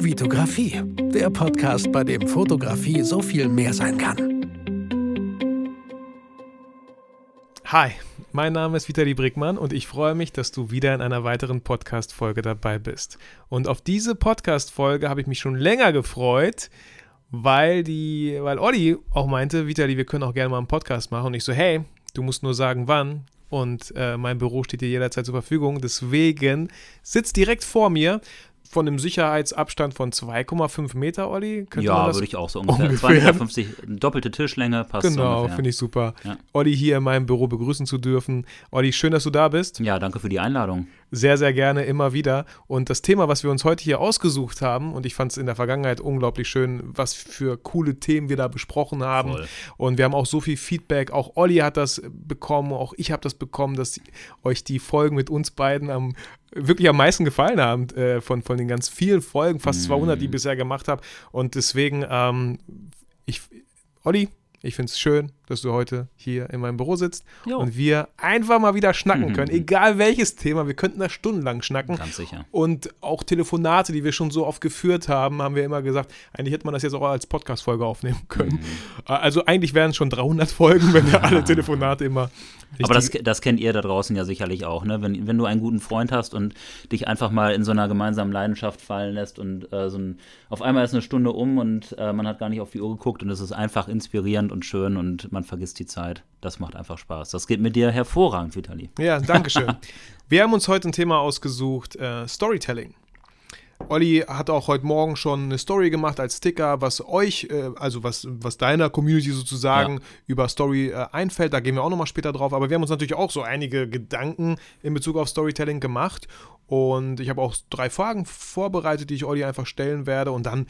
Vitografie, der Podcast, bei dem Fotografie so viel mehr sein kann. Hi, mein Name ist Vitali Brickmann und ich freue mich, dass du wieder in einer weiteren Podcast-Folge dabei bist. Und auf diese Podcast-Folge habe ich mich schon länger gefreut, weil die, weil Olli auch meinte, Vitali, wir können auch gerne mal einen Podcast machen. Und ich so, hey, du musst nur sagen, wann. Und äh, mein Büro steht dir jederzeit zur Verfügung. Deswegen sitzt direkt vor mir von einem Sicherheitsabstand von 2,5 Meter, Olli? Könnte ja, würde ich auch so ungefähr. ungefähr. 2,50 Meter, doppelte Tischlänge, passt Genau, finde ich super. Ja. Olli hier in meinem Büro begrüßen zu dürfen. Olli, schön, dass du da bist. Ja, danke für die Einladung. Sehr, sehr gerne, immer wieder. Und das Thema, was wir uns heute hier ausgesucht haben, und ich fand es in der Vergangenheit unglaublich schön, was für coole Themen wir da besprochen haben. Voll. Und wir haben auch so viel Feedback. Auch Olli hat das bekommen, auch ich habe das bekommen, dass euch die Folgen mit uns beiden am wirklich am meisten gefallen haben äh, von, von den ganz vielen Folgen, fast 200, die ich mhm. bisher gemacht habe. Und deswegen, ähm, ich, Olli, ich finde es schön, dass du heute hier in meinem Büro sitzt jo. und wir einfach mal wieder schnacken können. Egal welches Thema, wir könnten da stundenlang schnacken. Ganz sicher. Und auch Telefonate, die wir schon so oft geführt haben, haben wir immer gesagt, eigentlich hätte man das jetzt auch als Podcast-Folge aufnehmen können. Mhm. Also eigentlich wären es schon 300 Folgen, wenn wir alle Telefonate immer aber das, das kennt ihr da draußen ja sicherlich auch, ne? Wenn, wenn du einen guten Freund hast und dich einfach mal in so einer gemeinsamen Leidenschaft fallen lässt und äh, so ein, auf einmal ist eine Stunde um und äh, man hat gar nicht auf die Uhr geguckt und es ist einfach inspirierend und schön und man vergisst die Zeit. Das macht einfach Spaß. Das geht mit dir hervorragend, Vitali. Ja, danke schön. Wir haben uns heute ein Thema ausgesucht, äh, Storytelling. Olli hat auch heute Morgen schon eine Story gemacht als Sticker, was euch, äh, also was, was deiner Community sozusagen ja. über Story äh, einfällt. Da gehen wir auch nochmal später drauf. Aber wir haben uns natürlich auch so einige Gedanken in Bezug auf Storytelling gemacht. Und ich habe auch drei Fragen vorbereitet, die ich Olli einfach stellen werde. Und dann,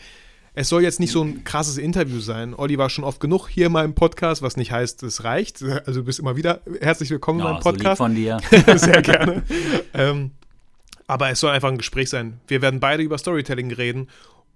es soll jetzt nicht so ein krasses Interview sein. Olli war schon oft genug hier in meinem Podcast, was nicht heißt, es reicht. Also du bist immer wieder herzlich willkommen ja, in meinem Podcast. So von dir. Sehr gerne. ähm, aber es soll einfach ein Gespräch sein. Wir werden beide über Storytelling reden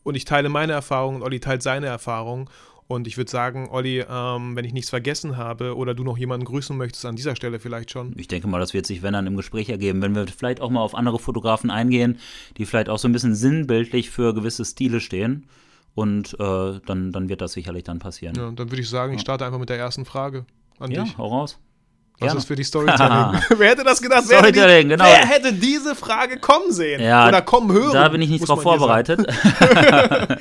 und ich teile meine Erfahrungen und Olli teilt seine Erfahrungen. Und ich würde sagen, Olli, ähm, wenn ich nichts vergessen habe oder du noch jemanden grüßen möchtest, an dieser Stelle vielleicht schon. Ich denke mal, das wird sich, wenn dann im Gespräch ergeben. Wenn wir vielleicht auch mal auf andere Fotografen eingehen, die vielleicht auch so ein bisschen sinnbildlich für gewisse Stile stehen. Und äh, dann, dann wird das sicherlich dann passieren. Ja, dann würde ich sagen, ich starte einfach mit der ersten Frage an ja, dich. hau raus. Was Gerne. ist für die Storytelling? wer hätte das gedacht? Storytelling, wer hätte, die, genau. wer hätte diese Frage kommen sehen? Ja, Oder kommen hören? Da bin ich nicht drauf vorbereitet.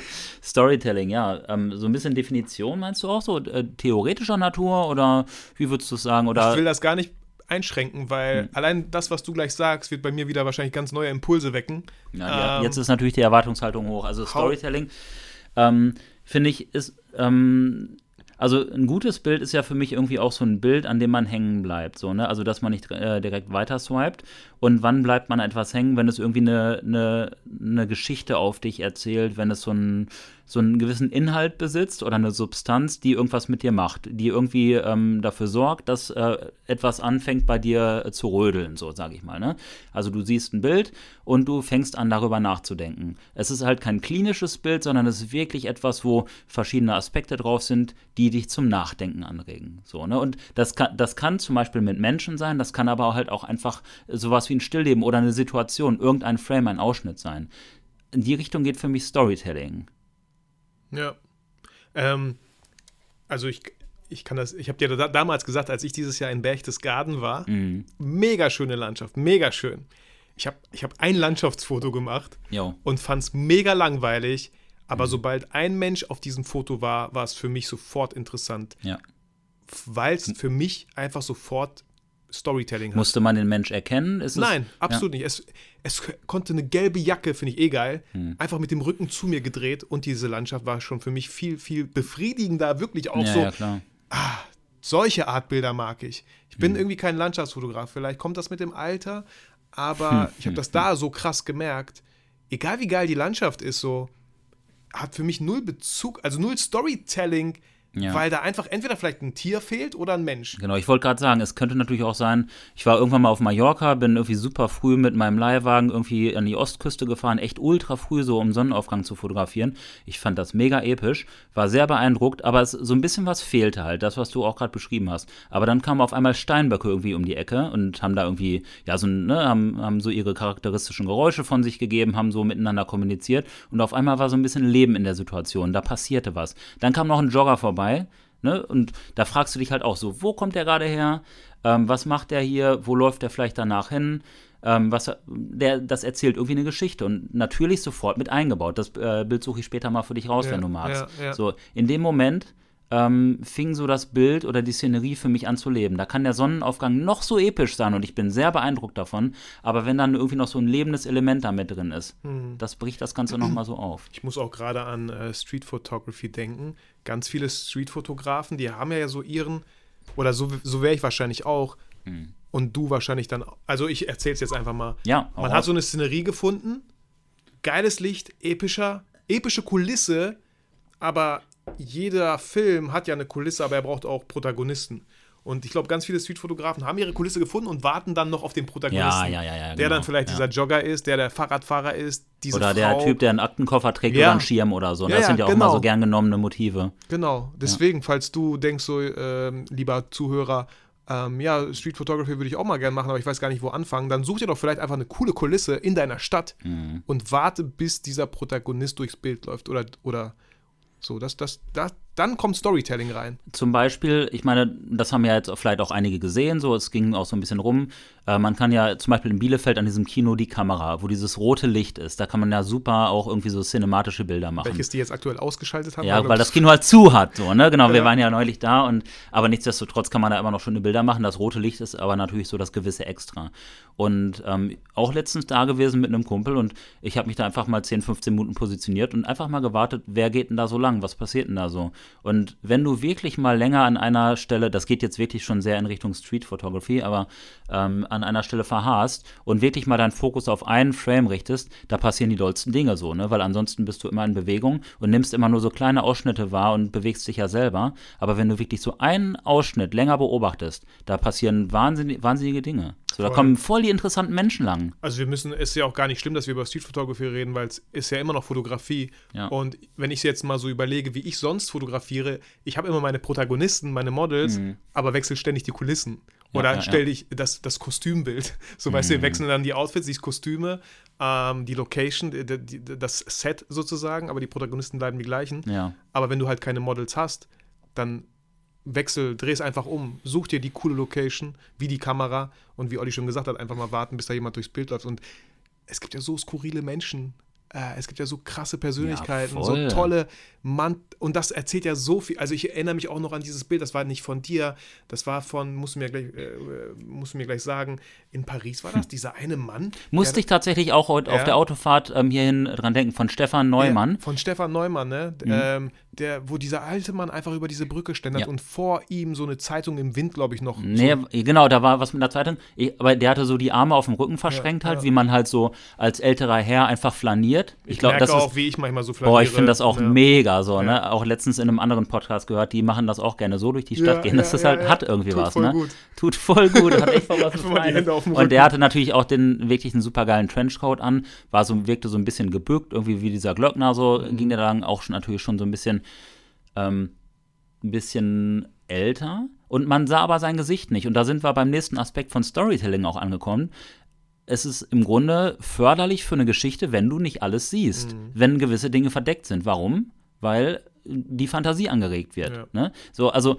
Storytelling, ja. Ähm, so ein bisschen Definition meinst du auch so? Äh, theoretischer Natur oder wie würdest du es sagen? Oder ich will das gar nicht einschränken, weil hm. allein das, was du gleich sagst, wird bei mir wieder wahrscheinlich ganz neue Impulse wecken. Ja, ähm, jetzt ist natürlich die Erwartungshaltung hoch. Also Storytelling, ähm, finde ich, ist ähm, also ein gutes Bild ist ja für mich irgendwie auch so ein Bild, an dem man hängen bleibt. So, ne? Also dass man nicht äh, direkt weiter swiped. Und wann bleibt man etwas hängen, wenn es irgendwie eine, eine, eine Geschichte auf dich erzählt, wenn es so ein so einen gewissen Inhalt besitzt oder eine Substanz, die irgendwas mit dir macht, die irgendwie ähm, dafür sorgt, dass äh, etwas anfängt bei dir zu rödeln, so sage ich mal. Ne? Also du siehst ein Bild und du fängst an darüber nachzudenken. Es ist halt kein klinisches Bild, sondern es ist wirklich etwas, wo verschiedene Aspekte drauf sind, die dich zum Nachdenken anregen. So, ne? Und das kann, das kann zum Beispiel mit Menschen sein, das kann aber halt auch einfach sowas wie ein Stillleben oder eine Situation, irgendein Frame, ein Ausschnitt sein. In die Richtung geht für mich Storytelling. Ja. Ähm, also ich, ich kann das, ich habe dir da, damals gesagt, als ich dieses Jahr in Berchtesgaden war, mhm. mega schöne Landschaft, mega schön. Ich habe ich hab ein Landschaftsfoto gemacht jo. und fand es mega langweilig, aber mhm. sobald ein Mensch auf diesem Foto war, war es für mich sofort interessant. Ja. Weil es für mich einfach sofort Storytelling hat. Musste man den Mensch erkennen? Nein, absolut ja. nicht. Es, es konnte eine gelbe Jacke, finde ich eh geil, hm. einfach mit dem Rücken zu mir gedreht und diese Landschaft war schon für mich viel, viel befriedigender, wirklich auch ja, so. Ja, klar. Ah, solche Art Bilder mag ich. Ich bin hm. irgendwie kein Landschaftsfotograf, vielleicht kommt das mit dem Alter, aber hm. ich habe das da so krass gemerkt. Egal wie geil die Landschaft ist, so hat für mich null Bezug, also null Storytelling ja. weil da einfach entweder vielleicht ein Tier fehlt oder ein Mensch. Genau, ich wollte gerade sagen, es könnte natürlich auch sein, ich war irgendwann mal auf Mallorca, bin irgendwie super früh mit meinem Leihwagen irgendwie an die Ostküste gefahren, echt ultra früh so, um Sonnenaufgang zu fotografieren. Ich fand das mega episch, war sehr beeindruckt, aber es, so ein bisschen was fehlte halt, das, was du auch gerade beschrieben hast. Aber dann kamen auf einmal Steinböcke irgendwie um die Ecke und haben da irgendwie, ja, so, ne, haben, haben so ihre charakteristischen Geräusche von sich gegeben, haben so miteinander kommuniziert und auf einmal war so ein bisschen Leben in der Situation, da passierte was. Dann kam noch ein Jogger vorbei vorbei. Ne? Und da fragst du dich halt auch so, wo kommt der gerade her? Ähm, was macht der hier? Wo läuft der vielleicht danach hin? Ähm, was, der, das erzählt irgendwie eine Geschichte und natürlich sofort mit eingebaut. Das äh, Bild suche ich später mal für dich raus, ja, wenn du magst. Ja, ja. So, in dem Moment ähm, fing so das Bild oder die Szenerie für mich an zu leben. Da kann der Sonnenaufgang noch so episch sein und ich bin sehr beeindruckt davon, aber wenn dann irgendwie noch so ein lebendes Element da mit drin ist, mhm. das bricht das Ganze nochmal so auf. Ich muss auch gerade an äh, Street Photography denken. Ganz viele Street-Fotografen, die haben ja so ihren, oder so, so wäre ich wahrscheinlich auch, mhm. und du wahrscheinlich dann, also ich erzähle es jetzt einfach mal. Ja, Man hat so eine Szenerie gefunden, geiles Licht, epischer, epische Kulisse, aber jeder Film hat ja eine Kulisse, aber er braucht auch Protagonisten. Und ich glaube, ganz viele Streetfotografen haben ihre Kulisse gefunden und warten dann noch auf den Protagonisten. Ja, ja, ja, ja der genau, dann vielleicht dieser Jogger ist, der der Fahrradfahrer ist, diese Oder der Frau. Typ, der einen Aktenkoffer trägt oder einen Schirm oder so. Das sind ja auch genau. immer so gern genommene Motive. Genau. Deswegen, falls du denkst, so, ähm, lieber Zuhörer, ähm, ja, Street Photography würde ich auch mal gerne machen, aber ich weiß gar nicht, wo anfangen, dann such dir doch vielleicht einfach eine coole Kulisse in deiner Stadt mhm. und warte, bis dieser Protagonist durchs Bild läuft oder, oder so, das, das, das, dann kommt Storytelling rein. Zum Beispiel, ich meine, das haben ja jetzt vielleicht auch einige gesehen, so es ging auch so ein bisschen rum. Äh, man kann ja zum Beispiel in Bielefeld an diesem Kino die Kamera, wo dieses rote Licht ist, da kann man ja super auch irgendwie so cinematische Bilder machen. Welches die jetzt aktuell ausgeschaltet haben? Ja, weil das Kino halt zu hat, so, ne? Genau, ja. wir waren ja neulich da und aber nichtsdestotrotz kann man da immer noch schöne Bilder machen. Das rote Licht ist aber natürlich so das gewisse Extra. Und ähm, auch letztens da gewesen mit einem Kumpel und ich habe mich da einfach mal 10, 15 Minuten positioniert und einfach mal gewartet, wer geht denn da so lang, was passiert denn da so? Und wenn du wirklich mal länger an einer Stelle, das geht jetzt wirklich schon sehr in Richtung Street Photography, aber ähm, an einer Stelle verharrst und wirklich mal deinen Fokus auf einen Frame richtest, da passieren die dollsten Dinge so, ne? Weil ansonsten bist du immer in Bewegung und nimmst immer nur so kleine Ausschnitte wahr und bewegst dich ja selber. Aber wenn du wirklich so einen Ausschnitt länger beobachtest, da passieren wahnsinnig, wahnsinnige Dinge. So, da kommen voll die interessanten Menschen lang. Also wir müssen, es ist ja auch gar nicht schlimm, dass wir über Street Photography reden, weil es ist ja immer noch Fotografie. Ja. Und wenn ich jetzt mal so überlege, wie ich sonst fotografiere, ich habe immer meine Protagonisten, meine Models, mhm. aber wechsle ständig die Kulissen. Oder ja, ja, stelle ich das, das Kostümbild. So, mhm. weißt du, wir mhm. wechseln dann die Outfits, die Kostüme, ähm, die Location, die, die, das Set sozusagen, aber die Protagonisten bleiben die gleichen. Ja. Aber wenn du halt keine Models hast, dann wechsel, dreh es einfach um, such dir die coole Location, wie die Kamera und wie Olli schon gesagt hat, einfach mal warten, bis da jemand durchs Bild läuft. Und es gibt ja so skurrile Menschen. Äh, es gibt ja so krasse Persönlichkeiten, ja, so tolle Mann. Und das erzählt ja so viel. Also ich erinnere mich auch noch an dieses Bild, das war nicht von dir, das war von, musst du mir gleich, äh, musst du mir gleich sagen, in Paris war das, dieser eine Mann. Musste ich tatsächlich auch heute ja. auf der Autofahrt ähm, hierhin dran denken, von Stefan Neumann. Ja, von Stefan Neumann, ne? Mhm. Ähm, der, wo dieser alte Mann einfach über diese Brücke ständert ja. und vor ihm so eine Zeitung im Wind, glaube ich, noch. Nee, so genau, da war was mit der Zeitung. Ich, aber der hatte so die Arme auf dem Rücken verschränkt ja, halt, ja. wie man halt so als älterer Herr einfach flaniert. Ich, ich glaube, das auch, ist, wie ich manchmal so flaniere. Boah, ich finde das auch mega so, ne? Auch letztens in einem anderen Podcast gehört, die machen das auch gerne so durch die Stadt gehen. Das ist halt, hat irgendwie Tut was, voll ne? Gut. Tut voll gut, hat echt voll was Und der hatte natürlich auch den wirklich einen supergeilen Trenchcoat an, war so, wirkte so ein bisschen gebückt, irgendwie wie dieser Glöckner, so mhm. ging der dann auch schon, natürlich schon so ein bisschen ähm, ein bisschen älter und man sah aber sein Gesicht nicht. Und da sind wir beim nächsten Aspekt von Storytelling auch angekommen. Es ist im Grunde förderlich für eine Geschichte, wenn du nicht alles siehst, mhm. wenn gewisse Dinge verdeckt sind. Warum? Weil die Fantasie angeregt wird. Ja. Ne? So, also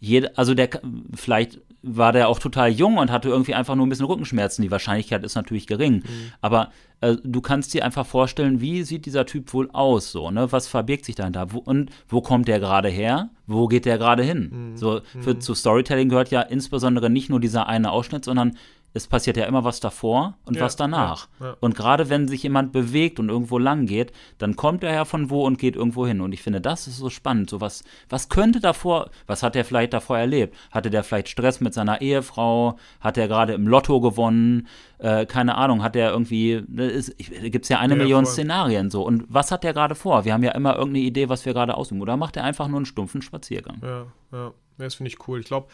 jede, also der, vielleicht war der auch total jung und hatte irgendwie einfach nur ein bisschen Rückenschmerzen. Die Wahrscheinlichkeit ist natürlich gering. Mhm. Aber äh, du kannst dir einfach vorstellen, wie sieht dieser Typ wohl aus, so, ne? Was verbirgt sich dahinter? Wo, und wo kommt der gerade her? Wo geht der gerade hin? Mhm. So, für, mhm. zu Storytelling gehört ja insbesondere nicht nur dieser eine Ausschnitt, sondern es passiert ja immer was davor und Ja, was danach. ja, ja. Und gerade wenn sich jemand bewegt und irgendwo lang geht, dann kommt er ja von wo und geht irgendwo hin. Und ich finde, das ist so spannend. So was, was könnte davor, was hat er vielleicht davor erlebt? Hatte der vielleicht Stress mit seiner Ehefrau? Hat er gerade im Lotto gewonnen? Äh, keine Ahnung, hat er irgendwie, gibt es ja eine Million voll. Szenarien so. Und was hat der gerade vor? Wir haben ja immer irgendeine Idee, was wir gerade ausüben. Oder macht er einfach nur einen stumpfen Spaziergang? Ja. Ja, das finde ich cool. Ich glaube,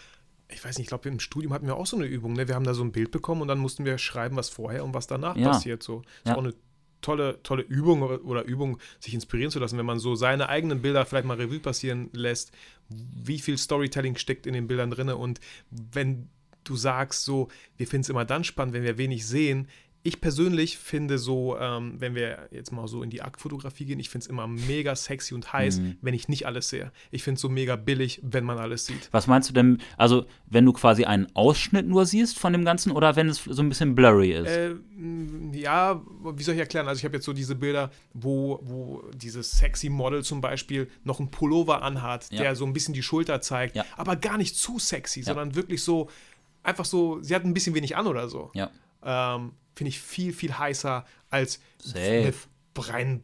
ich weiß nicht, ich glaube, im Studium hatten wir auch so eine Übung. Ne? Wir haben da so ein Bild bekommen und dann mussten wir schreiben, was vorher und was danach Ja. passiert. So. Das Ja. ist auch eine tolle, tolle Übung oder, oder Übung, sich inspirieren zu lassen, wenn man so seine eigenen Bilder vielleicht mal Revue passieren lässt. Wie viel Storytelling steckt in den Bildern drin und wenn du sagst, so, wir finden es immer dann spannend, wenn wir wenig sehen. Ich persönlich finde so, ähm, wenn wir jetzt mal so in die Aktfotografie gehen, ich finde es immer mega sexy und heiß, Mhm. wenn ich nicht alles sehe. Ich finde es so mega billig, wenn man alles sieht. Was meinst du denn, also wenn du quasi einen Ausschnitt nur siehst von dem Ganzen oder wenn es so ein bisschen blurry ist? Äh, ja, wie soll ich erklären? Also ich habe jetzt so diese Bilder, wo, wo dieses sexy Model zum Beispiel noch einen Pullover anhat, Ja. der so ein bisschen die Schulter zeigt, Ja. aber gar nicht zu sexy, Ja. sondern wirklich so, einfach so, sie hat ein bisschen wenig an oder so. ja. Ähm, Finde ich viel, viel heißer als Safe. Brein,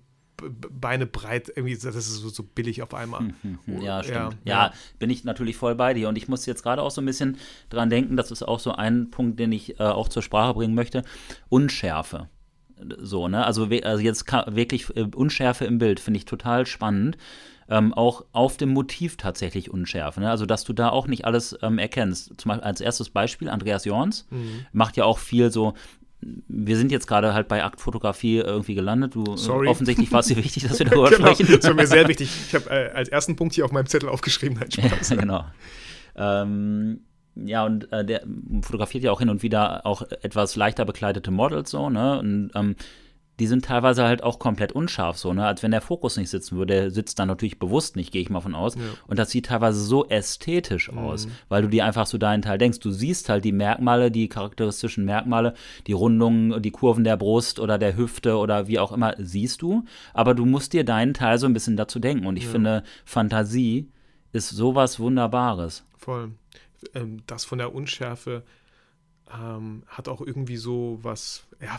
Beine breit, irgendwie, das ist so, so billig auf einmal. Ja, stimmt. Ja, Ja, bin ich natürlich voll bei dir. Und ich muss jetzt gerade auch so ein bisschen dran denken, das ist auch so ein Punkt, den ich äh, auch zur Sprache bringen möchte. Unschärfe. So, ne? Also, also jetzt wirklich äh, Unschärfe im Bild finde ich total spannend. Ähm, auch auf dem Motiv tatsächlich Unschärfe. Ne? Also, dass du da auch nicht alles ähm, erkennst. Zum Beispiel als erstes Beispiel, Andreas Jorns Mhm. macht ja auch viel so. Wir sind jetzt gerade halt bei Aktfotografie irgendwie gelandet. Du, äh, Sorry. Offensichtlich war es dir wichtig, dass wir darüber Genau, sprechen. das war mir sehr wichtig. Ich habe äh, als ersten Punkt hier auf meinem Zettel aufgeschrieben, nein, Spaß. genau. Ähm, ja, und äh, der fotografiert ja auch hin und wieder auch etwas leichter bekleidete Models so, ne? Und ähm, die sind teilweise halt auch komplett unscharf, so, ne? Als wenn der Fokus nicht sitzen würde. Der sitzt dann natürlich bewusst nicht, gehe ich mal von aus. Und das sieht teilweise so ästhetisch aus, weil du dir einfach so deinen Teil denkst. Du siehst halt die Merkmale, die charakteristischen Merkmale, die Rundungen, die Kurven der Brust oder der Hüfte oder wie auch immer, siehst du. Aber du musst dir deinen Teil so ein bisschen dazu denken. Und ich finde, Fantasie ist sowas Wunderbares. Voll. Ähm, das von der Unschärfe ähm, hat auch irgendwie so was, ja,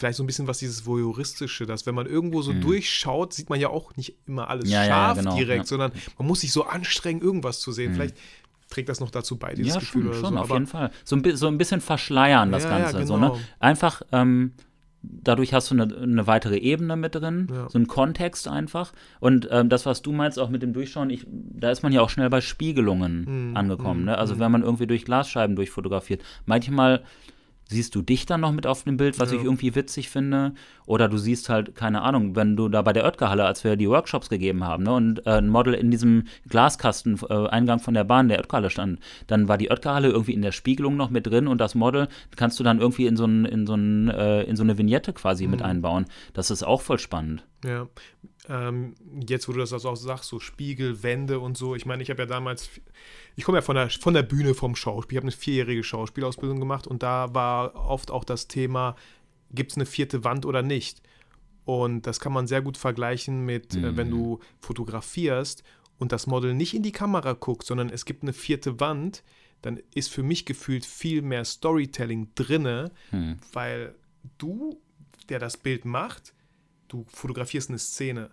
vielleicht so ein bisschen was dieses Voyeuristische, dass wenn man irgendwo so durchschaut, sieht man ja auch nicht immer alles Mhm. Ja, ja, ja, scharf genau, direkt, ja. Mhm. sondern man muss sich so anstrengen, irgendwas zu sehen. Vielleicht trägt das noch dazu bei, dieses ja, Gefühl schon, oder schon so. auf jeden Fall. So ein, so ein bisschen verschleiern das Ganze. so, ne? genau. Einfach, ähm, dadurch hast du eine, eine weitere Ebene mit drin, so einen Kontext einfach. Und ähm, das, was du meinst, auch mit dem Durchschauen, ich, da ist man ja auch schnell bei Spiegelungen Mhm, angekommen. Ne? Also wenn man irgendwie durch Glasscheiben durchfotografiert. Manchmal siehst du dich dann noch mit auf dem Bild, was Ja. ich irgendwie witzig finde. Oder du siehst halt, keine Ahnung, wenn du da bei der Oetker-Halle, als wir die Workshops gegeben haben, ne, und äh, ein Model in diesem Glaskasten, äh, Eingang von der Bahn der Oetker-Halle stand, dann war die Oetker-Halle irgendwie in der Spiegelung noch mit drin und das Model kannst du dann irgendwie in so, ein, in so, ein, äh, in so eine Vignette quasi Mhm. mit einbauen. Das ist auch voll spannend. Ja. Ähm, jetzt, wo du das also auch sagst, so Spiegel, Wände und so. Ich meine, ich habe ja damals, ich komme ja von der, von der Bühne vom Schauspiel. Ich habe eine vierjährige Schauspielausbildung gemacht und da war oft auch das Thema, gibt es eine vierte Wand oder nicht? Und das kann man sehr gut vergleichen mit, äh, wenn du fotografierst und das Model nicht in die Kamera guckt, sondern es gibt eine vierte Wand, dann ist für mich gefühlt viel mehr Storytelling drinne, Hm. weil du, der das Bild macht, du fotografierst eine Szene.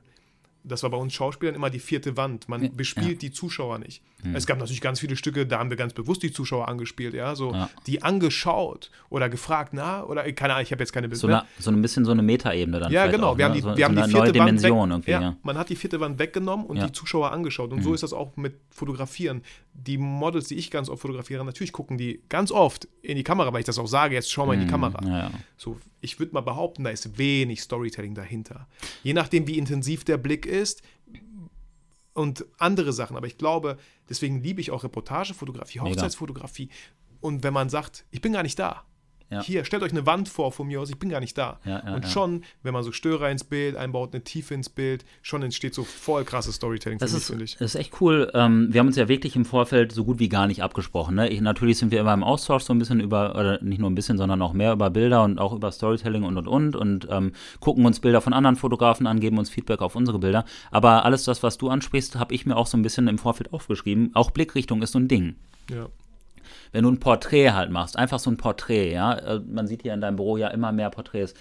Das war bei uns Schauspielern immer die vierte Wand. Man Ja. bespielt die Zuschauer nicht. Es gab natürlich ganz viele Stücke, da haben wir ganz bewusst die Zuschauer angespielt, ja, so Ja. die angeschaut oder gefragt, na, oder keine Ahnung, ich habe jetzt keine So, Bilder. eine, so ein bisschen so eine Metaebene dann. Ja, genau. Auch, wir haben ne? die, so, wir haben so die vierte Wand Dimension weg, irgendwie. ja, Ja. Man hat die vierte Wand weggenommen und Ja. Mhm. die Zuschauer angeschaut. Und so ist das auch mit Fotografieren. Die Models, die ich ganz oft fotografiere, natürlich gucken die ganz oft in die Kamera, weil ich das auch sage, jetzt schau mal in die Kamera. Mhm. Ja, ja. So, ich würde mal behaupten, da ist wenig Storytelling dahinter. Je nachdem, wie intensiv der Blick ist und andere Sachen. Aber ich glaube, deswegen liebe ich auch Reportagefotografie, Mega. Hochzeitsfotografie. Und wenn man sagt, ich bin gar nicht da. Ja. Hier, stellt euch eine Wand vor von mir aus, ich bin gar nicht da. Ja, ja, und schon, wenn man so Störer ins Bild einbaut, eine Tiefe ins Bild, schon entsteht so voll krasses Storytelling Das ist, ich. das ist echt cool. Ähm, wir haben uns ja wirklich im Vorfeld so gut wie gar nicht abgesprochen. Ne? Ich, natürlich sind wir immer im Austausch so ein bisschen über, oder nicht nur ein bisschen, sondern auch mehr über Bilder und auch über Storytelling und und und und ähm, gucken uns Bilder von anderen Fotografen an, geben uns Feedback auf unsere Bilder. Aber alles das, was du ansprichst, habe ich mir auch so ein bisschen im Vorfeld aufgeschrieben. Auch Blickrichtung ist so ein Ding. Ja. Wenn du ein Porträt halt machst, einfach so ein Porträt, ja, äh, man sieht hier in deinem Büro ja immer mehr Porträts.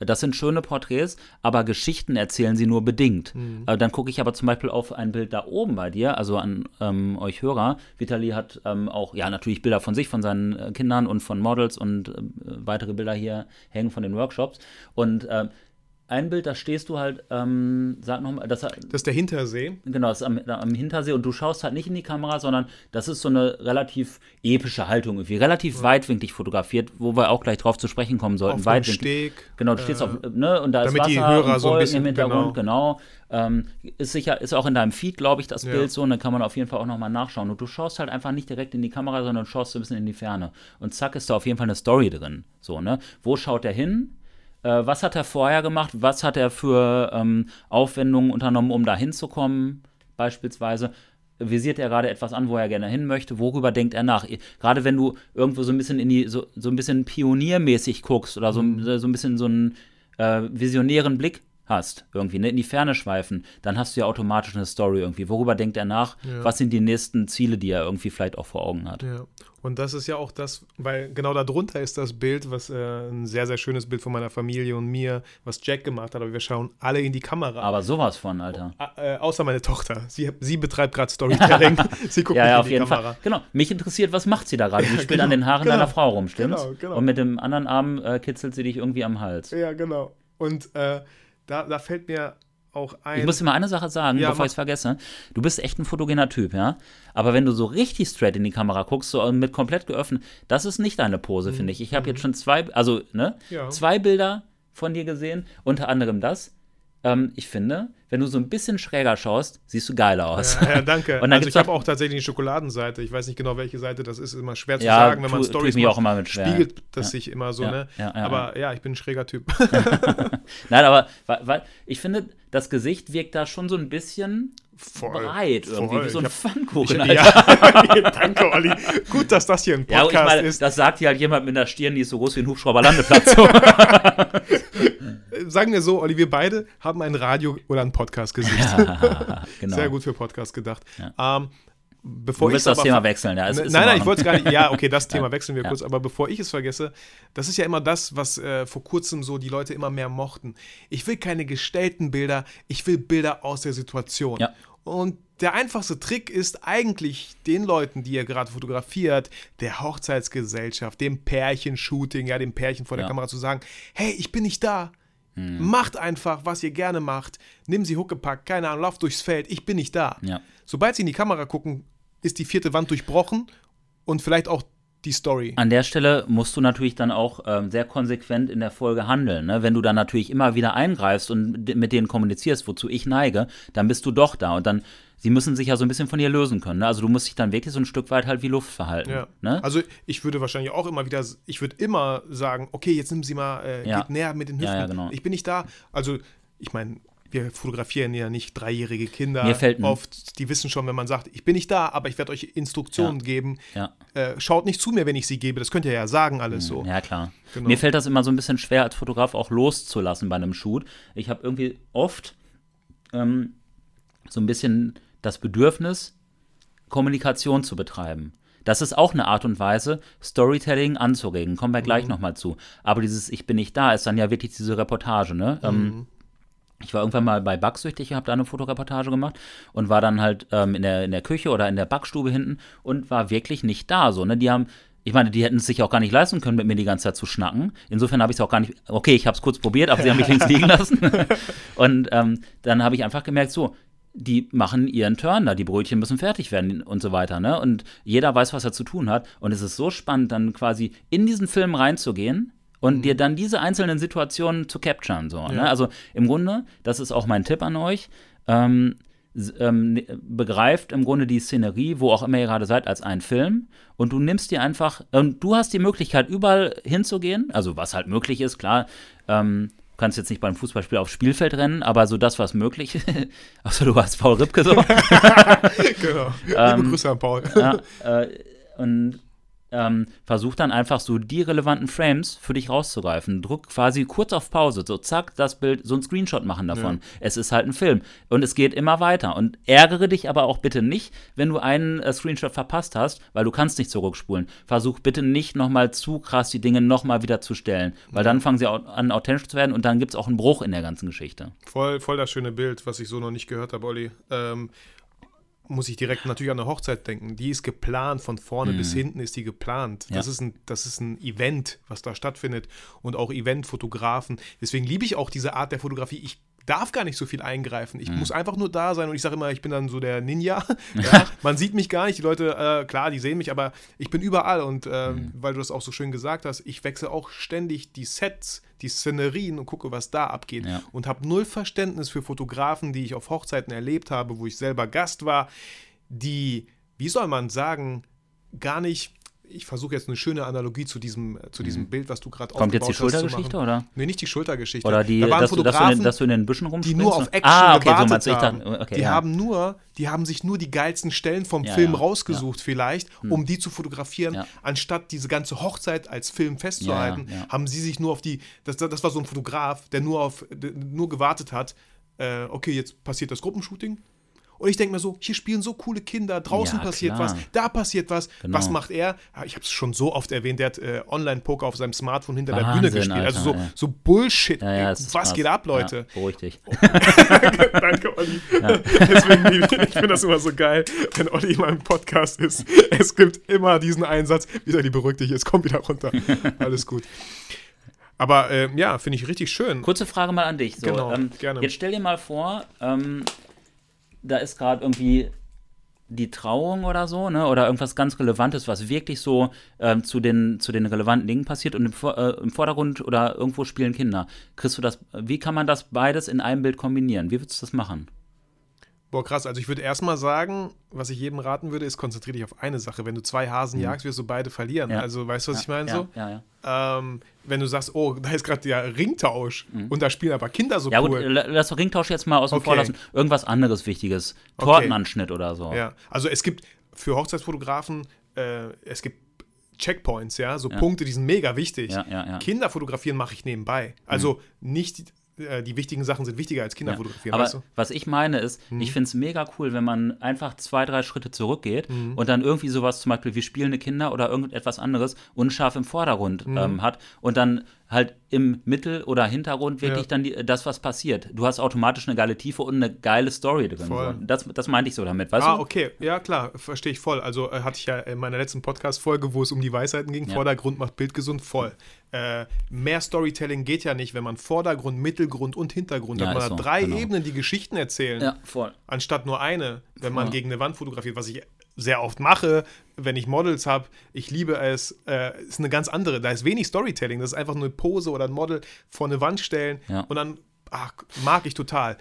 Das sind schöne Porträts, aber Geschichten erzählen sie nur bedingt. Mhm. Äh, dann gucke ich aber zum Beispiel auf ein Bild da oben bei dir, also an ähm, euch Hörer. Vitali hat ähm, auch, ja, natürlich Bilder von sich, von seinen äh, Kindern und von Models und äh, weitere Bilder hier hängen von den Workshops. Und äh, ein Bild, da stehst du halt, ähm, sag nochmal, das, das ist der Hintersee. Genau, das ist am, am, Hintersee und du schaust halt nicht in die Kamera, sondern das ist so eine relativ epische Haltung irgendwie, relativ ja. weitwinklig fotografiert, wo wir auch gleich drauf zu sprechen kommen sollten. Auf Weitwinklig. Steg. Genau, du stehst äh, auf, ne, und da ist Wasser die Hörer und so ein bisschen, im Hintergrund, genau. genau. Ähm, ist sicher, ist auch in deinem Feed, glaube ich, das ja. Bild so, und dann kann man auf jeden Fall auch nochmal nachschauen. Und du schaust halt einfach nicht direkt in die Kamera, sondern schaust so ein bisschen in die Ferne. Und zack, ist da auf jeden Fall eine Story drin. So, ne? Wo schaut der hin? Äh, was hat er vorher gemacht? Was hat er für ähm, Aufwendungen unternommen, um da hinzukommen, beispielsweise? Visiert er gerade etwas an, wo er gerne hin möchte? Worüber denkt er nach? Gerade wenn du irgendwo so ein bisschen in die, so, so ein bisschen pioniermäßig guckst oder so, mhm. so ein bisschen so einen äh, visionären Blick hast, irgendwie, ne, in die Ferne schweifen, dann hast du ja automatisch eine Story irgendwie. Worüber denkt er nach? Ja. Was sind die nächsten Ziele, die er irgendwie vielleicht auch vor Augen hat? Ja. Und das ist ja auch das, weil genau darunter ist das Bild, was äh, ein sehr, sehr schönes Bild von meiner Familie und mir, was Jack gemacht hat, aber wir schauen alle in die Kamera. Aber sowas von, Alter. Oh, äh, außer meine Tochter. Sie, sie betreibt gerade Storytelling. sie guckt ja, ja, auf jeden Kamera. Fall. Genau. Mich interessiert, was macht sie da gerade? Sie spielt genau, an den Haaren genau, deiner Frau rum, stimmt's? Genau, genau. Und mit dem anderen Arm äh, kitzelt sie dich irgendwie am Hals. Ja, genau. Und äh, da, da fällt mir auch ein. Ich muss dir mal eine Sache sagen, ja, bevor ich es vergesse. Du bist echt ein fotogener Typ, ja. Aber wenn du so richtig straight in die Kamera guckst, so mit komplett geöffnet, das ist nicht deine Pose, mhm. finde ich. Ich habe mhm. jetzt schon zwei, also, ne, ja. zwei Bilder von dir gesehen, unter anderem das. Ähm, ich finde, wenn du so ein bisschen schräger schaust, siehst du geiler aus. Ja, ja danke. also ich habe auch tatsächlich eine Schokoladenseite. Ich weiß nicht genau, welche Seite das ist. Ist immer schwer zu ja, sagen, wenn man Storys macht. Auch immer mit schwer. Spiegelt das ja. sich immer so, ne? aber ja. ich bin ein schräger Typ. Nein, aber weil, ich finde, das Gesicht wirkt da schon so ein bisschen Voll, breit irgendwie, voll. wie so ein hab, Pfannkuchen. Ich, ja, danke, Olli. Gut, dass das hier ein Podcast ja, meine, ist. Das sagt hier halt jemand mit einer Stirn, die ist so groß wie ein Hubschrauberlandeplatz. Sagen wir so, Olli, wir beide haben ein Radio oder ein Podcast-Gesicht. Ja, genau. Sehr gut für Podcast gedacht. Ja. Ähm, bevor du willst das Thema wechseln, ja. nein, nein, ich wollte es gar nicht. Ja, okay, das Thema wechseln wir ja. kurz. Aber bevor ich es vergesse, das ist ja immer das, was äh, vor kurzem so die Leute immer mehr mochten. Ich will keine gestellten Bilder, ich will Bilder aus der Situation. Ja. Und der einfachste Trick ist eigentlich den Leuten, die ihr gerade fotografiert, der Hochzeitsgesellschaft, dem Pärchenshooting, ja, dem Pärchen vor der ja. Kamera zu sagen, hey, ich bin nicht da. Hm. Macht einfach, was ihr gerne macht. Nimm sie Huckepack, keine Ahnung, lauft durchs Feld, ich bin nicht da. Ja. Sobald sie in die Kamera gucken, ist die vierte Wand durchbrochen und vielleicht auch die Story. An der Stelle musst du natürlich dann auch ähm, sehr konsequent in der Folge handeln. Ne? Wenn du dann natürlich immer wieder eingreifst und mit denen kommunizierst, wozu ich neige, dann bist du doch da und dann sie müssen sich ja so ein bisschen von dir lösen können. Ne? Also du musst dich dann wirklich so ein Stück weit halt wie Luft verhalten. Ja. Ne? Also ich würde wahrscheinlich auch immer wieder, ich würde immer sagen, okay, jetzt nimm sie mal, äh, ja. geht näher mit den Hüften. Ja, genau. Ich bin nicht da. Also ich meine, wir fotografieren ja nicht dreijährige Kinder. Mir fällt oft, die wissen schon, wenn man sagt, ich bin nicht da, aber ich werde euch Instruktionen ja. geben. Ja. Äh, schaut nicht zu mir, wenn ich sie gebe. Das könnt ihr ja sagen, alles so. Ja, klar. Genau. Mir fällt das immer so ein bisschen schwer, als Fotograf auch loszulassen bei einem Shoot. Ich habe irgendwie oft ähm, so ein bisschen das Bedürfnis, Kommunikation zu betreiben. Das ist auch eine Art und Weise, Storytelling anzuregen. Kommen wir gleich mhm. nochmal zu. Aber dieses Ich bin nicht da ist dann ja wirklich diese Reportage, ne? Ähm, mhm. Ähm, ich war irgendwann mal bei Backsüchtig, habe da eine Fotoreportage gemacht und war dann halt ähm, in, der, in der Küche oder in der Backstube hinten und war wirklich nicht da. So, ne? Die haben, ich meine, die hätten es sich auch gar nicht leisten können, mit mir die ganze Zeit zu schnacken. Insofern habe ich es auch gar nicht, okay, ich habe es kurz probiert, aber sie haben mich links liegen lassen. und ähm, dann habe ich einfach gemerkt, so, die machen ihren Turn da, die Brötchen müssen fertig werden und so weiter, ne? Und jeder weiß, was er zu tun hat. Und es ist so spannend, dann quasi in diesen Film reinzugehen und mhm. dir dann diese einzelnen Situationen zu capturen. So, ne? ja. ne? Also im Grunde, das ist auch mein Tipp an euch, ähm, ähm, ne, begreift im Grunde die Szenerie, wo auch immer ihr gerade seid, als einen Film und du nimmst dir einfach, ähm, du hast die Möglichkeit, überall hinzugehen, also was halt möglich ist, klar, ähm, kannst jetzt nicht beim Fußballspiel aufs Spielfeld rennen, aber so das, was möglich ist. Achso, du warst Paul Ripke so. genau. Liebe ähm, Grüße an Paul. ja, äh, und ähm, versuch dann einfach so die relevanten Frames für dich rauszugreifen. Druck quasi kurz auf Pause, so zack, das Bild, so ein Screenshot machen davon. Ja. Es ist halt ein Film und es geht immer weiter. Und ärgere dich aber auch bitte nicht, wenn du einen äh, Screenshot verpasst hast, weil du kannst nicht zurückspulen. Versuch bitte nicht nochmal zu krass die Dinge nochmal wieder zu stellen, weil dann fangen sie an authentisch zu werden und dann gibt es auch einen Bruch in der ganzen Geschichte. Voll, voll das schöne Bild, was ich so noch nicht gehört habe, Olli. Ähm, muss ich direkt natürlich an eine Hochzeit denken. Die ist geplant, von vorne mhm. bis hinten ist die geplant. Ja. Das, ist ein, das ist ein Event, was da stattfindet und auch Eventfotografen. Deswegen liebe ich auch diese Art der Fotografie. Ich darf gar nicht so viel eingreifen. Ich mhm. muss einfach nur da sein und ich sage immer, ich bin dann so der Ninja. Ja, man sieht mich gar nicht. Die Leute, äh, klar, die sehen mich, aber ich bin überall und äh, mhm. weil du das auch so schön gesagt hast, ich wechsle auch ständig die Sets, die Szenerien und gucke, was da abgeht. Ja. Und habe null Verständnis für Fotografen, die ich auf Hochzeiten erlebt habe, wo ich selber Gast war, die, wie soll man sagen, gar nicht ich versuche jetzt eine schöne Analogie zu diesem, zu diesem mhm. Bild, was du gerade Kommt jetzt die Schultergeschichte, oder? Nee, nicht die Schultergeschichte. Oder die, da dass, du, dass, du in, dass, du, in, den Büschen rumspringst? Die nur auf Action ah, okay, gewartet so haben. Dachte, okay, die ja. haben nur, die haben sich nur die geilsten Stellen vom ja, Film ja, rausgesucht vielleicht, hm. um die zu fotografieren, anstatt diese ganze Hochzeit als Film festzuhalten, haben sie sich nur auf die, das, das war so ein Fotograf, der nur auf, nur gewartet hat, äh, okay, jetzt passiert das Gruppenshooting, und ich denke mir so, hier spielen so coole Kinder, draußen ja, passiert klar. was, da passiert was. Genau. Was macht er? Ich habe es schon so oft erwähnt, der hat äh, Online-Poker auf seinem Smartphone hinter Wahnsinn, der Bühne gespielt. Alter, also so, ja. so Bullshit. Ja, was krass. geht ab, Leute? beruhig dich. Danke, Olli. Deswegen, ich finde das immer so geil, wenn Olli in meinem Podcast ist. Es gibt immer diesen Einsatz, wieder die beruhigt dich, jetzt kommt wieder runter. Alles gut. Aber äh, ja, finde ich richtig schön. Kurze Frage mal an dich. So, genau, ähm, gerne. Jetzt stell dir mal vor, ähm, da ist gerade irgendwie die Trauung oder so, ne? Oder irgendwas ganz Relevantes, was wirklich so ähm, zu, den, zu den relevanten Dingen passiert und im, äh, im, Vordergrund oder irgendwo spielen Kinder. Kriegst du das, wie kann man das beides in einem Bild kombinieren? Wie würdest du das machen? Boah, krass. Also ich würde erstmal sagen, was ich jedem raten würde, ist, konzentriere dich auf eine Sache. Wenn du zwei Hasen mhm. jagst, wirst du beide verlieren. Ja. Also weißt du, was ja, ich meine? Ja, so? ja, ja. Ähm, wenn du sagst, oh, da ist gerade der Ringtausch mhm. und da spielen aber Kinder so ja, cool. Ja gut, lass doch Ringtausch jetzt mal außen okay. vor lassen. Irgendwas anderes Wichtiges. Tortenanschnitt okay. oder so. Ja, also es gibt für Hochzeitsfotografen, äh, es gibt Checkpoints, ja, so Punkte, die sind mega wichtig. Kinder fotografieren mache ich nebenbei. Also mhm. nicht äh, die wichtigen Sachen sind wichtiger als Kinder ja. Aber weißt du? was ich meine ist, mhm. ich finde es mega cool, wenn man einfach zwei, drei Schritte zurückgeht mhm. und dann irgendwie sowas zum Beispiel wie spielende Kinder oder irgendetwas anderes unscharf im Vordergrund mhm. ähm, hat und dann halt im Mittel- oder Hintergrund wirklich ja. dann die, das, was passiert. Du hast automatisch eine geile Tiefe und eine geile Story drin. Voll. Das, das meinte ich so damit, weißt ah, du? Ah, okay, ja klar, verstehe ich voll. Also äh, hatte ich ja in meiner letzten Podcast-Folge, wo es um die Weisheiten ging, ja. Vordergrund macht Bild gesund, voll. Äh, mehr Storytelling geht ja nicht, wenn man Vordergrund, Mittelgrund und Hintergrund ja, hat. Man hat so, drei genau. Ebenen, die Geschichten erzählen. Ja, voll. Anstatt nur eine, wenn man gegen eine Wand fotografiert, was ich sehr oft mache, wenn ich Models habe. Ich liebe es. Äh, ist eine ganz andere. Da ist wenig Storytelling. Das ist einfach nur eine Pose oder ein Model vor eine Wand stellen ja. und dann ach, mag ich total.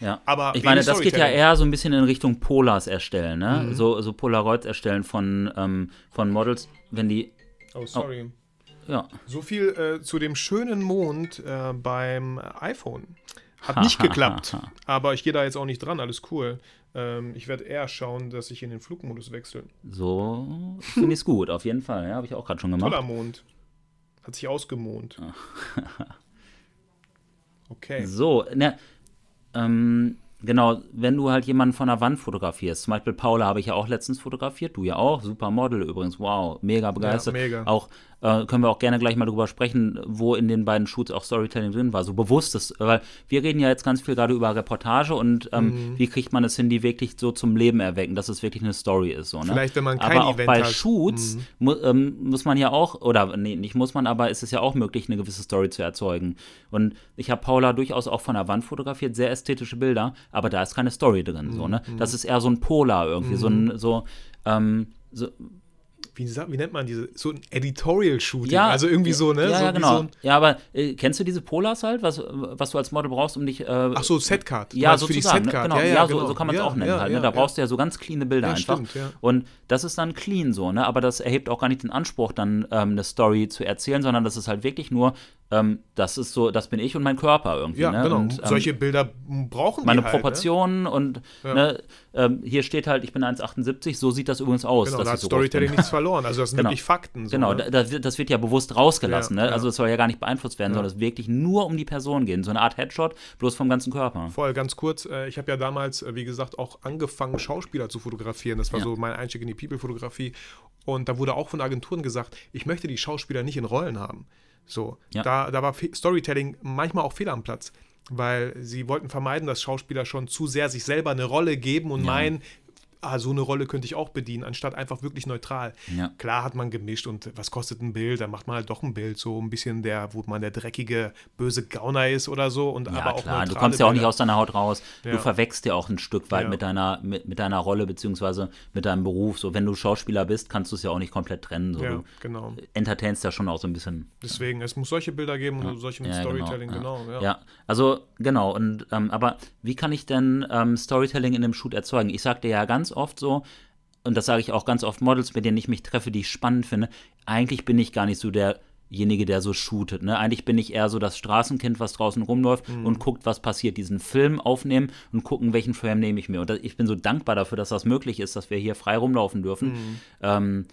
Ja, aber ich meine, das geht ja eher so ein bisschen in Richtung Polars erstellen, ne? Mhm. So, so Polaroids erstellen von, ähm, von Models, wenn die. Oh, sorry. Oh, ja. So viel äh, zu dem schönen Mond äh, beim iPhone. Hat nicht geklappt, aber ich gehe da jetzt auch nicht dran, alles cool. Ähm, ich werde eher schauen, dass ich in den Flugmodus wechsle. So finde ich es gut, auf jeden Fall. Ja, habe ich auch gerade schon gemacht. Toller Mond. Hat sich ausgemond. okay. So, ne, ähm, genau, wenn du halt jemanden von der Wand fotografierst, zum Beispiel Paula habe ich ja auch letztens fotografiert, du ja auch, super Model übrigens, wow, mega begeistert. Ja, mega. Auch äh, können wir auch gerne gleich mal drüber sprechen, wo in den beiden Shoots auch Storytelling drin war, so bewusstes, weil wir reden ja jetzt ganz viel gerade über Reportage und ähm, mhm. wie kriegt man es hin, die wirklich so zum Leben erwecken, dass es wirklich eine Story ist. So, ne? Vielleicht, wenn man kein aber auch Event bei hat. Shoots mhm. mu ähm, muss man ja auch, oder nee, nicht muss man, aber ist es ja auch möglich, eine gewisse Story zu erzeugen. Und ich habe Paula durchaus auch von der Wand fotografiert, sehr ästhetische Bilder, aber da ist keine Story drin. Mhm. So, ne? Das mhm. ist eher so ein Polar irgendwie, so ein, so, ähm, so wie, wie, nennt man diese, so ein Editorial-Shooting, ja, also irgendwie so, ne? Ja, so, ja genau. So ja, aber äh, kennst du diese Polars halt, was, was du als Model brauchst, um dich. Äh, Ach so, Setcard. Ja, sozusagen. Für die Setcard. Ne? Genau, ja, ja, ja so, genau. so, kann man es auch nennen halt. Ne? Da brauchst du ja so ganz cleane Bilder einfach. Stimmt, Und das ist dann clean so, ne? Aber das erhebt auch gar nicht den Anspruch, dann ähm, eine Story zu erzählen, sondern das ist halt wirklich nur ähm, das ist so, das bin ich und mein Körper irgendwie. Ja, ne? genau. Und, ähm, Solche Bilder brauchen meine die halt, Proportionen und Ja. ne, ähm, hier steht halt, ich bin 1,78, so sieht das übrigens aus. Genau, dass da hat so Storytelling nichts verloren. Also das sind Genau. wirklich Fakten. So, Genau, ne? da, das wird ja bewusst rausgelassen. Ja, ne? Also es soll ja gar nicht beeinflusst werden, Ja. sondern es wirklich nur um die Person gehen. So eine Art Headshot, bloß vom ganzen Körper. Voll, ganz kurz. äh, Ich habe ja damals, äh, wie gesagt, auch angefangen, Schauspieler zu fotografieren. Das war Ja. so mein Einstieg in die People-Fotografie. Und da wurde auch von Agenturen gesagt, ich möchte die Schauspieler nicht in Rollen haben. So, da, da war Storytelling manchmal auch fehl am Platz, weil sie wollten vermeiden, dass Schauspieler schon zu sehr sich selber eine Rolle geben und Ja. meinen, ah, so eine Rolle könnte ich auch bedienen, anstatt einfach wirklich neutral. Ja. Klar hat man gemischt und was kostet ein Bild? Dann macht man halt doch ein Bild, so ein bisschen der, wo man der dreckige, böse Gauner ist oder so. Und Ja, aber auch klar, du kommst ja auch nicht aus deiner Haut raus. Ja. Du verwechselst ja auch ein Stück weit Ja. mit, deiner, mit, mit deiner Rolle beziehungsweise mit deinem Beruf. So, wenn du Schauspieler bist, kannst du es ja auch nicht komplett trennen. So. Ja, Du genau. entertainst ja schon auch so ein bisschen. Deswegen, es muss solche Bilder geben und solche mit Ja, Storytelling, genau. ja. ja. Also genau. Und ähm, aber wie kann ich denn ähm, Storytelling in einem Shoot erzeugen? Ich sag dir ja ganz oft so, und das sage ich auch ganz oft Models, mit denen ich mich treffe, die ich spannend finde. Eigentlich bin ich gar nicht so derjenige, der so shootet. Ne? Eigentlich bin ich eher so das Straßenkind, was draußen rumläuft Mhm. und guckt, was passiert. Diesen Film aufnehmen und gucken, welchen Frame nehme ich mir. Und ich bin so dankbar dafür, dass das möglich ist, dass wir hier frei rumlaufen dürfen. Mhm. Ähm,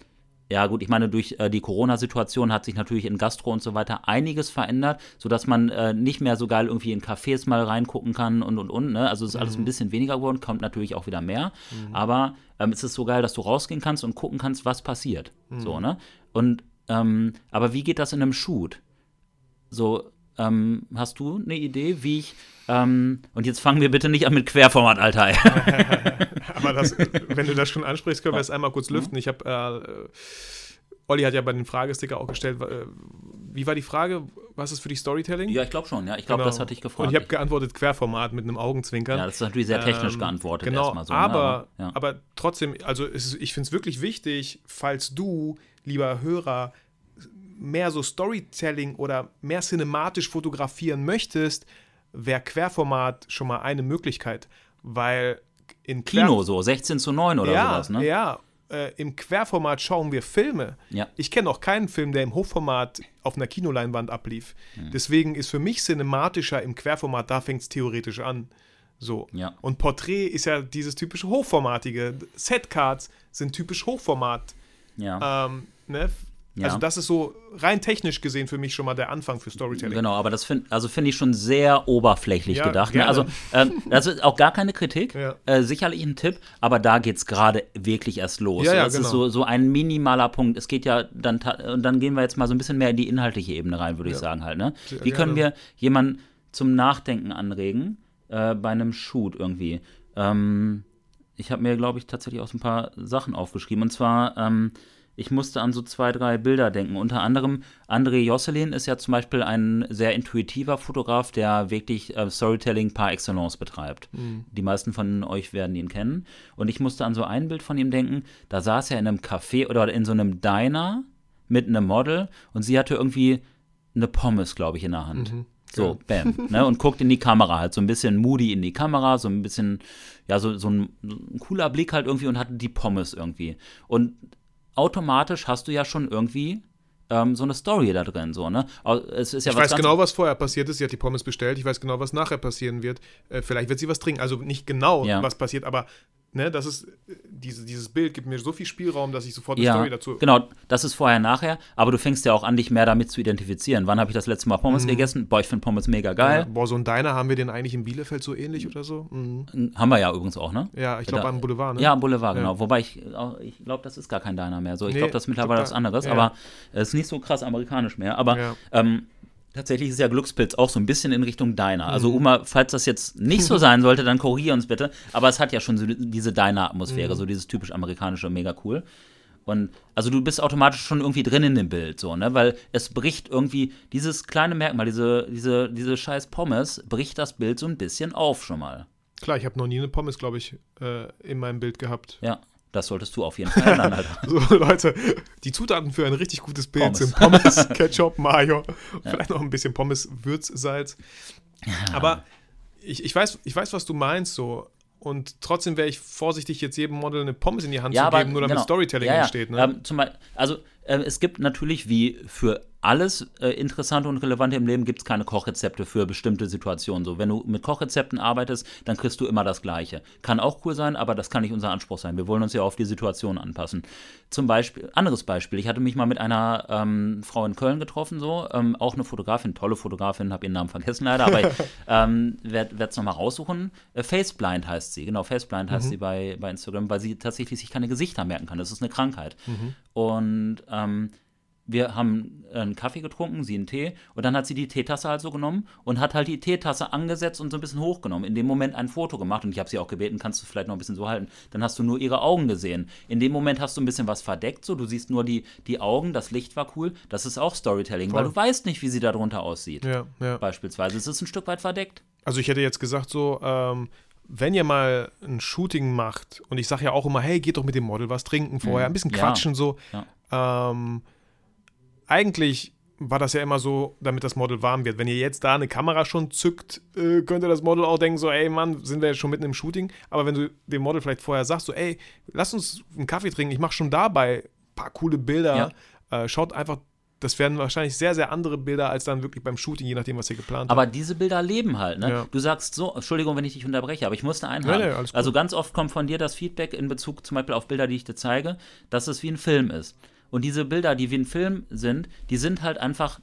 ja, gut, ich meine, durch äh, die Corona-Situation hat sich natürlich in Gastro und so weiter einiges verändert, sodass man äh, nicht mehr so geil irgendwie in Cafés mal reingucken kann und und und. Ne? Also ist alles Mhm. ein bisschen weniger geworden, kommt natürlich auch wieder mehr. Aber ähm, es ist so geil, dass du rausgehen kannst und gucken kannst, was passiert. Mhm. So, ne? Und ähm, aber wie geht das in einem Shoot? So, ähm, hast du eine Idee, wie ich. Ähm, und jetzt fangen wir bitte nicht an mit Querformat, Alter. Aber das, wenn du das schon ansprichst, können wir es einmal kurz lüften. Ich habe, äh, Olli hat ja bei den Fragesticker auch gestellt, äh, wie war die Frage? Was ist für dich Storytelling? ja, ich glaube schon, ja. Ich glaube, Genau. das hatte ich gefragt. Und ich habe geantwortet Querformat mit einem Augenzwinkern. ja, das ist natürlich sehr technisch Ähm, geantwortet Genau, erstmal so. ne? aber, ja. aber trotzdem, also ist, ich finde es wirklich wichtig, falls du, lieber Hörer, mehr so Storytelling oder mehr cinematisch fotografieren möchtest, wäre Querformat schon mal eine Möglichkeit, weil in Quer- Kino so, 16 zu 9 oder ja, sowas, ne? Ja, äh, im Querformat schauen wir Filme. Ja. Ich kenne auch keinen Film, der im Hochformat auf einer Kinoleinwand ablief. Hm. Deswegen ist für mich cinematischer im Querformat, da fängt es theoretisch an. So. Ja. Und Porträt ist ja dieses typische Hochformatige. Setcards sind typisch Hochformat. Ja. Ähm, ne? Ja. Also das ist so rein technisch gesehen für mich schon mal der Anfang für Storytelling. Genau, aber das finde also find ich schon sehr oberflächlich Ja, gedacht. Ne? Also, ähm, das ist auch gar keine Kritik, Ja. äh, sicherlich ein Tipp, aber da geht es gerade wirklich erst los. Ja, das genau. ist so, so ein minimaler Punkt. Es geht ja dann, und dann gehen wir jetzt mal so ein bisschen mehr in die inhaltliche Ebene rein, würde ich sagen halt. Ne? Wie können wir jemanden zum Nachdenken anregen äh, bei einem Shoot irgendwie? Ähm, ich habe mir, glaube ich, tatsächlich auch so ein paar Sachen aufgeschrieben. Und zwar, ähm, ich musste an so zwei, drei Bilder denken. Unter anderem, André Josselin ist ja zum Beispiel ein sehr intuitiver Fotograf, der wirklich äh, Storytelling par excellence betreibt. Die meisten von euch werden ihn kennen. Und ich musste an so ein Bild von ihm denken. Da saß er in einem Café oder in so einem Diner mit einem Model und sie hatte irgendwie eine Pommes, glaube ich, in der Hand. So, bam. Ne, und guckt in die Kamera halt, so ein bisschen moody in die Kamera, so ein bisschen, ja, so, so, ein, so ein cooler Blick halt irgendwie und hat die Pommes irgendwie. Und automatisch hast du ja schon irgendwie ähm, so eine Story da drin, so, ne? Es ist ja Ich weiß genau, was vorher passiert ist. Sie hat die Pommes bestellt. Ich weiß genau, was nachher passieren wird. Äh, vielleicht wird sie was trinken. Also nicht genau, Ja. was passiert, aber ne, das ist, diese, dieses Bild gibt mir so viel Spielraum, dass ich sofort eine Ja, Story dazu. genau, das ist vorher, nachher, aber du fängst ja auch an, dich mehr damit zu identifizieren. Wann habe ich das letzte Mal Mhm. Pommes gegessen? Boah, ich finde Pommes mega Ja, geil. boah, so ein Diner haben wir den eigentlich in Bielefeld so ähnlich oder so? Mhm. Haben wir ja übrigens auch, ne? Ja, ich glaube am Boulevard, ne? Ja, am Boulevard, genau. Ja. Wobei ich, ich glaube, das ist gar kein Diner mehr. So, ich Nee, glaube, das ist mittlerweile total. was anderes, Ja. aber es ist nicht so krass amerikanisch mehr. Aber Ja. ähm, tatsächlich ist ja Glückspilz auch so ein bisschen in Richtung Diner. Also, Mhm. Uma, falls das jetzt nicht so sein sollte, dann korrigier uns bitte. Aber es hat ja schon so diese Diner-Atmosphäre, Mhm. so dieses typisch amerikanische, mega cool. Und also du bist automatisch schon irgendwie drin in dem Bild, so, ne? Weil es bricht irgendwie, dieses kleine Merkmal, diese, diese, diese scheiß Pommes, bricht das Bild so ein bisschen auf schon mal. Klar, ich habe noch nie eine Pommes, glaube ich, äh, in meinem Bild gehabt. Ja, das solltest du auf jeden Fall ändern, Alter. So, Leute, die Zutaten für ein richtig gutes Bild Pommes. sind Pommes, Ketchup, Mayo, vielleicht noch ein bisschen Pommes, Würzsalz. Aber ich, ich, weiß, ich weiß, was du meinst, so. Und trotzdem wäre ich vorsichtig, jetzt jedem Model eine Pommes in die Hand zu geben, nur damit genau. Storytelling ja, ja. entsteht. Ne? Ähm, zum Beispiel, also äh, es gibt natürlich wie für alles äh, Interessante und Relevante im Leben gibt es keine Kochrezepte für bestimmte Situationen. So, wenn du mit Kochrezepten arbeitest, dann kriegst du immer das Gleiche. Kann auch cool sein, aber das kann nicht unser Anspruch sein. Wir wollen uns ja auf die Situation anpassen. Zum Beispiel, anderes Beispiel, ich hatte mich mal mit einer ähm, Frau in Köln getroffen, so, ähm, auch eine Fotografin, tolle Fotografin, habe ihren Namen vergessen leider, aber ich ähm, werde es nochmal raussuchen. Äh, Faceblind heißt sie, genau, Faceblind mhm. heißt sie bei, bei Instagram, weil sie tatsächlich sich keine Gesichter merken kann. Das ist eine Krankheit. Mhm. Und ähm, wir haben einen Kaffee getrunken, sie einen Tee, und dann hat sie die Teetasse also genommen und hat halt die Teetasse angesetzt und so ein bisschen hochgenommen. In dem Moment ein Foto gemacht und ich habe sie auch gebeten, kannst du vielleicht noch ein bisschen so halten. Dann hast du nur ihre Augen gesehen. In dem Moment hast du ein bisschen was verdeckt, so du siehst nur die, die Augen, das Licht war cool. Das ist auch Storytelling, Voll. weil du weißt nicht, wie sie darunter aussieht. Ja, ja. Beispielsweise. Es ist ein Stück weit verdeckt. Also ich hätte jetzt gesagt so, ähm, wenn ihr mal ein Shooting macht, und ich sage ja auch immer, hey, geht doch mit dem Model was trinken vorher, mhm. ein bisschen quatschen ja. so. Ja. Ähm, eigentlich war das ja immer so, damit das Model warm wird. Wenn ihr jetzt da eine Kamera schon zückt, äh, könnte das Model auch denken, so, ey Mann, sind wir jetzt schon mitten im Shooting. Aber wenn du dem Model vielleicht vorher sagst, so, ey, lass uns einen Kaffee trinken, ich mache schon dabei ein paar coole Bilder, ja. äh, schaut einfach, das werden wahrscheinlich sehr, sehr andere Bilder als dann wirklich beim Shooting, je nachdem, was ihr geplant habt. Aber diese Bilder leben halt, ne? Ja. Du sagst so, Entschuldigung, wenn ich dich unterbreche, aber ich musste einhaken. Nee, nee, also ganz oft kommt von dir das Feedback in Bezug zum Beispiel auf Bilder, die ich dir zeige, dass es wie ein Film ist. Und diese Bilder, die wie ein Film sind, die sind halt einfach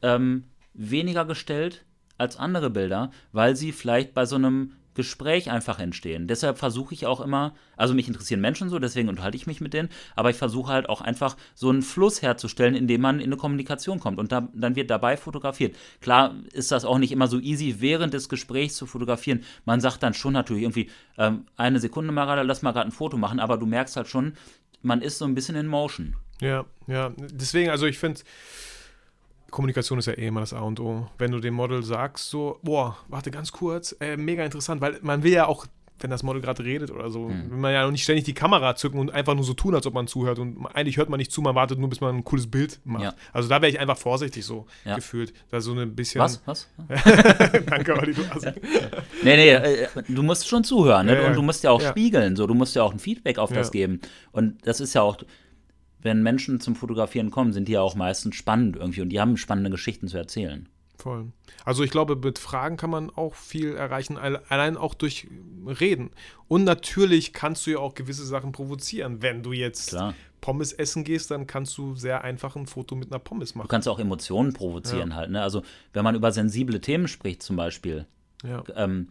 ähm, weniger gestellt als andere Bilder, weil sie vielleicht bei so einem Gespräch einfach entstehen. Deshalb versuche ich auch immer, also mich interessieren Menschen so, deswegen unterhalte ich mich mit denen, aber ich versuche halt auch einfach so einen Fluss herzustellen, in dem man in eine Kommunikation kommt und da, dann wird dabei fotografiert. Klar ist das auch nicht immer so easy, während des Gesprächs zu fotografieren. Man sagt dann schon natürlich irgendwie, ähm, eine Sekunde mal gerade, lass mal gerade ein Foto machen, aber du merkst halt schon, man ist so ein bisschen in Motion. Ja, ja. Deswegen, also ich finde, Kommunikation ist ja eh immer das A und O. Wenn du dem Model sagst, so, boah, warte ganz kurz, äh, mega interessant, weil man will ja auch, wenn das Model gerade redet oder so, mhm. will man ja auch nicht ständig die Kamera zücken und einfach nur so tun, als ob man zuhört. Und eigentlich hört man nicht zu, man wartet nur, bis man ein cooles Bild macht. Ja. Also da wäre ich einfach vorsichtig so ja. gefühlt. Da so ein bisschen. Was? Was? Danke, Olli, du hast. Ja. Nee, nee, äh, du musst schon zuhören, ne? Und du musst ja auch spiegeln, so, du musst ja auch ein Feedback auf das geben. Und das ist ja auch wenn Menschen zum Fotografieren kommen, sind die ja auch meistens spannend irgendwie und die haben spannende Geschichten zu erzählen. Voll. Also ich glaube, mit Fragen kann man auch viel erreichen, allein auch durch Reden. Und natürlich kannst du ja auch gewisse Sachen provozieren. Wenn du jetzt Klar. Pommes essen gehst, dann kannst du sehr einfach ein Foto mit einer Pommes machen. Du kannst auch Emotionen provozieren ja. halt. Ne? Also wenn man über sensible Themen spricht zum Beispiel, ja. ähm,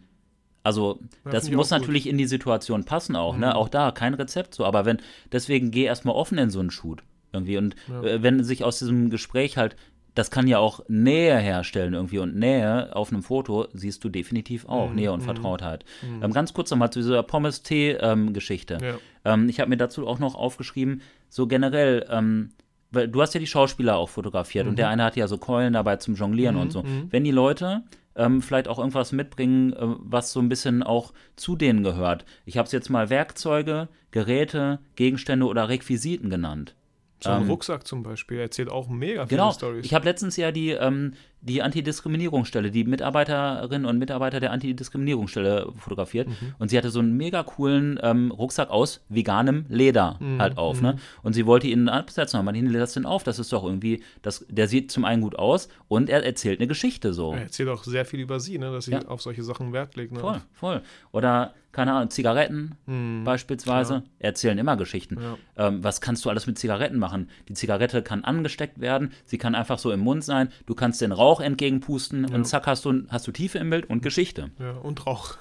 also ja, das muss natürlich in die Situation passen auch, ne? mhm. ne? Auch da kein Rezept so, aber wenn deswegen geh erstmal offen in so einen Shoot irgendwie und ja. äh, wenn sich aus diesem Gespräch halt das kann ja auch Nähe herstellen irgendwie und Nähe auf einem Foto siehst du definitiv auch, mhm. Nähe und mhm. Vertrautheit. Mhm. Ähm, ganz kurz nochmal zu dieser Pommes-Tee-Geschichte. Ähm, ja. ähm, ich habe mir dazu auch noch aufgeschrieben, so generell, ähm, weil du hast ja die Schauspieler auch fotografiert und der mhm. eine hat ja so Keulen dabei zum Jonglieren und so. Mhm. Wenn die Leute ähm, vielleicht auch irgendwas mitbringen, äh, was so ein bisschen auch zu denen gehört. Ich habe es jetzt mal Werkzeuge, Geräte, Gegenstände oder Requisiten genannt. So ein ähm, Rucksack zum Beispiel erzählt auch mega viele genau. Stories. Ich habe letztens ja die, ähm, die Antidiskriminierungsstelle, die Mitarbeiterinnen und Mitarbeiter der Antidiskriminierungsstelle fotografiert. Mhm. Und sie hatte so einen mega coolen ähm, Rucksack aus veganem Leder mhm. halt auf. Ne? Mhm. Und sie wollte ihn absetzen. Man lädt das denn auf. Das ist doch irgendwie, das, der sieht zum einen gut aus und er erzählt eine Geschichte so. Er erzählt auch sehr viel über sie, ne? dass sie ja. auf solche Sachen Wert legt. Ne? Voll, voll. Oder keine Ahnung, Zigaretten mhm, beispielsweise, klar. erzählen immer Geschichten. Ja. Ähm, was kannst du alles mit Zigaretten machen? Die Zigarette kann angesteckt werden, sie kann einfach so im Mund sein, du kannst den Rauch entgegenpusten ja. und zack, hast du, hast du Tiefe im Bild und Geschichte. Ja, und Rauch.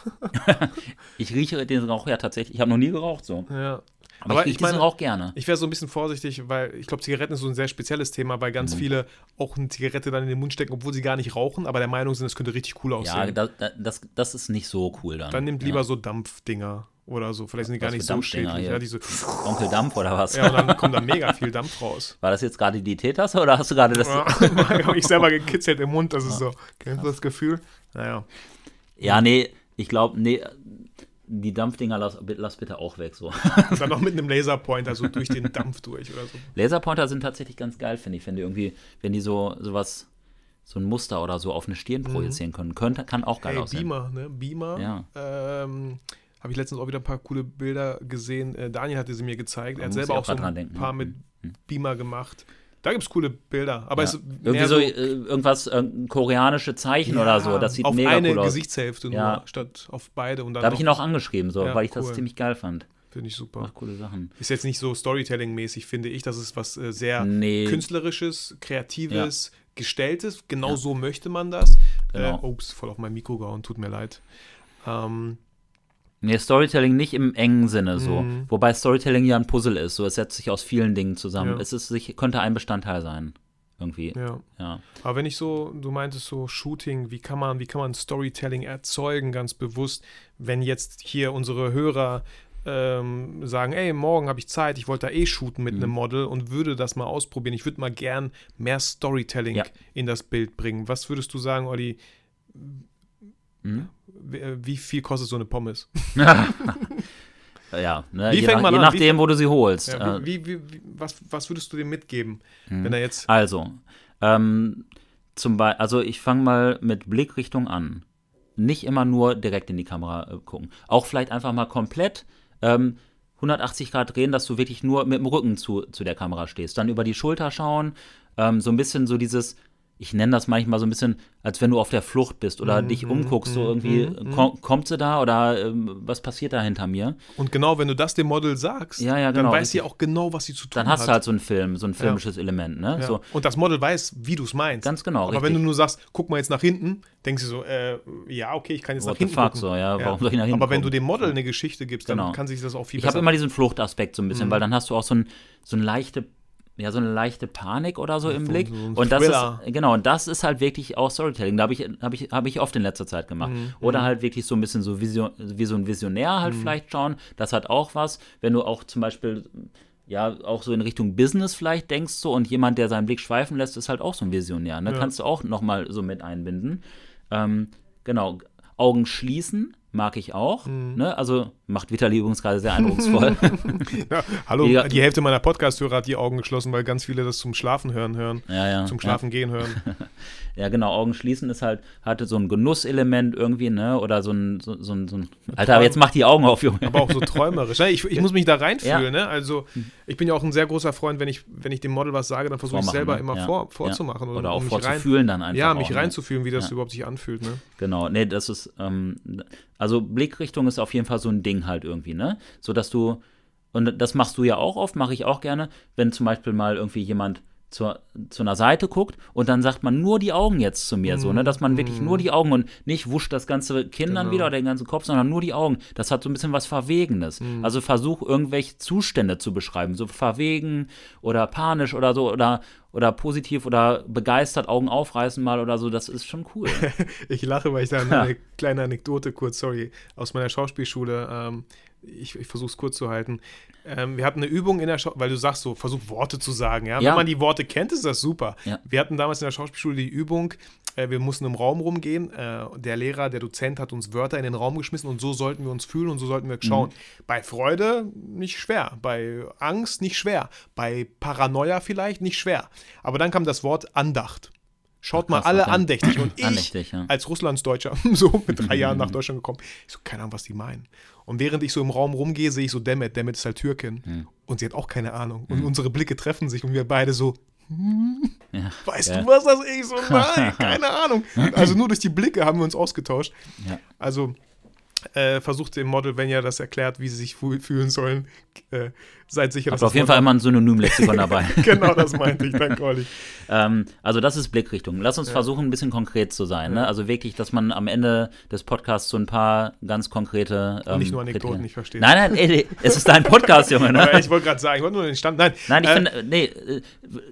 ich rieche den Rauch ja tatsächlich, ich habe noch nie geraucht so. Ja. Aber, aber ich, ich meine, auch gerne. Ich wäre so ein bisschen vorsichtig, weil ich glaube, Zigaretten ist so ein sehr spezielles Thema, weil ganz mhm. viele auch eine Zigarette dann in den Mund stecken, obwohl sie gar nicht rauchen, aber der Meinung sind, es könnte richtig cool aussehen. Ja, das, das, das ist nicht so cool dann. Dann nimmt lieber ja. so Dampfdinger oder so. Vielleicht sind die gar nicht so schädlich. Ja, diese Onkel Dampf oder was? Ja, und dann kommt da mega viel Dampf raus. War das jetzt gerade die Teetasse oder hast du gerade das? Ja, habe ich selber gekitzelt im Mund, das ist so. Kennst du das Gefühl? Naja. Ja, nee, ich glaube, nee, die Dampfdinger lass, lass, bitte auch weg. So. Und dann noch mit einem Laserpointer so durch den Dampf durch oder so. Laserpointer sind tatsächlich ganz geil, finde ich, wenn die irgendwie, wenn die so sowas, so ein Muster oder so auf eine Stirn mhm. projizieren können. Könnte, kann auch geil hey, aussehen. Beamer, ne? Beamer. Ja. Ähm, habe ich letztens auch wieder ein paar coole Bilder gesehen. Äh, Daniel hatte sie mir gezeigt. Er hat selber auch so ein denken. paar mit mhm. Beamer gemacht. Da gibt es coole Bilder. Aber Ja. es ist Irgendwie mehr so, äh, irgendwas, äh, koreanische Zeichen oder so. Das sieht auf mega eine cool aus. Gesichtsehälfte nur, Ja. statt auf beide. Und dann Da habe ich ihn auch angeschrieben, so, Ja, weil ich das cool. ziemlich geil fand. Finde ich super. Macht coole Sachen. Ist jetzt nicht so Storytelling-mäßig, finde ich. Das ist was äh, sehr Nee. Künstlerisches, Kreatives, Gestelltes. Genau so möchte man das. Genau. Äh, ups, voll auf mein Mikro gehauen, tut mir leid. Ähm, Nee, Storytelling nicht im engen Sinne so. Mhm. Wobei Storytelling ja ein Puzzle ist. So, es setzt sich aus vielen Dingen zusammen. Ja. Es ist, sich, könnte ein Bestandteil sein. Irgendwie. ja. Ja. Aber wenn ich so, du meintest so Shooting, wie kann man, wie kann man Storytelling erzeugen, ganz bewusst, wenn jetzt hier unsere Hörer ähm, sagen, ey, morgen habe ich Zeit, ich wollte da eh shooten mit Mhm. einem Model und würde das mal ausprobieren. Ich würde mal gern mehr Storytelling Ja. in das Bild bringen. Was würdest du sagen, Olli, Hm? wie, äh, wie viel kostet so eine Pommes? ja, ne? Wie je, fängt nach, man je an? Wie nachdem, wo du sie holst. Ja, Äh, wie, wie, wie, was, was würdest du dem mitgeben, Mhm. wenn er jetzt Also, ähm, zum Beispiel, also ich fange mal mit Blickrichtung an. Nicht immer nur direkt in die Kamera äh, gucken. Auch vielleicht einfach mal komplett ähm, 180 Grad drehen, dass du wirklich nur mit dem Rücken zu, zu der Kamera stehst. Dann über die Schulter schauen, ähm, so ein bisschen so dieses, ich nenne das manchmal so ein bisschen, als wenn du auf der Flucht bist oder Mhm, dich umguckst, so irgendwie, kom kommt sie da oder ähm, was passiert da hinter mir? Und genau, wenn du das dem Model sagst, Ja, ja, dann genau, weiß sie auch genau, was sie zu tun Dann hat. hast du halt so einen Film, so ein filmisches Element, ne? ja. So, Und das Model weiß, wie du es meinst. Ganz genau, Aber richtig. wenn du nur sagst, guck mal jetzt nach hinten, denkst du so, äh, ja, okay, ich kann jetzt What nach the hinten fuck, gucken. so, ja, warum soll ich nach hinten Aber wenn du dem Model eine Geschichte gibst, dann Genau. kann sich das auch viel Ich habe besser immer diesen Fluchtaspekt so ein bisschen, weil dann hast du auch so, ein, so eine leichte, ja, so eine leichte Panik oder so im so- Blick. so und das Thriller. ist, genau, und das ist halt wirklich auch Storytelling. Da habe ich, hab ich, hab ich oft in letzter Zeit gemacht. Mhm. Oder halt wirklich so ein bisschen so Vision, wie so ein Visionär halt vielleicht schauen. Das hat auch was. Wenn du auch zum Beispiel ja, auch so in Richtung Business vielleicht denkst so und jemand, der seinen Blick schweifen lässt, ist halt auch so ein Visionär. Ne? Ja. Kannst du auch nochmal so mit einbinden. Ähm, genau, Augen schließen mag ich auch. Mhm. Ne? Also macht Vitali übrigens gerade sehr eindrucksvoll. Ja, hallo, Ja. die Hälfte meiner Podcast-Hörer hat die Augen geschlossen, weil ganz viele das zum Schlafen hören hören. ja, ja. Zum Schlafen gehen hören. Ja, genau, Augen schließen ist halt, hatte so ein Genusselement irgendwie, ne? Oder so ein, so, so ein, so ein Alter, jetzt mach die Augen auf, Junge. aber auch so träumerisch. Ich, ich muss mich da reinfühlen. Ja. Ne? Also ich bin ja auch ein sehr großer Freund, wenn ich, wenn ich dem Model was sage, dann versuche ich selber ne? immer Ja. vor, Ja. vorzumachen. Oder auch um mich rein, vorzufühlen dann einfach. Ja, auch, mich ne? reinzufühlen, wie das Ja. überhaupt sich anfühlt. Ne? Genau, nee, das ist, ähm, also Blickrichtung ist auf jeden Fall so ein Ding halt irgendwie, ne? So dass du, und das machst du ja auch oft, mache ich auch gerne, wenn zum Beispiel mal irgendwie jemand zur, zu einer Seite guckt und dann sagt man nur die Augen jetzt zu mir, so, ne? Dass man wirklich nur die Augen und nicht wuscht das ganze Kinn dann Genau. wieder oder den ganzen Kopf, sondern nur die Augen. Das hat so ein bisschen was Verwegenes. Also versuch irgendwelche Zustände zu beschreiben, so verwegen oder panisch oder so oder oder positiv oder begeistert Augen aufreißen mal oder so, das ist schon cool. Ich lache, weil ich da eine kleine Anekdote kurz, sorry, aus meiner Schauspielschule, ähm, ich, ich versuche es kurz zu halten. Ähm, wir hatten eine Übung in der Schau weil du sagst so, versuch Worte zu sagen. Ja? Ja. Wenn man die Worte kennt, ist das super. Ja. Wir hatten damals in der Schauspielschule die Übung, äh, wir mussten im Raum rumgehen. Äh, der Lehrer, der Dozent hat uns Wörter in den Raum geschmissen und so sollten wir uns fühlen und so sollten wir schauen. Bei Freude nicht schwer, bei Angst nicht schwer, bei Paranoia vielleicht nicht schwer. Aber dann kam das Wort Andacht. Schaut mal alle andächtig. Und ich Andächtig, ja. als Russlandsdeutscher, so mit drei Jahren nach Deutschland gekommen. Ich so, keine Ahnung, was die meinen. Und während ich so im Raum rumgehe, sehe ich so Demet, Demet ist halt Türkin. Hm. Und sie hat auch keine Ahnung. Und unsere Blicke treffen sich und wir beide so, Ja. weißt Ja. du, was das ist? Ich so, nein, keine Ahnung. Also nur durch die Blicke haben wir uns ausgetauscht. Ja. Also äh, versucht dem Model, wenn ihr das erklärt, wie sie sich fühlen sollen, äh, seid sicher, Habt dass auf jeden Fall immer ein Synonymlexikon dabei. Genau das meinte ich, danke Olli. ähm, also das ist Blickrichtung. Lass uns versuchen, ein bisschen konkret zu sein. Ne? Also wirklich, dass man am Ende des Podcasts so ein paar ganz konkrete ähm, nicht nur Anekdoten, ich verstehe. Nein, nein, ey, es ist dein Podcast, Junge. Ne? Ich wollte gerade sagen, ich wollte nur den Stand. Nein, Nein, ich äh, finde, nee, äh,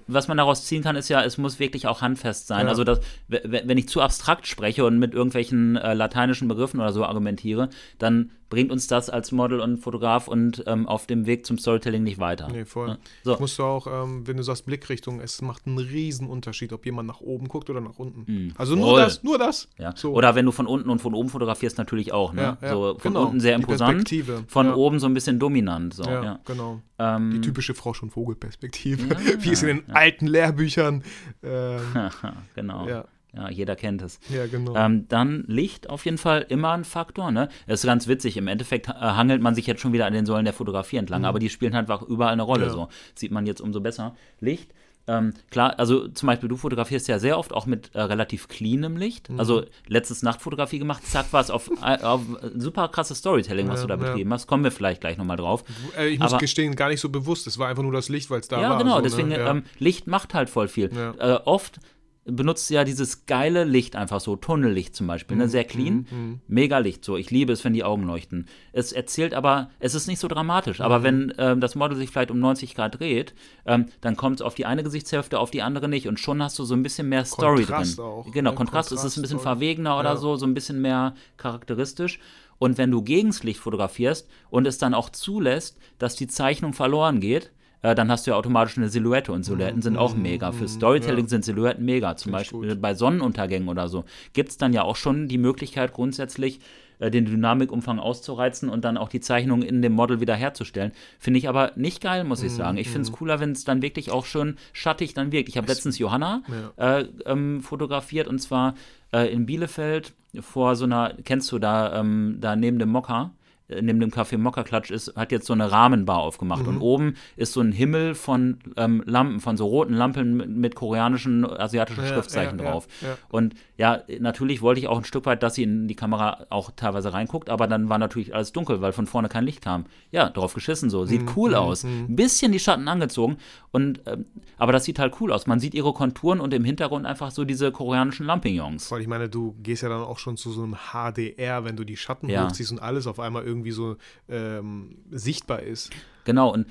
was man daraus ziehen kann, ist ja, es muss wirklich auch handfest sein. Ja. Also, w- wenn ich zu abstrakt spreche und mit irgendwelchen äh, lateinischen Begriffen oder so argumentiere, dann bringt uns das als Model und Fotograf und ähm, auf dem Weg zum Storytelling nicht weiter. Nee, voll. So. Musst du auch, ähm, wenn du sagst Blickrichtung, es macht einen riesen Unterschied, ob jemand nach oben guckt oder nach unten. Also nur Voll. das, nur das. Ja. So. Oder wenn du von unten und von oben fotografierst, natürlich auch. Ne? Ja, ja, so von genau. unten sehr imposant, Perspektive. von oben so ein bisschen dominant. So, ja, genau. Ähm, Die typische Frau schon Vogelperspektive, wie es in den alten Lehrbüchern. Ähm, genau. ja. Ja. jeder kennt es. ja, genau. Ähm, dann Licht auf jeden Fall immer ein Faktor. Ne? Das ist ganz witzig. Im Endeffekt äh, hangelt man sich jetzt schon wieder an den Säulen der Fotografie entlang, aber die spielen halt einfach überall eine Rolle. Mhm. Ja. So sieht man jetzt umso besser. Licht. ähm, klar, also zum Beispiel, du fotografierst ja sehr oft auch mit äh, relativ cleanem Licht. Mhm. Also letztes Nachtfotografie gemacht, zack, war es auf, äh, auf super krasses Storytelling, was ja, du da betrieben ja. hast. Kommen wir vielleicht gleich nochmal drauf. Äh, ich muss Aber, gestehen, gar nicht so bewusst. Es war einfach nur das Licht, weil es da ja, war. Ja, genau, so, deswegen, ne? ähm, Licht macht halt voll viel. Äh, oft benutzt ja dieses geile Licht einfach so, Tunnellicht zum Beispiel, ne? Mhm, sehr clean, mm, mm. mega Licht, so. Ich liebe es, wenn die Augen leuchten. Es erzählt aber, es ist nicht so dramatisch, aber mhm. wenn ähm, das Model sich vielleicht um 90 Grad dreht, ähm, dann kommt es auf die eine Gesichtshälfte, auf die andere nicht und schon hast du so ein bisschen mehr Story Kontrast drin. Auch, genau, ne? Kontrast, Kontrast ist es ein bisschen verwegener oder ja. so, so ein bisschen mehr charakteristisch. Und wenn du gegens Licht fotografierst und es dann auch zulässt, dass die Zeichnung verloren geht, äh, dann hast du ja automatisch eine Silhouette und Silhouetten sind auch mega. Für Storytelling ja. sind Silhouetten mega. Zum Beispiel gut. bei Sonnenuntergängen oder so gibt es dann ja auch schon die Möglichkeit grundsätzlich, äh, den Dynamikumfang auszureizen und dann auch die Zeichnung in dem Model wieder herzustellen. Finde ich aber nicht geil, muss ich sagen. Ich finde es cooler, wenn es dann wirklich auch schön schattig dann wirkt. Ich habe letztens Johanna ja. äh, ähm, fotografiert und zwar äh, in Bielefeld vor so einer, kennst du da, ähm, da neben dem Mokka? Neben dem Café Mokka-Klatsch ist, hat jetzt so eine Rahmenbar aufgemacht. Mhm. Und oben ist so ein Himmel von ähm, Lampen, von so roten Lampen mit, mit koreanischen, asiatischen ja, Schriftzeichen ja, drauf. Ja, und ja, natürlich wollte ich auch ein Stück weit, dass sie in die Kamera auch teilweise reinguckt, aber dann war natürlich alles dunkel, weil von vorne kein Licht kam. Ja, drauf geschissen so. Sieht mhm. cool mhm. aus. Ein mhm. bisschen die Schatten angezogen. Und, ähm, aber das sieht halt cool aus. Man sieht ihre Konturen und im Hintergrund einfach so diese koreanischen Lampignons. Voll, ich meine, du gehst ja dann auch schon zu so einem HDR, wenn du die Schatten hochziehst und alles auf einmal irgendwie irgendwie so ähm, sichtbar ist. Genau, und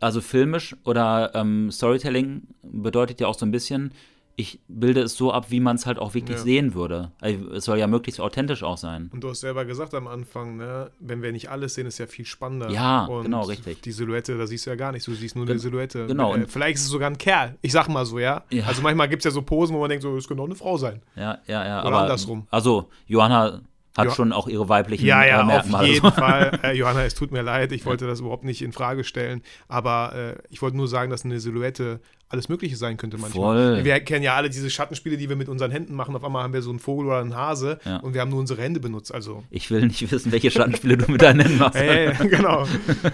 also filmisch oder ähm, Storytelling bedeutet ja auch so ein bisschen, ich bilde es so ab, wie man es halt auch wirklich ja. sehen würde. Also, es soll ja möglichst authentisch auch sein. Und du hast selber gesagt am Anfang, ne, wenn wir nicht alles sehen, ist ja viel spannender. Ja, und genau, richtig. Die Silhouette, da siehst du ja gar nichts, du siehst nur Gen die Silhouette. Genau. Äh, vielleicht ist es sogar ein Kerl, ich sag mal so, ja. ja. Also manchmal gibt es ja so Posen, wo man denkt, so, es könnte auch eine Frau sein. Ja, ja, ja. Oder aber, andersrum. Also, Johanna hat jo schon auch ihre weiblichen ja, ja, äh, Merkmale. Auf jeden Fall. Äh, Johanna, es tut mir leid, ich wollte das überhaupt nicht in Frage stellen, aber äh, ich wollte nur sagen, dass eine Silhouette alles Mögliche sein könnte manchmal. Voll. Wir kennen ja alle diese Schattenspiele, die wir mit unseren Händen machen. Auf einmal haben wir so einen Vogel oder einen Hase ja. und wir haben nur unsere Hände benutzt. Also. Ich will nicht wissen, welche Schattenspiele du mit deinen Händen machst. Hey, genau.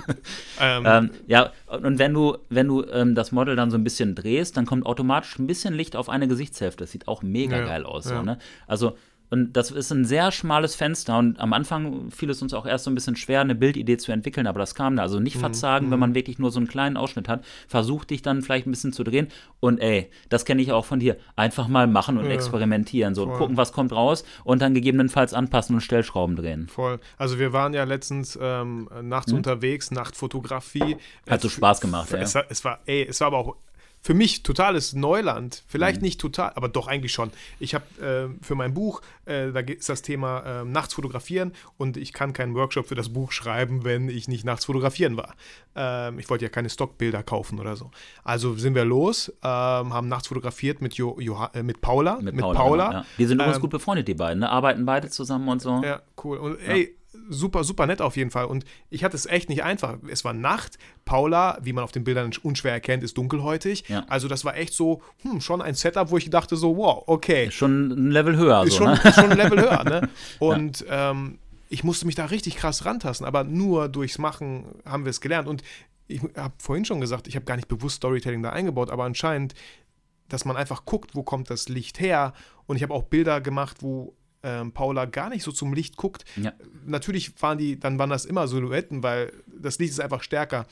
ähm, ähm, ja, und wenn du, wenn du ähm, das Model dann so ein bisschen drehst, dann kommt automatisch ein bisschen Licht auf eine Gesichtshälfte. Das sieht auch mega ja, geil aus. Ja. So, ne? Also und das ist ein sehr schmales Fenster. Und am Anfang fiel es uns auch erst so ein bisschen schwer, eine Bildidee zu entwickeln, aber das kam da. Also nicht mhm. verzagen, wenn mhm. man wirklich nur so einen kleinen Ausschnitt hat. Versuch dich dann vielleicht ein bisschen zu drehen. Und ey, das kenne ich auch von dir. Einfach mal machen und ja, experimentieren. So voll. gucken, was kommt raus und dann gegebenenfalls anpassen und Stellschrauben drehen. Voll. Also wir waren ja letztens ähm, nachts mhm. unterwegs, Nachtfotografie. Hat so Spaß gemacht, es, ja. Es war, ey, es war aber auch für mich totales Neuland. Vielleicht mhm. nicht total, aber doch eigentlich schon. Ich habe äh, für mein Buch, äh, da ist das Thema äh, nachts fotografieren und ich kann keinen Workshop für das Buch schreiben, wenn ich nicht nachts fotografieren war. Ähm, ich wollte ja keine Stockbilder kaufen oder so. Also sind wir los, ähm, haben nachts fotografiert mit, jo, jo äh, mit Paula. Mit, mit Paula. Paula. Genau, ja. Die sind übrigens ähm, gut befreundet, die beiden, ne? arbeiten beide zusammen und so. Ja, cool. Und ey, super, super nett auf jeden Fall. Und ich hatte es echt nicht einfach. Es war Nacht. Paula, wie man auf den Bildern unschwer erkennt, ist dunkelhäutig. Ja. Also das war echt so, hm, schon ein Setup, wo ich dachte so, wow, okay. schon ein Level höher. Ist so, schon, ne? ist schon ein Level höher, ne? Und ja. ähm, ich musste mich da richtig krass rantasten, aber nur durchs Machen haben wir es gelernt. Und ich habe vorhin schon gesagt, ich habe gar nicht bewusst Storytelling da eingebaut, aber anscheinend, dass man einfach guckt, wo kommt das Licht her. Und ich habe auch Bilder gemacht, wo ähm, Paula gar nicht so zum Licht guckt. Ja. Natürlich waren die, dann waren das immer Silhouetten, weil das Licht ist einfach stärker.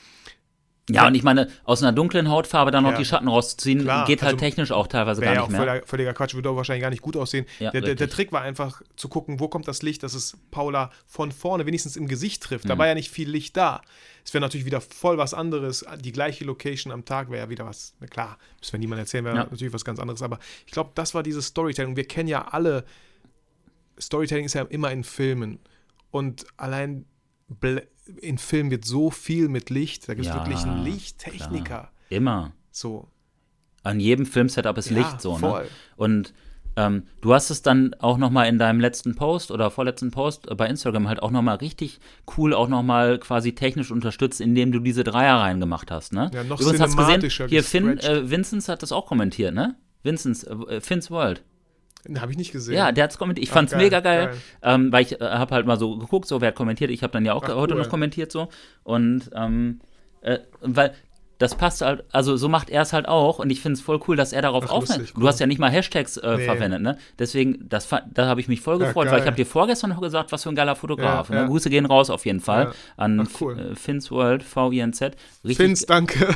Ja, ja, und ich meine, aus einer dunklen Hautfarbe dann noch ja. die Schatten rauszuziehen, Klar, geht halt also, technisch auch teilweise gar nicht auch mehr. Völliger, völliger Quatsch, würde auch wahrscheinlich gar nicht gut aussehen. Der, der, der, Trick war einfach zu gucken, wo kommt das Licht, dass es Paula von vorne wenigstens im Gesicht trifft. Mhm. Da war ja nicht viel Licht da. Es wäre natürlich wieder voll was anderes. Die gleiche Location am Tag wäre ja wieder was, na klar, müssen wir niemand erzählen, wäre natürlich was ganz anderes. Aber ich glaube, das war dieses Storytelling. Wir kennen ja alle Storytelling ist ja immer in Filmen. Und allein in Filmen wird so viel mit Licht. Da gibt es ja, wirklich einen Lichttechniker. Klar. Immer. So. An jedem Filmsetup ist ja, Licht so, ne? voll. ne? Und ähm, du hast es dann auch nochmal in deinem letzten Post oder vorletzten Post bei Instagram halt auch nochmal richtig cool auch nochmal quasi technisch unterstützt, indem du diese Dreier reingemacht hast, ne? Ja, noch Übrigens hast gesehen, hier Finn, äh, Vincenz hat das auch kommentiert, ne? Vincenz, äh, Finn's World. Habe ich nicht gesehen. Ja, der hat es kommentiert. Ich fand es mega geil, geil. Ähm, weil ich äh, habe halt mal so geguckt, so wer hat kommentiert. Ich habe dann ja auch Ach, heute cool. noch kommentiert so. Und ähm, äh, weil das passt halt, also so macht er es halt auch und ich finde es voll cool, dass er darauf Ach, aufnimmt. lustig, Du cool. hast ja nicht mal Hashtags äh, Nee. verwendet, ne? Deswegen, das, da habe ich mich voll Ja, gefreut, weil geil. ich habe dir vorgestern noch gesagt, was für ein geiler Fotograf. Ja, ne? ja. Grüße gehen raus auf jeden Fall Ja. an Ach, cool. äh, Finns World, V-I-N-Z. Vince, danke.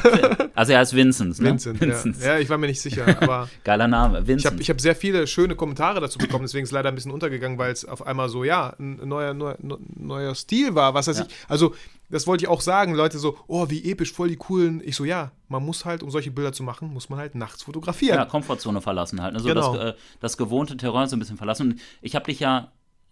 Also er heißt Vincent, ne? Vincent, ja. ja, ich war mir nicht sicher, aber Geiler Name, ich Vincent. habe ich hab sehr viele schöne Kommentare dazu bekommen, deswegen ist es leider ein bisschen untergegangen, weil es auf einmal so, ja, ein neuer, neuer, neuer Stil war, was weiß Ja. ich. Also, das wollte ich auch sagen, Leute so, oh, wie episch, voll die coolen. Ich so, ja, man muss halt, um solche Bilder zu machen, muss man halt nachts fotografieren. ja, Komfortzone verlassen halt. Ne? So Genau. das, äh, das gewohnte Terrain so ein bisschen verlassen. Und ich habe dich ja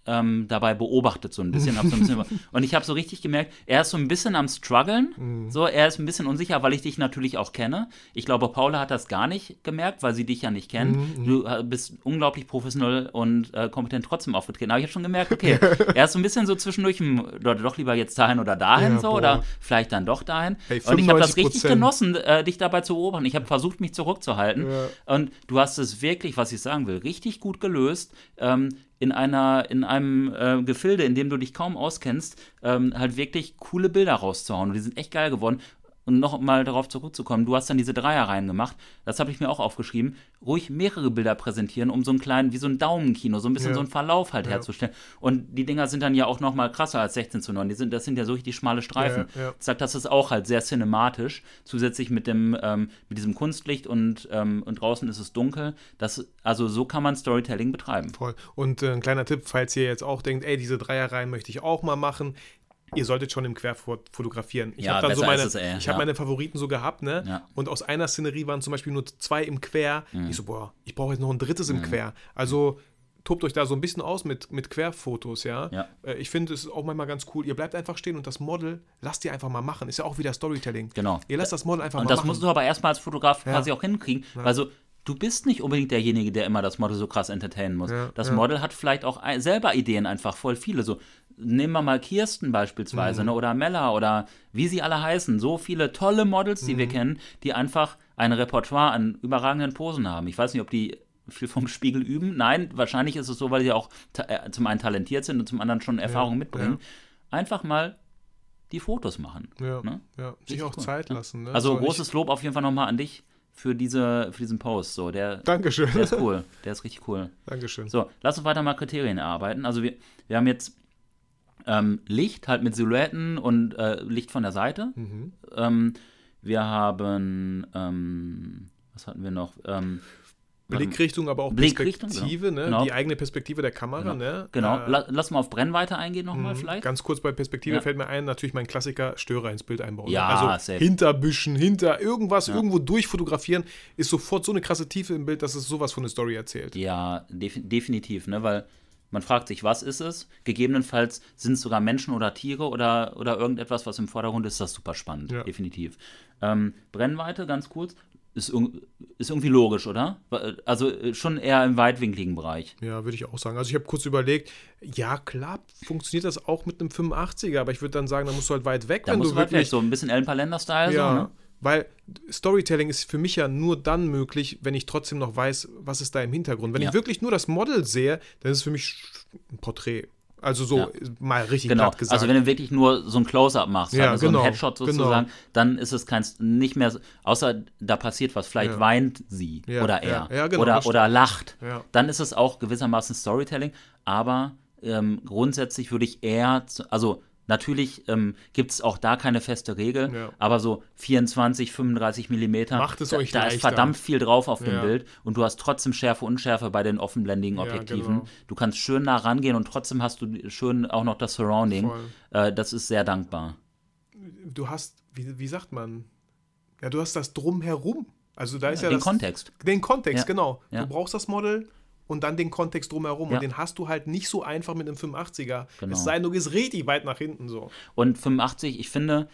ähm, dabei beobachtet so ein bisschen. so ein bisschen und ich habe so richtig gemerkt, er ist so ein bisschen am struggeln. Mhm. So, er ist ein bisschen unsicher, weil ich dich natürlich auch kenne. Ich glaube, Paula hat das gar nicht gemerkt, weil sie dich ja nicht kennt. Mhm, Du äh, bist unglaublich professionell und äh, kompetent trotzdem aufgetreten. Aber ich habe schon gemerkt, okay, er ist so ein bisschen so zwischendurch, im, oder doch lieber jetzt dahin oder dahin Ja, so boah. oder vielleicht dann doch dahin. Hey, und ich habe das richtig 95%. genossen, äh, dich dabei zu beobachten. Ich habe versucht, mich zurückzuhalten. Ja. Und du hast es wirklich, was ich sagen will, richtig gut gelöst. Ähm, in einer, in einem äh, Gefilde, in dem du dich kaum auskennst, ähm, halt wirklich coole Bilder rauszuhauen. Und die sind echt geil geworden. Und noch mal darauf zurückzukommen, du hast dann diese Dreierreihen gemacht, das habe ich mir auch aufgeschrieben, ruhig mehrere Bilder präsentieren, um so einen kleinen, wie so ein Daumenkino, so ein bisschen Ja. so einen Verlauf halt herzustellen. Und die Dinger sind dann ja auch noch mal krasser als 16 zu 9. Die sind, das sind ja so richtig schmale Streifen. Ja, ja. Ich sag, das ist auch halt sehr cinematisch, zusätzlich mit dem, ähm, mit diesem Kunstlicht und, ähm, und draußen ist es dunkel. Das, also so kann man Storytelling betreiben. Voll. Und äh, ein kleiner Tipp, falls ihr jetzt auch denkt, ey, diese Dreierreihen möchte ich auch mal machen. Ihr solltet schon im Querfot fotografieren. Ich Ja, habe dann so meine, ist es, ey, ich habe ja. meine Favoriten so gehabt, ne? Ja. Und aus einer Szenerie waren zum Beispiel nur zwei im Quer. Mhm. Ich so, boah, ich brauche jetzt noch ein drittes im Quer. Also tobt euch da so ein bisschen aus mit, mit Querfotos, ja. Ja. Äh, Ich finde es ist auch manchmal ganz cool. Ihr bleibt einfach stehen und das Model lasst ihr einfach mal machen. Ist ja auch wieder Storytelling. Genau. Ihr lasst das Model einfach Und mal das machen. musst du aber erstmal als Fotograf Ja. quasi auch hinkriegen. Also du bist nicht unbedingt derjenige, der immer das Model so krass entertainen muss. Ja, das ja. Model hat vielleicht auch selber Ideen, einfach voll viele. So, nehmen wir mal Kirsten beispielsweise, Mhm. ne? oder Mella oder wie sie alle heißen. So viele tolle Models, die wir Mhm. kennen, die einfach ein Repertoire an überragenden Posen haben. Ich weiß nicht, ob die viel vom Spiegel üben. Nein, wahrscheinlich ist es so, weil sie auch äh, zum einen talentiert sind und zum anderen schon Erfahrung mitbringen. Einfach mal die Fotos machen. ja, ne? ja. Sich auch cool, Zeit ja. lassen. Ne? Also So großes Lob auf jeden Fall nochmal an dich für, diese, für diesen Post. So, der, Dankeschön. der ist cool. Der ist richtig cool. Dankeschön. So, lass uns weiter mal Kriterien erarbeiten. Also wir, wir haben jetzt ähm, Licht halt mit Silhouetten und äh, Licht von der Seite. Mhm. Ähm, wir haben, ähm, was hatten wir noch? Ähm, Blickrichtung, aber auch Blickrichtung, Perspektive, ne? genau. Die eigene Perspektive der Kamera, ne? genau, Äh, La lass mal auf Brennweite eingehen nochmal Mhm. vielleicht. Ganz kurz bei Perspektive Ja. fällt mir ein, natürlich mein Klassiker, Störer ins Bild einbauen. Ja, also safe. hinter Büschen, hinter irgendwas, irgendwo durchfotografieren, ist sofort so eine krasse Tiefe im Bild, dass es sowas von eine Story erzählt. Ja, defi definitiv, ne? Weil man fragt sich, was ist es? Gegebenenfalls sind es sogar Menschen oder Tiere oder, oder irgendetwas, was im Vordergrund ist, das ist super spannend, Ja. definitiv. Ähm, Brennweite, ganz kurz, ist, ist irgendwie logisch, oder? Also äh, schon eher im weitwinkligen Bereich. Ja, würde ich auch sagen. Also ich habe kurz überlegt, ja klar, funktioniert das auch mit einem 85er, aber ich würde dann sagen, da musst du halt weit weg, Da wenn musst du weit weg, wirklich so ein bisschen Ellen Palender-Style, Ja, so, ne? Weil Storytelling ist für mich ja nur dann möglich, wenn ich trotzdem noch weiß, was ist da im Hintergrund. Wenn Ja. ich wirklich nur das Model sehe, dann ist es für mich ein Porträt. Also so Ja. mal richtig Genau, gesagt. also wenn du wirklich nur so ein Close-Up machst, Ja, halt, so genau, ein Headshot sozusagen, genau. dann ist es kein, nicht mehr, so- außer da passiert was, vielleicht Ja. weint sie oder er ja, genau, oder, oder lacht. Dann ist es auch gewissermaßen Storytelling, aber ähm, grundsätzlich würde ich eher, zu, also natürlich ähm, gibt es auch da keine feste Regel, Ja. aber so 24, 35 Millimeter, Macht es da, euch da ist verdammt viel drauf auf dem Ja. Bild und du hast trotzdem Schärfe, Unschärfe bei den offenblendigen Ja, Objektiven. genau. Du kannst schön nah rangehen und trotzdem hast du schön auch noch das Surrounding. Äh, das ist sehr dankbar. du hast, wie, wie sagt man, ja, du hast das drumherum. Also da ist ja, Den das, Kontext. Den Kontext, Ja. genau. Ja. Du brauchst das Model und dann den Kontext drumherum. Ja. Und den hast du halt nicht so einfach mit einem 85er. Genau. Es sei denn, du gehst richtig weit nach hinten so. Und 85, ich finde,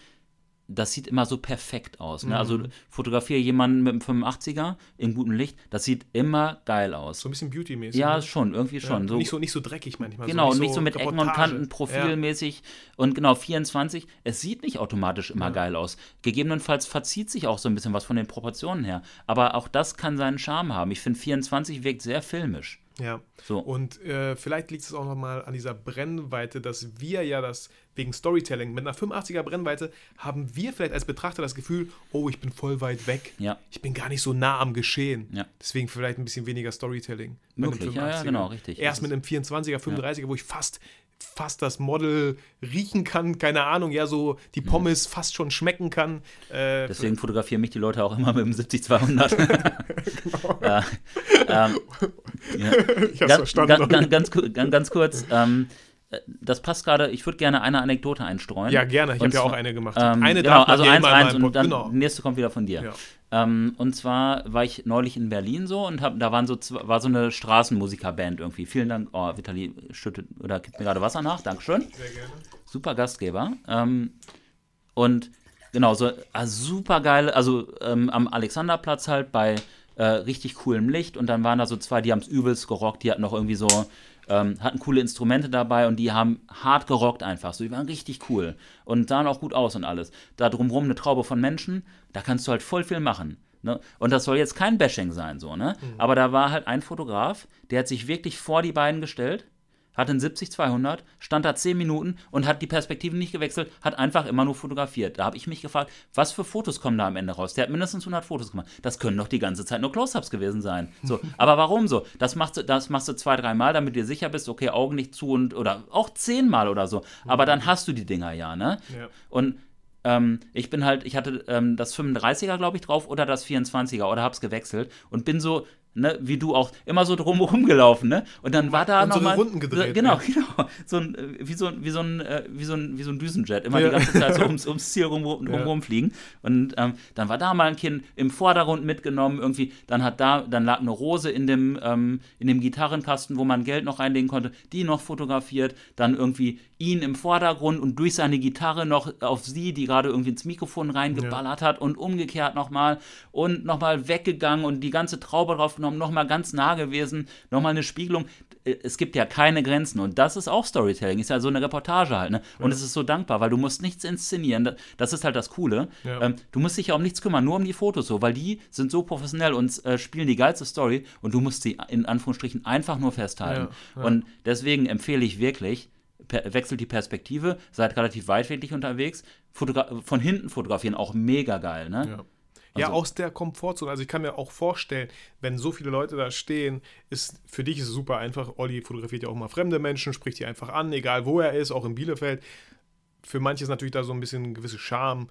das sieht immer so perfekt aus. Ne? Mhm. Also fotografiere jemanden mit einem 85er in gutem Licht, das sieht immer geil aus. So ein bisschen beauty-mäßig. ja, ne? schon, irgendwie schon. Ja, so, nicht, so, nicht so dreckig manchmal. genau, so, nicht so mit Ecken und. Kanten, profilmäßig. Und genau, 24, es sieht nicht automatisch immer geil aus. Gegebenenfalls verzieht sich auch so ein bisschen was von den Proportionen her. Aber auch das kann seinen Charme haben. Ich finde, 24 wirkt sehr filmisch. Ja. So. Und äh, vielleicht liegt es auch nochmal an dieser Brennweite, dass wir ja das wegen Storytelling mit einer 85er Brennweite haben wir vielleicht als Betrachter das Gefühl, oh, ich bin voll weit weg. Ja. Ich bin gar nicht so nah am Geschehen. Ja. Deswegen vielleicht ein bisschen weniger Storytelling. Möglich, ja, ja, genau, richtig. Erst mit einem 24er, 35er, ja. wo ich fast fast das Model riechen kann, keine Ahnung, ja, so die mhm. Pommes mhm. fast schon schmecken kann. Äh, Deswegen fotografieren mich die Leute auch immer mit dem 70-200. genau. äh, ähm, ja. Ich hab's ganz, verstanden. Ganz, ganz, ganz, ganz kurz, ähm, das passt gerade, ich würde gerne eine Anekdote einstreuen. Ja, gerne, ich habe ja auch eine gemacht. Ähm, eine genau, also eins, eins und dann genau. die nächste kommt wieder von dir. Ja. Ähm, und zwar war ich neulich in Berlin so und hab, da waren so, war so eine Straßenmusikerband irgendwie. Vielen Dank, oh, Vitali schüttet oder gibt mir gerade Wasser nach, Dankeschön. Sehr gerne. Super Gastgeber. Ähm, und genau, so also super geile, also ähm, am Alexanderplatz halt bei äh, richtig coolem Licht und dann waren da so zwei, die haben es übelst gerockt, die hatten noch irgendwie so ähm, hatten coole Instrumente dabei und die haben hart gerockt einfach. So, die waren richtig cool und sahen auch gut aus und alles. Da drumherum eine Traube von Menschen, da kannst du halt voll viel machen. Ne? Und das soll jetzt kein Bashing sein, so, ne? Mhm. Aber da war halt ein Fotograf, der hat sich wirklich vor die beiden gestellt hat einen 70-200, stand da 10 Minuten und hat die Perspektiven nicht gewechselt, hat einfach immer nur fotografiert. Da habe ich mich gefragt, was für Fotos kommen da am Ende raus? Der hat mindestens 100 Fotos gemacht. Das können doch die ganze Zeit nur Close-Ups gewesen sein. So, aber warum so? Das machst du, das machst du zwei, dreimal, damit du dir sicher bist, okay, Augen nicht zu und oder auch zehnmal oder so. Aber dann hast du die Dinger ja, ne? Ja. Und ähm, ich bin halt, ich hatte ähm, das 35er, glaube ich, drauf oder das 24er oder hab's gewechselt und bin so ne, wie du auch, immer so drumherum gelaufen, ne? Und dann war da nochmal. Runden gedreht. Genau, ja. genau. So ein, äh, wie, so, wie, so ein, äh, wie, so ein, wie so ein Düsenjet, immer ja. die ganze Zeit so ums, ums Ziel rum, rum, ja. rumfliegen. Und ähm, dann war da mal ein Kind im Vordergrund mitgenommen, irgendwie, dann hat da, dann lag eine Rose in dem, ähm, in dem Gitarrenkasten, wo man Geld noch reinlegen konnte, die noch fotografiert, dann irgendwie ihn im Vordergrund und durch seine Gitarre noch auf sie, die gerade irgendwie ins Mikrofon reingeballert hat und umgekehrt nochmal und nochmal weggegangen und die ganze Traube drauf genommen, nochmal ganz nah gewesen, nochmal eine Spiegelung. Äh, es gibt ja keine Grenzen und das ist auch Storytelling, ist ja so eine Reportage halt. Ne? Und ja. es ist so dankbar, weil du musst nichts inszenieren. Das ist halt das Coole. Ja. Ähm, du musst dich ja um nichts kümmern, nur um die Fotos so, weil die sind so professionell und äh, spielen die geilste Story und du musst sie in Anführungsstrichen einfach nur festhalten. Ja. Und deswegen empfehle ich wirklich, wechselt die Perspektive, seid relativ weitwinklig unterwegs, Fotogra von hinten fotografieren, auch mega geil, ne? Ja. Also, ja, aus der Komfortzone. Also ich kann mir auch vorstellen, wenn so viele Leute da stehen, ist für dich ist es super einfach. Olli fotografiert ja auch mal fremde Menschen, spricht die einfach an, egal wo er ist, auch in Bielefeld. Für manche ist natürlich da so ein bisschen gewisse Charme.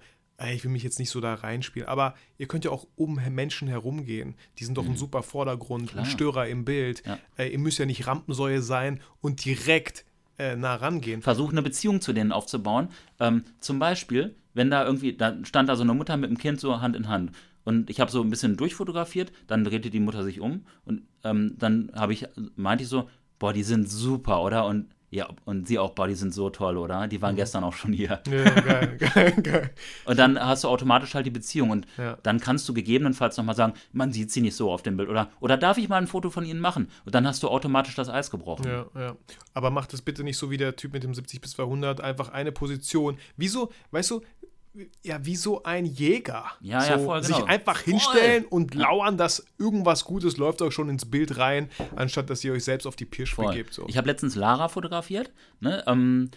Ich will mich jetzt nicht so da reinspielen, aber ihr könnt ja auch um Menschen herumgehen. Die sind doch mhm. ein super Vordergrund, Klar. ein Störer im Bild. Ja. Ihr müsst ja nicht Rampensäue sein und direkt äh, nah rangehen. Versuchen eine Beziehung zu denen aufzubauen. Ähm, zum Beispiel, wenn da irgendwie, da stand da so eine Mutter mit dem Kind so Hand in Hand. Und ich habe so ein bisschen durchfotografiert, dann drehte die Mutter sich um und ähm, dann habe ich, meinte ich so, boah, die sind super, oder? Und ja, und sie auch, die sind so toll, oder? Die waren mhm. gestern auch schon hier. Ja, geil, geil, geil. Und dann hast du automatisch halt die Beziehung und ja. dann kannst du gegebenenfalls nochmal sagen, man sieht sie nicht so auf dem Bild oder, oder darf ich mal ein Foto von ihnen machen? Und dann hast du automatisch das Eis gebrochen. Ja, ja. Aber mach das bitte nicht so wie der Typ mit dem 70 bis 200, einfach eine Position. Wieso, weißt du, ja, wie so ein Jäger. Ja, so ja, voll, genau. Sich einfach voll. hinstellen und lauern, dass irgendwas Gutes läuft euch schon ins Bild rein, anstatt dass ihr euch selbst auf die Pirsch voll. begebt. So. Ich habe letztens Lara fotografiert, ne? ähm,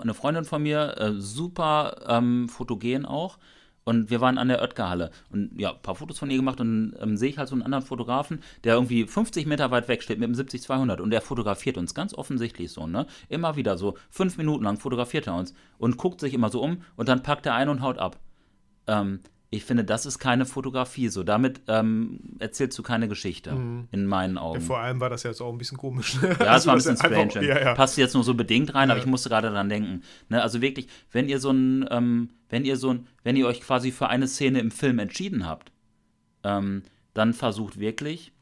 eine Freundin von mir, äh, super ähm, fotogen auch. Und wir waren an der Oetker-Halle und ja, ein paar Fotos von ihr gemacht und ähm, sehe ich halt so einen anderen Fotografen, der irgendwie 50 Meter weit weg steht mit dem 70-200 und der fotografiert uns ganz offensichtlich so, ne? Immer wieder so, fünf Minuten lang fotografiert er uns und guckt sich immer so um und dann packt er ein und haut ab. Ähm, ich finde, das ist keine Fotografie. So, damit ähm, erzählst du keine Geschichte, mhm. in meinen Augen. Ja, vor allem war das jetzt auch ein bisschen komisch. Ja, es also, war ein bisschen strange. Einfach, ja, ja. Passt jetzt nur so bedingt rein, aber ich musste gerade daran denken. Ne, also wirklich, wenn ihr so ein, ähm, wenn ihr so ein, wenn ihr euch quasi für eine Szene im Film entschieden habt, ähm, dann versucht wirklich,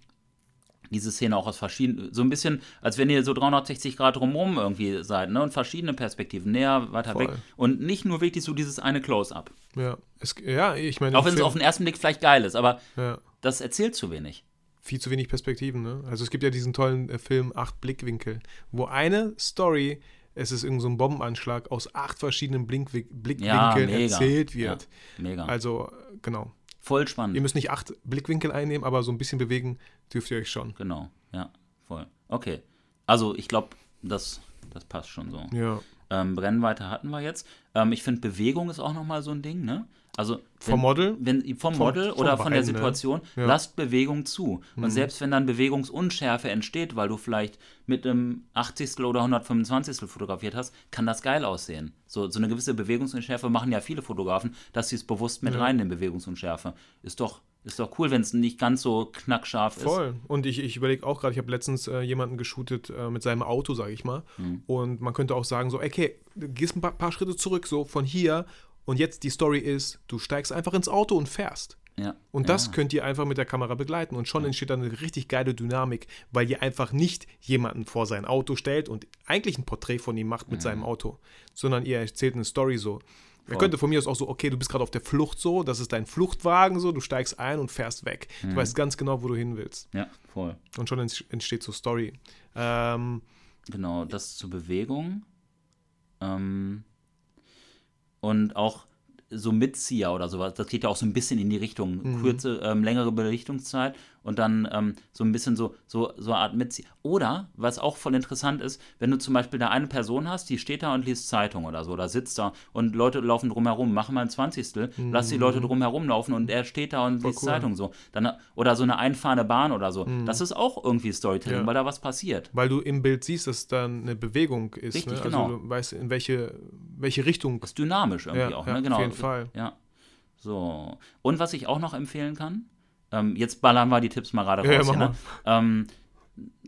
diese Szene auch aus verschiedenen, so ein bisschen, als wenn ihr so 360 Grad drumherum irgendwie seid, ne? Und verschiedene Perspektiven, näher, weiter Voll. weg. Und nicht nur wirklich so dieses eine Close-up. Ja, es, ja, ich meine. Auch wenn es auf den ersten Blick vielleicht geil ist, aber ja. das erzählt zu wenig. Viel zu wenig Perspektiven, ne? Also es gibt ja diesen tollen äh, Film Acht Blickwinkel, wo eine Story es ist irgendein so Bombenanschlag aus acht verschiedenen Blinkwinkeln ja, erzählt wird. Ja, mega. Also, genau. Voll spannend. Ihr müsst nicht acht Blickwinkel einnehmen, aber so ein bisschen bewegen dürft ihr euch schon. Genau, ja, voll. Okay. Also ich glaube, das, das passt schon so. Ja. Ähm, Brennweite hatten wir jetzt. Ähm, ich finde, Bewegung ist auch nochmal so ein Ding, ne? Also wenn, Vom Model? Wenn, vom Vom- Model vom oder von der Bein, ne? Situation, Ja. lasst Bewegung zu. Mhm. Und selbst wenn dann Bewegungsunschärfe entsteht, weil du vielleicht mit einem 80. oder 125. fotografiert hast, kann das geil aussehen. So, so eine gewisse Bewegungsunschärfe machen ja viele Fotografen, dass sie es bewusst mit Ja. reinnehmen, Bewegungsunschärfe. Ist doch, ist doch cool, wenn es nicht ganz so knackscharf ist. Voll. Und ich, ich überlege auch gerade, ich habe letztens äh, jemanden geshootet äh, mit seinem Auto, sage ich mal. Mhm. Und man könnte auch sagen, so, okay, gehst ein paar, paar Schritte zurück, so von hier. Und jetzt die Story ist, du steigst einfach ins Auto und fährst. Ja. Und das ja. könnt ihr einfach mit der Kamera begleiten. Und schon entsteht dann eine richtig geile Dynamik, weil ihr einfach nicht jemanden vor sein Auto stellt und eigentlich ein Porträt von ihm macht mit seinem Auto, sondern ihr erzählt eine Story so. Er könnte von mir aus auch so, okay, du bist gerade auf der Flucht so, das ist dein Fluchtwagen so, du steigst ein und fährst weg. Du weißt ganz genau, wo du hin willst. Ja, voll. Und schon ents- entsteht so Story. Ähm, Genau, das zur Bewegung. Ähm, und auch so Mitzieher oder sowas, das geht ja auch so ein bisschen in die Richtung. Mhm. Kurze, ähm, längere Belichtungszeit und dann ähm, so ein bisschen so, so, so eine Art Mitzieher. Oder, was auch voll interessant ist, wenn du zum Beispiel da eine Person hast, die steht da und liest Zeitung oder so, oder sitzt da und Leute laufen drumherum, machen mal ein Zwanzigstel, lass die Leute drumherum laufen und er steht da und liest Mhm. cool. Zeitung so. Dann, oder so eine einfahrende Bahn oder so. Das ist auch irgendwie Storytelling, Mhm. Ja. weil da was passiert. weil du im Bild siehst, dass da eine Bewegung ist. Richtig, ne? genau. Also du weißt, in welche, welche Richtung. ist dynamisch irgendwie Ja, auch, ja, ne? Genau. auf jeden Fall. Ja. So. Und was ich auch noch empfehlen kann, ähm, jetzt ballern wir die Tipps mal gerade raus. ja, hier, mach ne? ähm,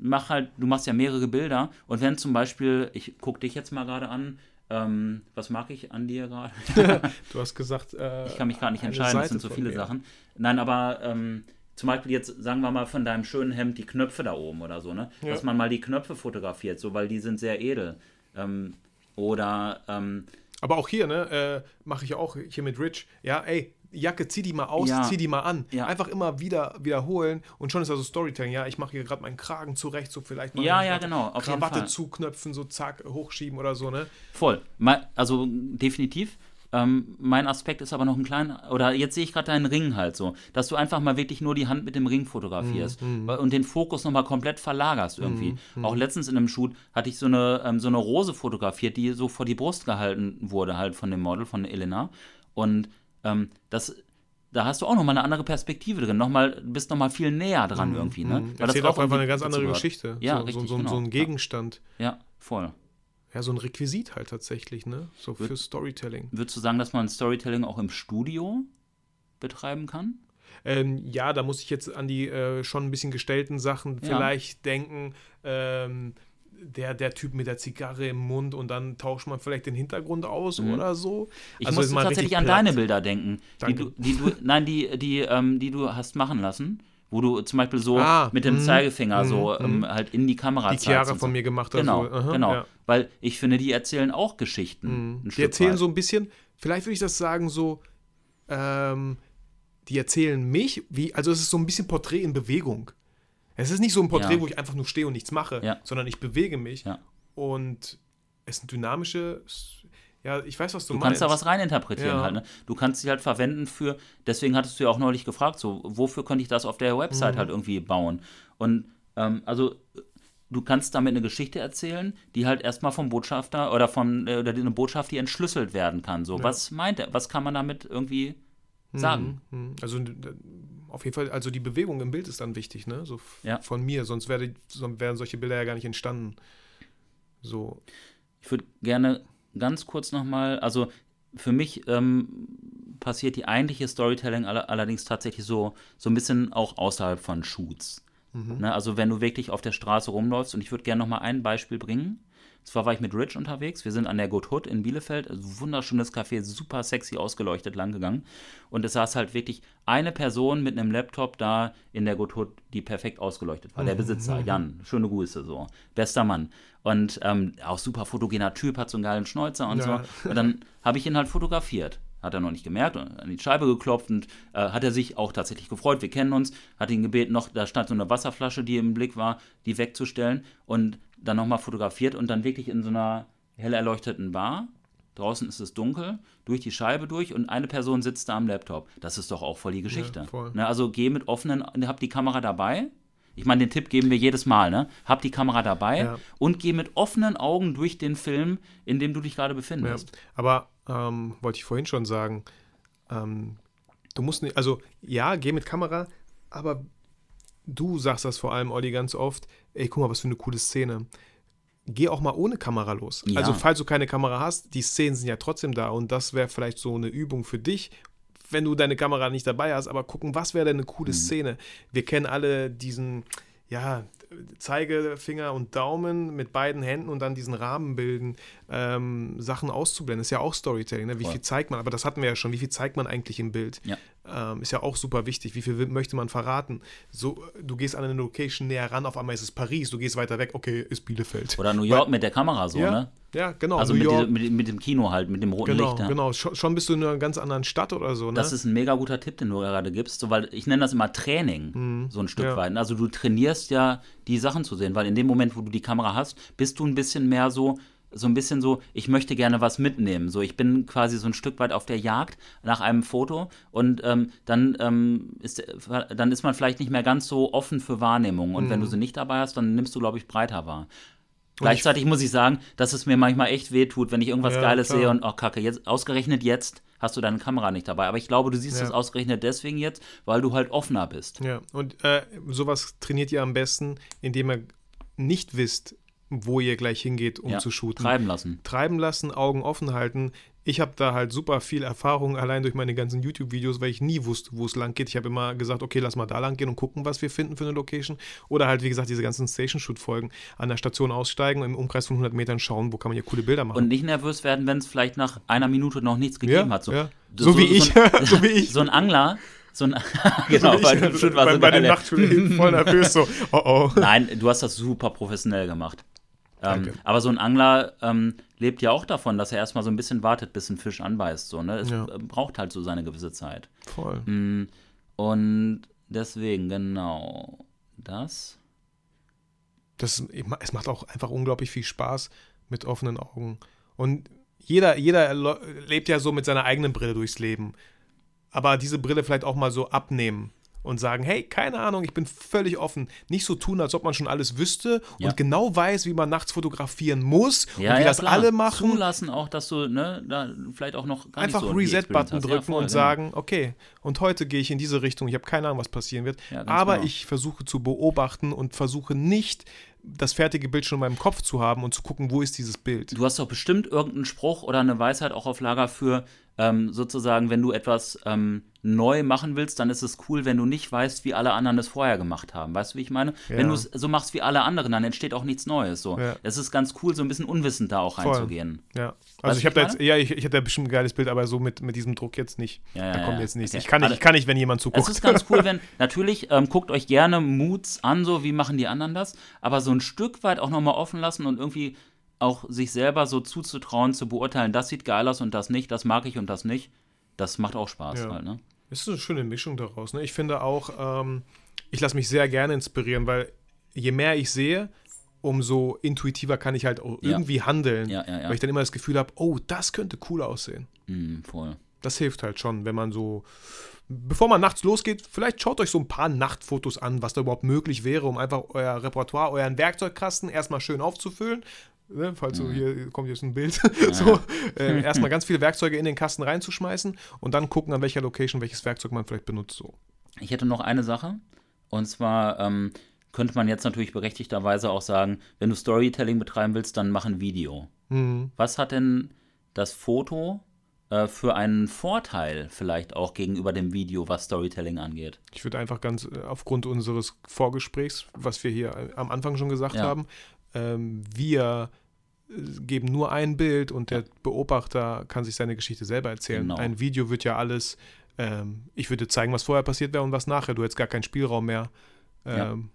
mach halt, du machst ja mehrere Bilder und wenn zum Beispiel, ich gucke dich jetzt mal gerade an, ähm, was mag ich an dir gerade? Du hast gesagt, äh, Ich kann mich gar nicht entscheiden, es sind so viele mir. Sachen. Nein, aber ähm, zum Beispiel jetzt, sagen wir mal, von deinem schönen Hemd die Knöpfe da oben oder so, ne? Ja. Dass man mal die Knöpfe fotografiert, so, weil die sind sehr edel. Ähm, oder, ähm, Aber auch hier, ne, äh, mache ich auch hier mit Rich. Ja, ey, Jacke, zieh die mal aus, Ja. zieh die mal an. Ja. Einfach immer wieder wiederholen und schon ist also Storytelling. Ja, ich mache hier gerade meinen Kragen zurecht, so vielleicht mal Ja, ja, genau, auf Krawatte zuknöpfen, so zack, hochschieben oder so, ne? Voll. Also definitiv. Ähm, mein Aspekt ist aber noch ein kleiner, oder jetzt sehe ich gerade deinen Ring halt so, dass du einfach mal wirklich nur die Hand mit dem Ring fotografierst Mhm, und den Fokus nochmal komplett verlagerst irgendwie. Auch letztens in einem Shoot hatte ich so eine, ähm, so eine Rose fotografiert, die so vor die Brust gehalten wurde halt von dem Model, von Elena. Und ähm, das, da hast du auch nochmal eine andere Perspektive drin, nochmal, bist nochmal viel näher dran irgendwie. Ne? Weil das Mhm, Erzählt auch einfach eine ganz andere. Geschichte. Ja, so, richtig, so, so, genau. so ein Gegenstand. Ja, voll. Ja, so ein Requisit halt tatsächlich, ne? So für Storytelling. Würdest du sagen, dass man Storytelling auch im Studio betreiben kann? Ähm, ja, da muss ich jetzt an die äh, schon ein bisschen gestellten Sachen Ja. vielleicht denken. Ähm, der, der Typ mit der Zigarre im Mund und dann tauscht man vielleicht den Hintergrund aus oder so. Mhm. Ich Also musste tatsächlich an platt. deine Bilder denken, die du, die du, nein, die, die, ähm, die du hast machen lassen, wo du zum Beispiel so Ah, mit dem mhm, Zeigefinger mhm, so ähm, mhm. halt in die Kamera Die zeigst Chiara und von so. mir gemacht hat. Genau, so. Aha, genau, ja. weil ich finde, die erzählen auch Geschichten. ein Die erzählen weit. so ein bisschen, vielleicht würde ich das sagen, so, ähm, die erzählen mich, wie, also es ist so ein bisschen Porträt in Bewegung. Es ist nicht so ein Porträt, Ja. wo ich einfach nur stehe und nichts mache, Ja. sondern ich bewege mich Ja. und es sind dynamische, ja, ich weiß, was du, Du meinst. kannst da was reininterpretieren Ja. halt. Ne? Du kannst sie halt verwenden für, deswegen hattest du ja auch neulich gefragt, so, wofür könnte ich das auf der Website Mhm. halt irgendwie bauen? Und ähm, also du kannst damit eine Geschichte erzählen, die halt erstmal vom Botschafter oder von äh, oder eine Botschaft, die entschlüsselt werden kann. So, was meint er? Was kann man damit irgendwie sagen? Mhm. Also d- auf jeden Fall, also die Bewegung im Bild ist dann wichtig, ne? So Ja. von mir, sonst, wäre, sonst wären solche Bilder ja gar nicht entstanden. So. Ich würde gerne ganz kurz nochmal, also für mich ähm, passiert die eigentliche Storytelling alle, allerdings tatsächlich so, so ein bisschen auch außerhalb von Shoots. Ne, also wenn du wirklich auf der Straße rumläufst und ich würde gerne nochmal ein Beispiel bringen. Zwar war ich mit Rich unterwegs, wir sind an der Good Hood in Bielefeld, also wunderschönes Café, super sexy ausgeleuchtet lang gegangen. Und es saß halt wirklich eine Person mit einem Laptop da in der Good Hood, die perfekt ausgeleuchtet war. Der Besitzer, Jan, schöne Grüße, so. Bester Mann. Und ähm, auch super fotogener Typ, hat so einen geilen Schnäuzer und Ja. so. Und dann habe ich ihn halt fotografiert. Hat er noch nicht gemerkt, und an die Scheibe geklopft und äh, hat er sich auch tatsächlich gefreut. Wir kennen uns, hat ihn gebeten, noch, da stand so eine Wasserflasche, die im Blick war, die wegzustellen und dann nochmal fotografiert und dann wirklich in so einer hell erleuchteten Bar. Draußen ist es dunkel, durch die Scheibe durch und eine Person sitzt da am Laptop. Das ist doch auch voll die Geschichte. voll. Ne, also geh mit offenen, hab die Kamera dabei, Ich meine, den Tipp geben wir jedes Mal, ne? Hab die Kamera dabei Ja. und geh mit offenen Augen durch den Film, in dem du dich gerade Ja. befindest. Aber ähm, wollte ich vorhin schon sagen, ähm, du musst nicht, also ja, geh mit Kamera, aber du sagst das vor allem, Olli, ganz oft, ey, guck mal, was für eine coole Szene. Geh auch mal ohne Kamera los. Ja. Also, falls du keine Kamera hast, die Szenen sind ja trotzdem da und das wäre vielleicht so eine Übung für dich, wenn du deine Kamera nicht dabei hast, aber gucken, was wäre denn eine coole Szene? Wir kennen alle diesen, ja, Zeigefinger und Daumen mit beiden Händen und dann diesen Rahmen bilden, ähm, Sachen auszublenden. Ist ja auch Storytelling. Ne? Wie Voll. viel zeigt man? Aber das hatten wir ja schon. Wie viel zeigt man eigentlich im Bild? Ja. Ähm, ist ja auch super wichtig. Wie viel möchte man verraten? So, du gehst an eine Location näher ran, auf einmal ist es Paris, du gehst weiter weg, okay, ist Bielefeld. Oder New York mit der Kamera so, ja, ne? Ja, genau. Also mit, diese, mit, mit dem Kino halt, mit dem roten genau, Licht. Ja. genau. Schon, schon bist du in einer ganz anderen Stadt oder so. Ne? Das ist ein mega guter Tipp, den du gerade gibst, so, weil ich nenne das immer Training, so ein Stück Mhm. ja. weit. Also du trainierst ja, die Sachen zu sehen, weil in dem Moment, wo du die Kamera hast, bist du ein bisschen mehr so, so ein bisschen so, ich möchte gerne was mitnehmen. So, ich bin quasi so ein Stück weit auf der Jagd nach einem Foto und ähm, dann, ähm, ist, dann ist man vielleicht nicht mehr ganz so offen für Wahrnehmung. Und Mhm. wenn du sie nicht dabei hast, dann nimmst du, glaube ich, breiter wahr. Gleichzeitig muss ich sagen, dass es mir manchmal echt wehtut, wenn ich irgendwas Ja, Geiles klar. sehe und, oh Kacke, jetzt, ausgerechnet jetzt hast du deine Kamera nicht dabei. Aber ich glaube, du siehst Ja. es ausgerechnet deswegen jetzt, weil du halt offener bist. Ja, und äh, sowas trainiert ihr am besten, indem ihr nicht wisst, wo ihr gleich hingeht, um Ja, zu shooten. Treiben lassen. Treiben lassen, Augen offen halten. Ich habe da halt super viel Erfahrung, allein durch meine ganzen YouTube-Videos, weil ich nie wusste, wo es lang geht. Ich habe immer gesagt, okay, lass mal da lang gehen und gucken, was wir finden für eine Location. Oder halt, wie gesagt, diese ganzen Station-Shoot-Folgen. An der Station aussteigen, im Umkreis von 100 Metern schauen, wo kann man hier coole Bilder machen. Und nicht nervös werden, wenn es vielleicht nach einer Minute noch nichts gegeben ja, hat. So, ja. so, wie ich, ein- so wie ich. So ein Angler, so ein, genau, so bei ich, Shoot war bei, so bei dem geil. Nachtschule voll nervös, so, oh oh. Nein, du hast das super professionell gemacht. Ähm, aber so ein Angler ähm, lebt ja auch davon, dass er erstmal so ein bisschen wartet, bis ein Fisch anbeißt. So, ne? Es Ja. äh, braucht halt so seine gewisse Zeit. Voll. Mm, Und deswegen, genau, das. das, es macht auch einfach unglaublich viel Spaß mit offenen Augen. Und jeder, jeder lebt ja so mit seiner eigenen Brille durchs Leben. Aber diese Brille vielleicht auch mal so abnehmen und sagen, hey, keine Ahnung, ich bin völlig offen. Nicht so tun, als ob man schon alles wüsste Ja. und genau weiß, wie man nachts fotografieren muss Ja, und wie ja, das klar. alle machen. Zulassen auch, dass du, ne, da vielleicht auch noch Einfach so Reset-Button drücken voll, und genau. sagen, okay, und heute gehe ich in diese Richtung. Ich habe keine Ahnung, was passieren wird. Aber genau. ich versuche zu beobachten und versuche nicht, das fertige Bild schon in meinem Kopf zu haben und zu gucken, wo ist dieses Bild. Du hast doch bestimmt irgendeinen Spruch oder eine Weisheit auch auf Lager für ähm, sozusagen, wenn du etwas ähm, neu machen willst, dann ist es cool, wenn du nicht weißt, wie alle anderen es vorher gemacht haben. Weißt du, wie ich meine? Ja. Wenn du es so machst wie alle anderen, dann entsteht auch nichts Neues. So. Ja. Es ist ganz cool, so ein bisschen unwissend da auch reinzugehen. Ja, also ich habe da jetzt, ja, ich, ich hatte da bestimmt ein geiles Bild, aber so mit, mit diesem Druck jetzt nicht. Ja, ja, da kommt jetzt nichts. Okay. Ich, kann nicht, Also- ich kann nicht, wenn jemand Es zuguckt. ist ganz cool, wenn, natürlich, ähm, guckt euch gerne Moods an, so wie machen die anderen das, aber so ein Stück weit auch nochmal offen lassen und irgendwie auch sich selber so zuzutrauen, zu beurteilen, das sieht geil aus und das nicht, das mag ich und das nicht. Das macht auch Spaß Ja. halt, ne? Es ist eine schöne Mischung daraus. Ne? Ich finde auch, ähm, ich lasse mich sehr gerne inspirieren, weil je mehr ich sehe, umso intuitiver kann ich halt auch Ja. irgendwie handeln. Ja, ja, ja. Weil ich dann immer das Gefühl habe, oh, das könnte cool aussehen. Mm, voll. Das hilft halt schon, wenn man so, bevor man nachts losgeht, vielleicht schaut euch so ein paar Nachtfotos an, was da überhaupt möglich wäre, um einfach euer Repertoire, euren Werkzeugkasten erstmal schön aufzufüllen. Ne, falls so hier kommt jetzt ein Bild, so äh, erstmal ganz viele Werkzeuge in den Kasten reinzuschmeißen und dann gucken, an welcher Location welches Werkzeug man vielleicht benutzt. So. Ich hätte noch eine Sache. Und zwar ähm, könnte man jetzt natürlich berechtigterweise auch sagen, wenn du Storytelling betreiben willst, dann mach ein Video. Mhm. Was hat denn das Foto äh, für einen Vorteil vielleicht auch gegenüber dem Video, was Storytelling angeht? Ich würde einfach ganz äh, aufgrund unseres Vorgesprächs, was wir hier äh, am Anfang schon gesagt Ja. haben, ähm, wir äh, geben nur ein Bild und der Beobachter kann sich seine Geschichte selber erzählen. Genau. Ein Video wird ja alles, ähm, ich würde zeigen, was vorher passiert wäre und was nachher. Du hättest gar keinen Spielraum mehr, ähm,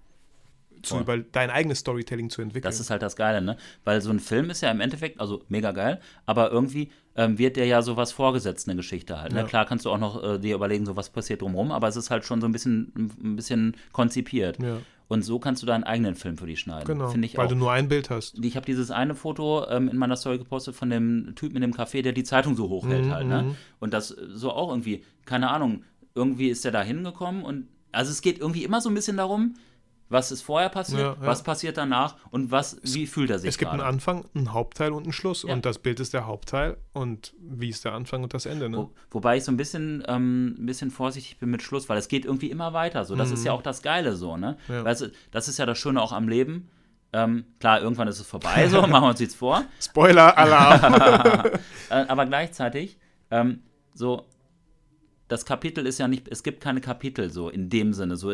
zu Voll. über dein eigenes Storytelling zu entwickeln. Das ist halt das Geile, ne? Weil so ein Film ist ja im Endeffekt, also mega geil, aber irgendwie ähm, wird der ja sowas vorgesetzt, eine Geschichte halt. Ne? Ja. Klar kannst du auch noch äh, dir überlegen, so was passiert drumherum, aber es ist halt schon so ein bisschen, ein bisschen konzipiert. ja, Und so kannst du deinen eigenen Film für dich schneiden. genau, Finde ich weil auch. du nur ein Bild hast. ich habe dieses eine Foto ähm, in meiner Story gepostet von dem Typen in dem Café, der die Zeitung so hochhält Mhm, halt, ne? mhm. Und das äh, so auch irgendwie, keine Ahnung, irgendwie ist der da hingekommen und also es geht irgendwie immer so ein bisschen darum, was ist vorher passiert, Ja, ja. was passiert danach und was, wie fühlt er sich Es gibt einen gerade. Anfang, einen Hauptteil und einen Schluss. Ja. Und das Bild ist der Hauptteil. Und wie ist der Anfang und das Ende? Ne? Wo, wobei ich so ein bisschen, ähm, ein bisschen vorsichtig bin mit Schluss, weil es geht irgendwie immer weiter. So, das ist ja auch das Geile so, ne? Mhm. Weißt du, das ist ja das Schöne auch am Leben. Ähm, klar, irgendwann ist es vorbei, so machen wir uns jetzt vor. Spoiler-Alarm! Äh, aber gleichzeitig, ähm, so, das Kapitel ist ja nicht, es gibt keine Kapitel so in dem Sinne. So,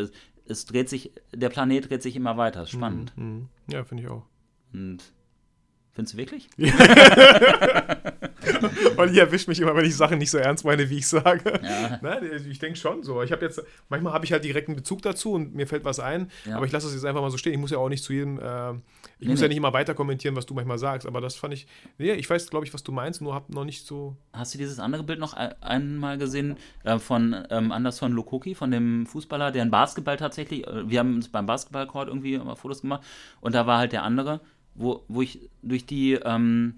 es, dreht sich, der Planet dreht sich immer weiter. Ist spannend. Mhm. ja, finde ich auch. Und findest du wirklich? Und ihr erwischt mich immer, wenn ich Sachen nicht so ernst meine, wie ich sage. Ja. Nein, ich denke schon so. Ich habe jetzt, manchmal habe ich halt direkten Bezug dazu und mir fällt was ein, Ja. aber ich lasse es jetzt einfach mal so stehen. Ich muss ja auch nicht zu jedem, äh, ich Nee, muss nee. ja nicht immer weiter kommentieren, was du manchmal sagst, aber das fand ich, nee, ich weiß, glaube ich, was du meinst, nur habe noch nicht so, Hast du dieses andere Bild noch ein- einmal gesehen äh, von ähm, Anderson Lokoki, von dem Fußballer, der ein Basketball tatsächlich, äh, wir haben uns beim Basketballcourt irgendwie mal Fotos gemacht und da war halt der andere, wo, wo ich durch die, ähm,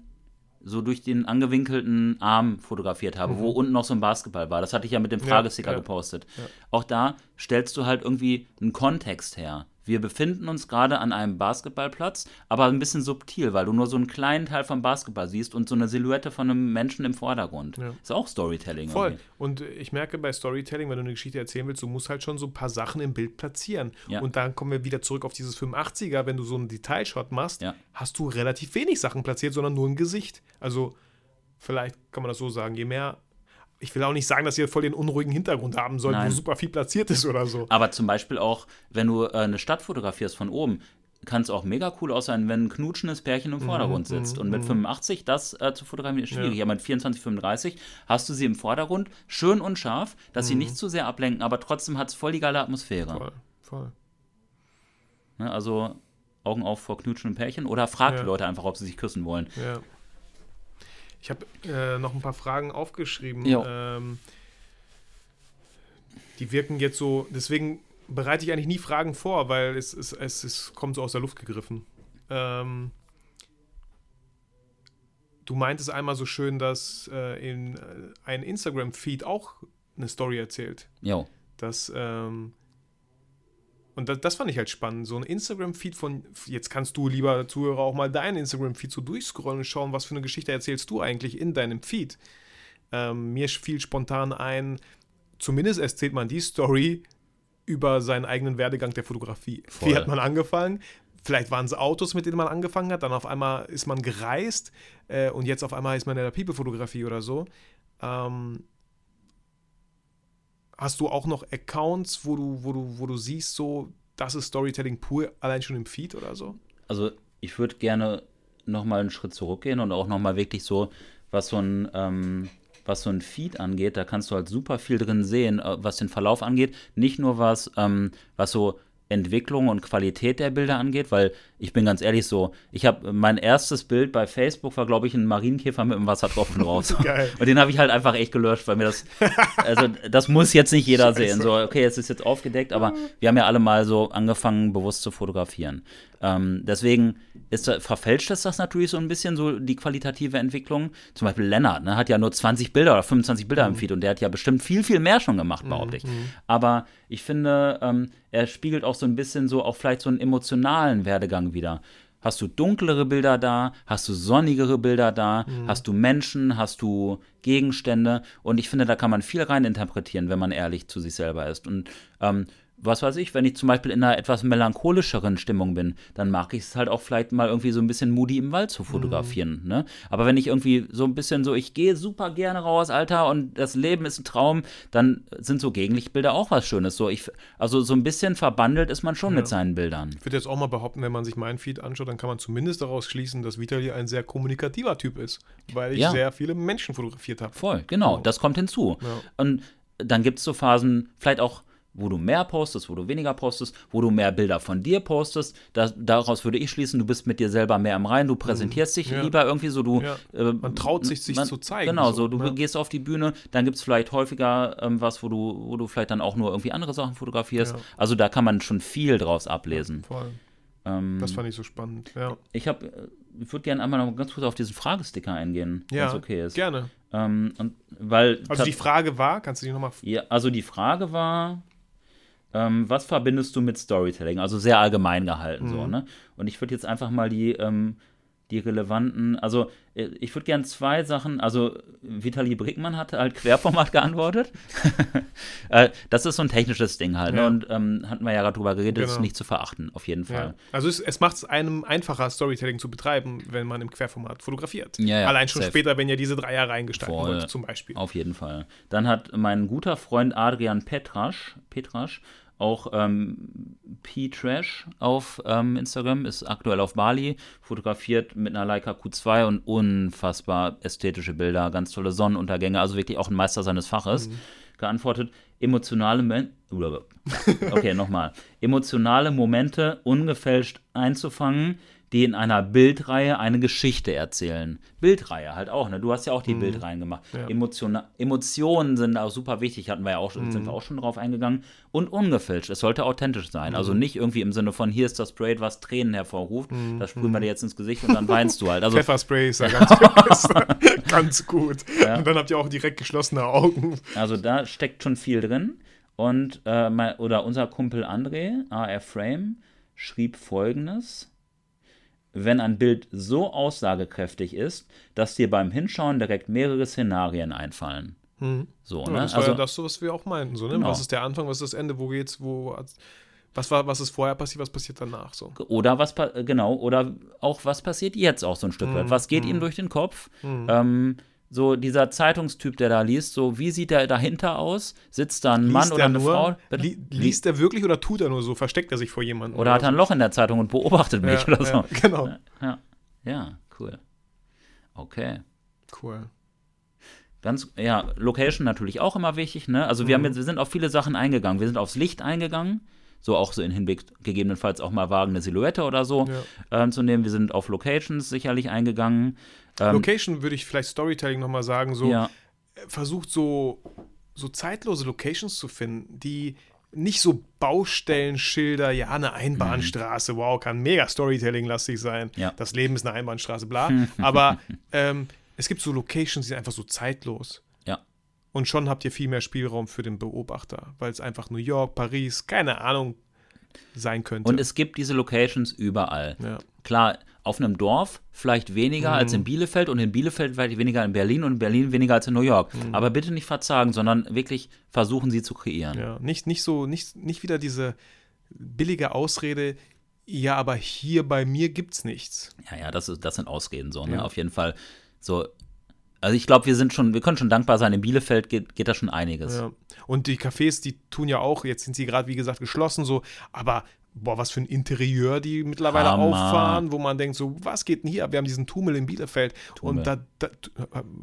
so durch den angewinkelten Arm fotografiert habe, wo unten noch so ein Basketball war. Das hatte ich ja mit dem Ja, Fragesticker ja. gepostet. Auch da stellst du halt irgendwie einen Kontext her. Wir befinden uns gerade an einem Basketballplatz, aber ein bisschen subtil, weil du nur so einen kleinen Teil vom Basketball siehst und so eine Silhouette von einem Menschen im Vordergrund. Ja. Ist auch Storytelling. Voll. irgendwie. Und ich merke bei Storytelling, wenn du eine Geschichte erzählen willst, du musst halt schon so ein paar Sachen im Bild platzieren. Ja. Und dann kommen wir wieder zurück auf dieses 85er. Wenn du so einen Detailshot machst, Ja. hast du relativ wenig Sachen platziert, sondern nur ein Gesicht. Also vielleicht kann man das so sagen, je mehr. Ich will auch nicht sagen, dass ihr voll den unruhigen Hintergrund haben sollt, Nein. wo super viel platziert ist oder so. Aber zum Beispiel auch, wenn du äh, eine Stadt fotografierst von oben, kann es auch mega cool aussehen, wenn ein knutschendes Pärchen im Mhm, Vordergrund sitzt. Und mit 85 das äh, zu fotografieren ist schwierig. Aber mit 24, 35 hast du sie im Vordergrund, schön und scharf, dass sie nicht zu sehr ablenken, aber trotzdem hat es voll die geile Atmosphäre. Mhm. Voll, voll. Ne? Also Augen auf vor knutschenden Pärchen oder fragt Ja. die Leute einfach, ob sie sich küssen wollen. Ja. Ich habe äh, noch ein paar Fragen aufgeschrieben. Ähm, die wirken jetzt so, deswegen bereite ich eigentlich nie Fragen vor, weil es, es, es, es kommt so aus der Luft gegriffen. Ähm, du meintest einmal so schön, dass äh, in, äh, ein Instagram-Feed auch eine Story erzählt. Jo. Das, ähm, und das, das fand ich halt spannend. So ein Instagram-Feed von, jetzt kannst du, lieber Zuhörer, auch mal deinen Instagram-Feed so durchscrollen und schauen, was für eine Geschichte erzählst du eigentlich in deinem Feed. Ähm, mir fiel spontan ein, zumindest erzählt man die Story über seinen eigenen Werdegang der Fotografie. Wie Voll. hat man angefangen? Vielleicht waren es Autos, mit denen man angefangen hat, dann auf einmal ist man gereist äh, und jetzt auf einmal ist man in der People-Fotografie oder so. Ähm, hast du auch noch Accounts, wo du, wo du, wo du siehst, so, das ist Storytelling pur, allein schon im Feed oder so? Also ich würde gerne nochmal einen Schritt zurückgehen und auch nochmal wirklich so, was so ein, ähm, was so ein Feed angeht, da kannst du halt super viel drin sehen, äh, was den Verlauf angeht. Nicht nur was, ähm, was so Entwicklung und Qualität der Bilder angeht, weil ich bin ganz ehrlich so, ich habe mein erstes Bild bei Facebook war, glaube ich, ein Marienkäfer mit einem Wassertropfen drauf. So. Und den habe ich halt einfach echt gelöscht, weil mir das, also das muss jetzt nicht jeder Scheiße. sehen. So, okay, es ist jetzt aufgedeckt, aber wir haben ja alle mal so angefangen, bewusst zu fotografieren. Ähm, deswegen ist, verfälscht es das natürlich so ein bisschen, so die qualitative Entwicklung. Zum Beispiel Lennart, ne, hat ja nur 20 Bilder oder 25 Bilder Mhm. im Feed und der hat ja bestimmt viel, viel mehr schon gemacht, behaupte ich. Aber ich finde, ähm, er spiegelt auch so ein bisschen so auch vielleicht so einen emotionalen Werdegang wieder. Hast du dunklere Bilder da? Hast du sonnigere Bilder da? Hast du Menschen? Hast du Gegenstände? Und ich finde, da kann man viel rein interpretieren, wenn man ehrlich zu sich selber ist. Und ähm, was weiß ich, wenn ich zum Beispiel in einer etwas melancholischeren Stimmung bin, dann mag ich es halt auch vielleicht mal irgendwie so ein bisschen moody im Wald zu fotografieren. Ne? Aber wenn ich irgendwie so ein bisschen so, ich gehe super gerne raus, Alter, und das Leben ist ein Traum, dann sind so Gegenlichtbilder auch was Schönes. So, ich, also so ein bisschen verbandelt ist man schon mit seinen Bildern. Ich würde jetzt auch mal behaupten, wenn man sich meinen Feed anschaut, dann kann man zumindest daraus schließen, dass Vitali ein sehr kommunikativer Typ ist, weil ich Ja. sehr viele Menschen fotografiert habe. Voll, genau, das kommt hinzu. Ja. Und dann gibt es so Phasen, vielleicht auch, wo du mehr postest, wo du weniger postest, wo du mehr Bilder von dir postest. Da, daraus würde ich schließen, du bist mit dir selber mehr im Rein, du präsentierst dich Mhm. Ja. lieber irgendwie so, du. Ja. äh, Man traut sich, sich zu zeigen, Genau, so, du ne? gehst auf die Bühne, dann gibt es vielleicht häufiger ähm, was, wo du, wo du vielleicht dann auch nur irgendwie andere Sachen fotografierst. Ja. Also da kann man schon viel draus ablesen. Voll. Ähm, Das fand ich so spannend. Ja, ich habe, äh, ich würde gerne einmal noch ganz kurz auf diesen Fragesticker eingehen, wenn ja es okay ist. gerne. Ähm, und, weil Also die Frage war, kannst du die nochmal. Ja, also die Frage war, ähm, was verbindest du mit Storytelling? Also sehr allgemein gehalten, Mhm. so, ne? Und ich würde jetzt einfach mal die, ähm, die relevanten, also äh, ich würde gern zwei Sachen, also Vitali Brickmann hat halt Querformat geantwortet. äh, das ist so ein technisches Ding halt, Ja. ne? Und ähm, hatten wir ja gerade drüber geredet, das ist Genau. nicht zu verachten, auf jeden Fall. Ja. Also es, es macht es einem einfacher, Storytelling zu betreiben, wenn man im Querformat fotografiert. Ja, Allein schon safe. später, wenn ihr diese Dreier reingestalten Voll. wollt, zum Beispiel. Auf jeden Fall. Dann hat mein guter Freund Adrian Petrasch, Petrasch auch ähm, P-Trash auf ähm, Instagram, ist aktuell auf Bali, fotografiert mit einer Leica Q2 und unfassbar ästhetische Bilder, ganz tolle Sonnenuntergänge, also wirklich auch ein Meister seines Faches. Geantwortet, emotionale Men Okay, nochmal. Emotionale Momente ungefälscht einzufangen, die in einer Bildreihe eine Geschichte erzählen. Bildreihe halt auch, ne? Du hast ja auch die Bildreihen gemacht. Ja. Emotiona Emotionen sind auch super wichtig, hatten wir ja auch, schon- sind wir auch schon drauf eingegangen. Und ungefälscht, es sollte authentisch sein. Also nicht irgendwie im Sinne von, hier ist das Spray, was Tränen hervorruft, das sprühen wir dir jetzt ins Gesicht und dann weinst du halt. Also Pfefferspray ist da ganz, ganz gut. Und dann habt ihr auch direkt geschlossene Augen. Also da steckt schon viel drin. Und äh, mein, oder unser Kumpel André, AR Frame, schrieb folgendes. Wenn ein Bild so aussagekräftig ist, dass dir beim Hinschauen direkt mehrere Szenarien einfallen. So, Ja, ne? das war Also, ja das, so, was wir auch meinten. So, ne? Genau. Was ist der Anfang, was ist das Ende, wo geht's, wo. Was, war, was ist vorher passiert, was passiert danach? So. oder was, genau, oder auch was passiert jetzt auch so ein Stück Mhm, weit. Was geht ihm durch den Kopf? Ähm, so dieser Zeitungstyp, der da liest, so wie sieht der dahinter aus? Sitzt da ein Mann Liest oder er eine nur, Frau? Li liest er wirklich oder tut er nur so? Versteckt er sich vor jemandem? Oder hat er ein Loch in der Zeitung und beobachtet mich ja, oder so? ja, Genau. Ja, ja, cool. Okay. Cool. Ganz, ja, Location natürlich auch immer wichtig, ne? Also Mhm. wir, haben jetzt, wir sind auf viele Sachen eingegangen. Wir sind aufs Licht eingegangen, so auch so in Hinblick gegebenenfalls auch mal wagen, eine Silhouette oder so ähm, zu nehmen. Wir sind auf Locations sicherlich eingegangen. Ähm, Location würde ich vielleicht Storytelling nochmal sagen, so ja, versucht so, so zeitlose Locations zu finden, die nicht so Baustellenschilder, ja, eine Einbahnstraße, wow, kann mega Storytelling-lastig sein. Mhm. Ja. Das Leben ist eine Einbahnstraße, bla. Aber ähm, es gibt so Locations, die sind einfach so zeitlos. ja. Und schon habt ihr viel mehr Spielraum für den Beobachter, weil es einfach New York, Paris, keine Ahnung sein könnte. Und es gibt diese Locations überall. ja. Klar, auf einem Dorf vielleicht weniger als Mhm. in Bielefeld und in Bielefeld vielleicht weniger in Berlin und in Berlin weniger als in New York. Mhm. Aber bitte nicht verzagen, sondern wirklich versuchen sie zu kreieren. Ja, nicht, nicht so, nicht, nicht wieder diese billige Ausrede, ja, aber hier bei mir gibt's nichts. Ja, ja, das, ist, das sind Ausreden so, ne? Ja. Auf jeden Fall. So, also ich glaube, wir sind schon, wir können schon dankbar sein. In Bielefeld geht, geht da schon einiges. Ja. Und die Cafés, die tun ja auch, jetzt sind sie gerade, wie gesagt, geschlossen, so, aber boah, was für ein Interieur die mittlerweile Hammer. auffahren, wo man denkt, so, was geht denn hier ab? Wir haben diesen Tummel in Bielefeld. Tummel. Und da, da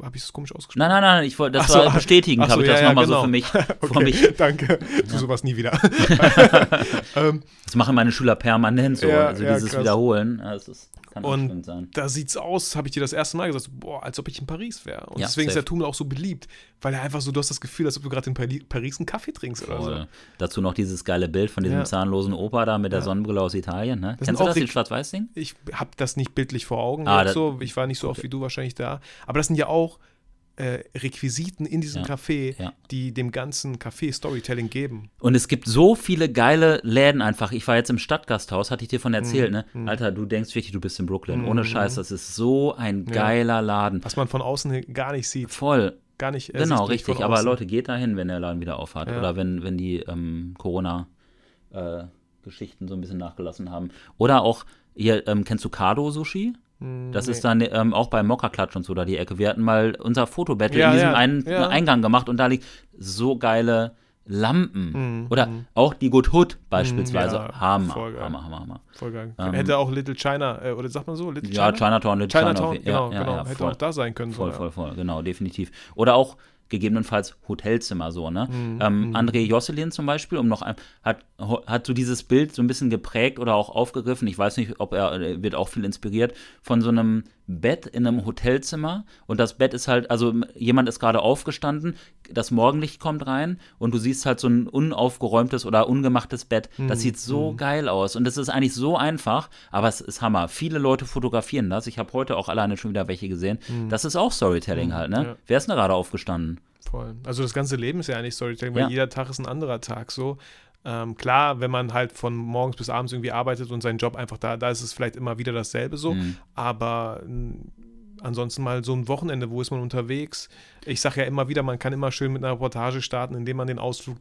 habe ich das komisch ausgesprochen? Nein, nein, nein, ich wollte, das so, war bestätigend, ach so, habe ich ja, das ja, nochmal genau. so für mich. Für Okay, mich. danke. Tu sowas nie wieder. ähm, Das machen meine Schüler permanent so. Ja, also ja, dieses krass. Wiederholen, ja, das ist, kann Und sein. da sieht's aus, habe ich dir das erste Mal gesagt, boah, als ob ich in Paris wäre. Und Ja, deswegen ist safe. der Tummel auch so beliebt, weil er einfach so, du hast das Gefühl, als ob du gerade in Pari- Paris einen Kaffee trinkst oder so. Voll. Dazu noch dieses geile Bild von diesem Ja. zahnlosen Opa da mit der Ja. Sonnenbrille aus Italien. Ne? Das Kennst du das, den Schwarz-Weiß-Ding? Ich habe das nicht bildlich vor Augen. Ah, das- so. Ich war nicht so oft wie du wahrscheinlich da. Aber das sind ja auch äh, Requisiten in diesem Ja, Café, ja. die dem ganzen Café Storytelling geben. Und es gibt so viele geile Läden einfach. Ich war jetzt im Stadtgasthaus, hatte ich dir von Mhm, erzählt, ne? Alter, du denkst wirklich, du bist in Brooklyn. Ohne Scheiß, das ist so ein geiler Laden. Was man von außen gar nicht sieht. Voll. Gar nicht Genau, ersichtlich richtig. Aber. Leute, geht da hin, wenn der Laden wieder aufhat. Ja. Oder wenn, wenn die ähm, Corona-Geschichten so ein bisschen nachgelassen haben. Oder auch, hier, ähm, kennst du Kado Sushi? Hm, Das ist dann ähm, auch bei Mokka-Klatsch und so da die Ecke. Wir hatten mal unser Fotobattle Ja, in diesem ja, einen ja. Eingang gemacht und da liegt so geile Lampen. Mhm, Oder auch die Good Hood beispielsweise. ja, Hammer, voll geil. Hammer, Hammer, Hammer. Voll geil. Ähm, Hätte auch Little China, äh, oder sagt man so? Little Ja, China? Chinatown, Little Chinatown, China. genau, ja, genau. ja, Hätte voll. auch da sein können. Voll, so, voll, voll, genau, definitiv. Oder auch gegebenenfalls Hotelzimmer so, ne? Mhm, ähm, André Josselin zum Beispiel, um noch ein, hat, hat so dieses Bild so ein bisschen geprägt oder auch aufgegriffen. Ich weiß nicht, ob er, er wird auch viel inspiriert von so einem Bett in einem Hotelzimmer und das Bett ist halt, also jemand ist gerade aufgestanden, das Morgenlicht kommt rein und du siehst halt so ein unaufgeräumtes oder ungemachtes Bett. Mhm, Das sieht so geil aus und es ist eigentlich so einfach, aber es ist Hammer. Viele Leute fotografieren das. Ich habe heute auch alleine schon wieder welche gesehen. Das ist auch Storytelling halt, ne? Mhm. ja. Wer ist denn gerade aufgestanden? Voll. Also das ganze Leben ist ja eigentlich Storytelling, weil Ja. jeder Tag ist ein anderer Tag so. Ähm, klar, wenn man halt von morgens bis abends irgendwie arbeitet und seinen Job einfach da, da ist es vielleicht immer wieder dasselbe so. Mhm. Aber ansonsten mal so ein Wochenende, wo ist man unterwegs? Ich sage ja immer wieder, man kann immer schön mit einer Reportage starten, indem man den Ausflug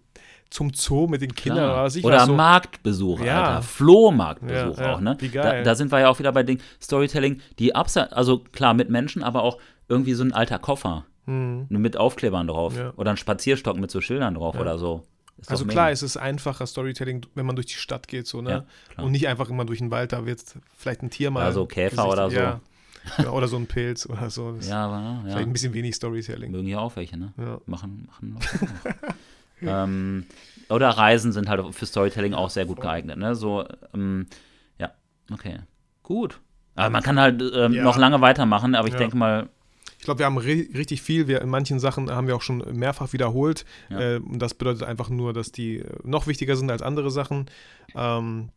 zum Zoo mit den Kindern Klar. oder was ich Oder so. Marktbesuch, Ja. Alter. Flohmarktbesuch Ja, ja. auch, ne? Wie geil. Da, da sind wir ja auch wieder bei den Storytelling, die abseits, also klar mit Menschen, aber auch irgendwie so ein alter Koffer Hm. mit Aufklebern drauf. Ja. Oder ein Spazierstock mit so Schildern drauf oder so. Ist Also klar, es ist einfacher Storytelling, wenn man durch die Stadt geht, so, ne? Ja. Und nicht einfach immer durch den Wald, da wird vielleicht ein Tier mal. Ja, so Käfer oder so. Ja. Ja, oder so ein Pilz oder so. Das Ja, aber, Vielleicht ein bisschen wenig Storytelling. Mögen ja auch welche, ne? Machen, machen ähm, oder Reisen sind halt für Storytelling auch sehr gut geeignet, ne? So, ähm, ja, okay. Gut. Aber man kann halt ähm, noch lange weitermachen, aber ich denke mal, glaube, wir haben ri richtig viel. Wir, in manchen Sachen haben wir auch schon mehrfach wiederholt. Ja. Äh, und das bedeutet einfach nur, dass die äh, noch wichtiger sind als andere Sachen. Ähm,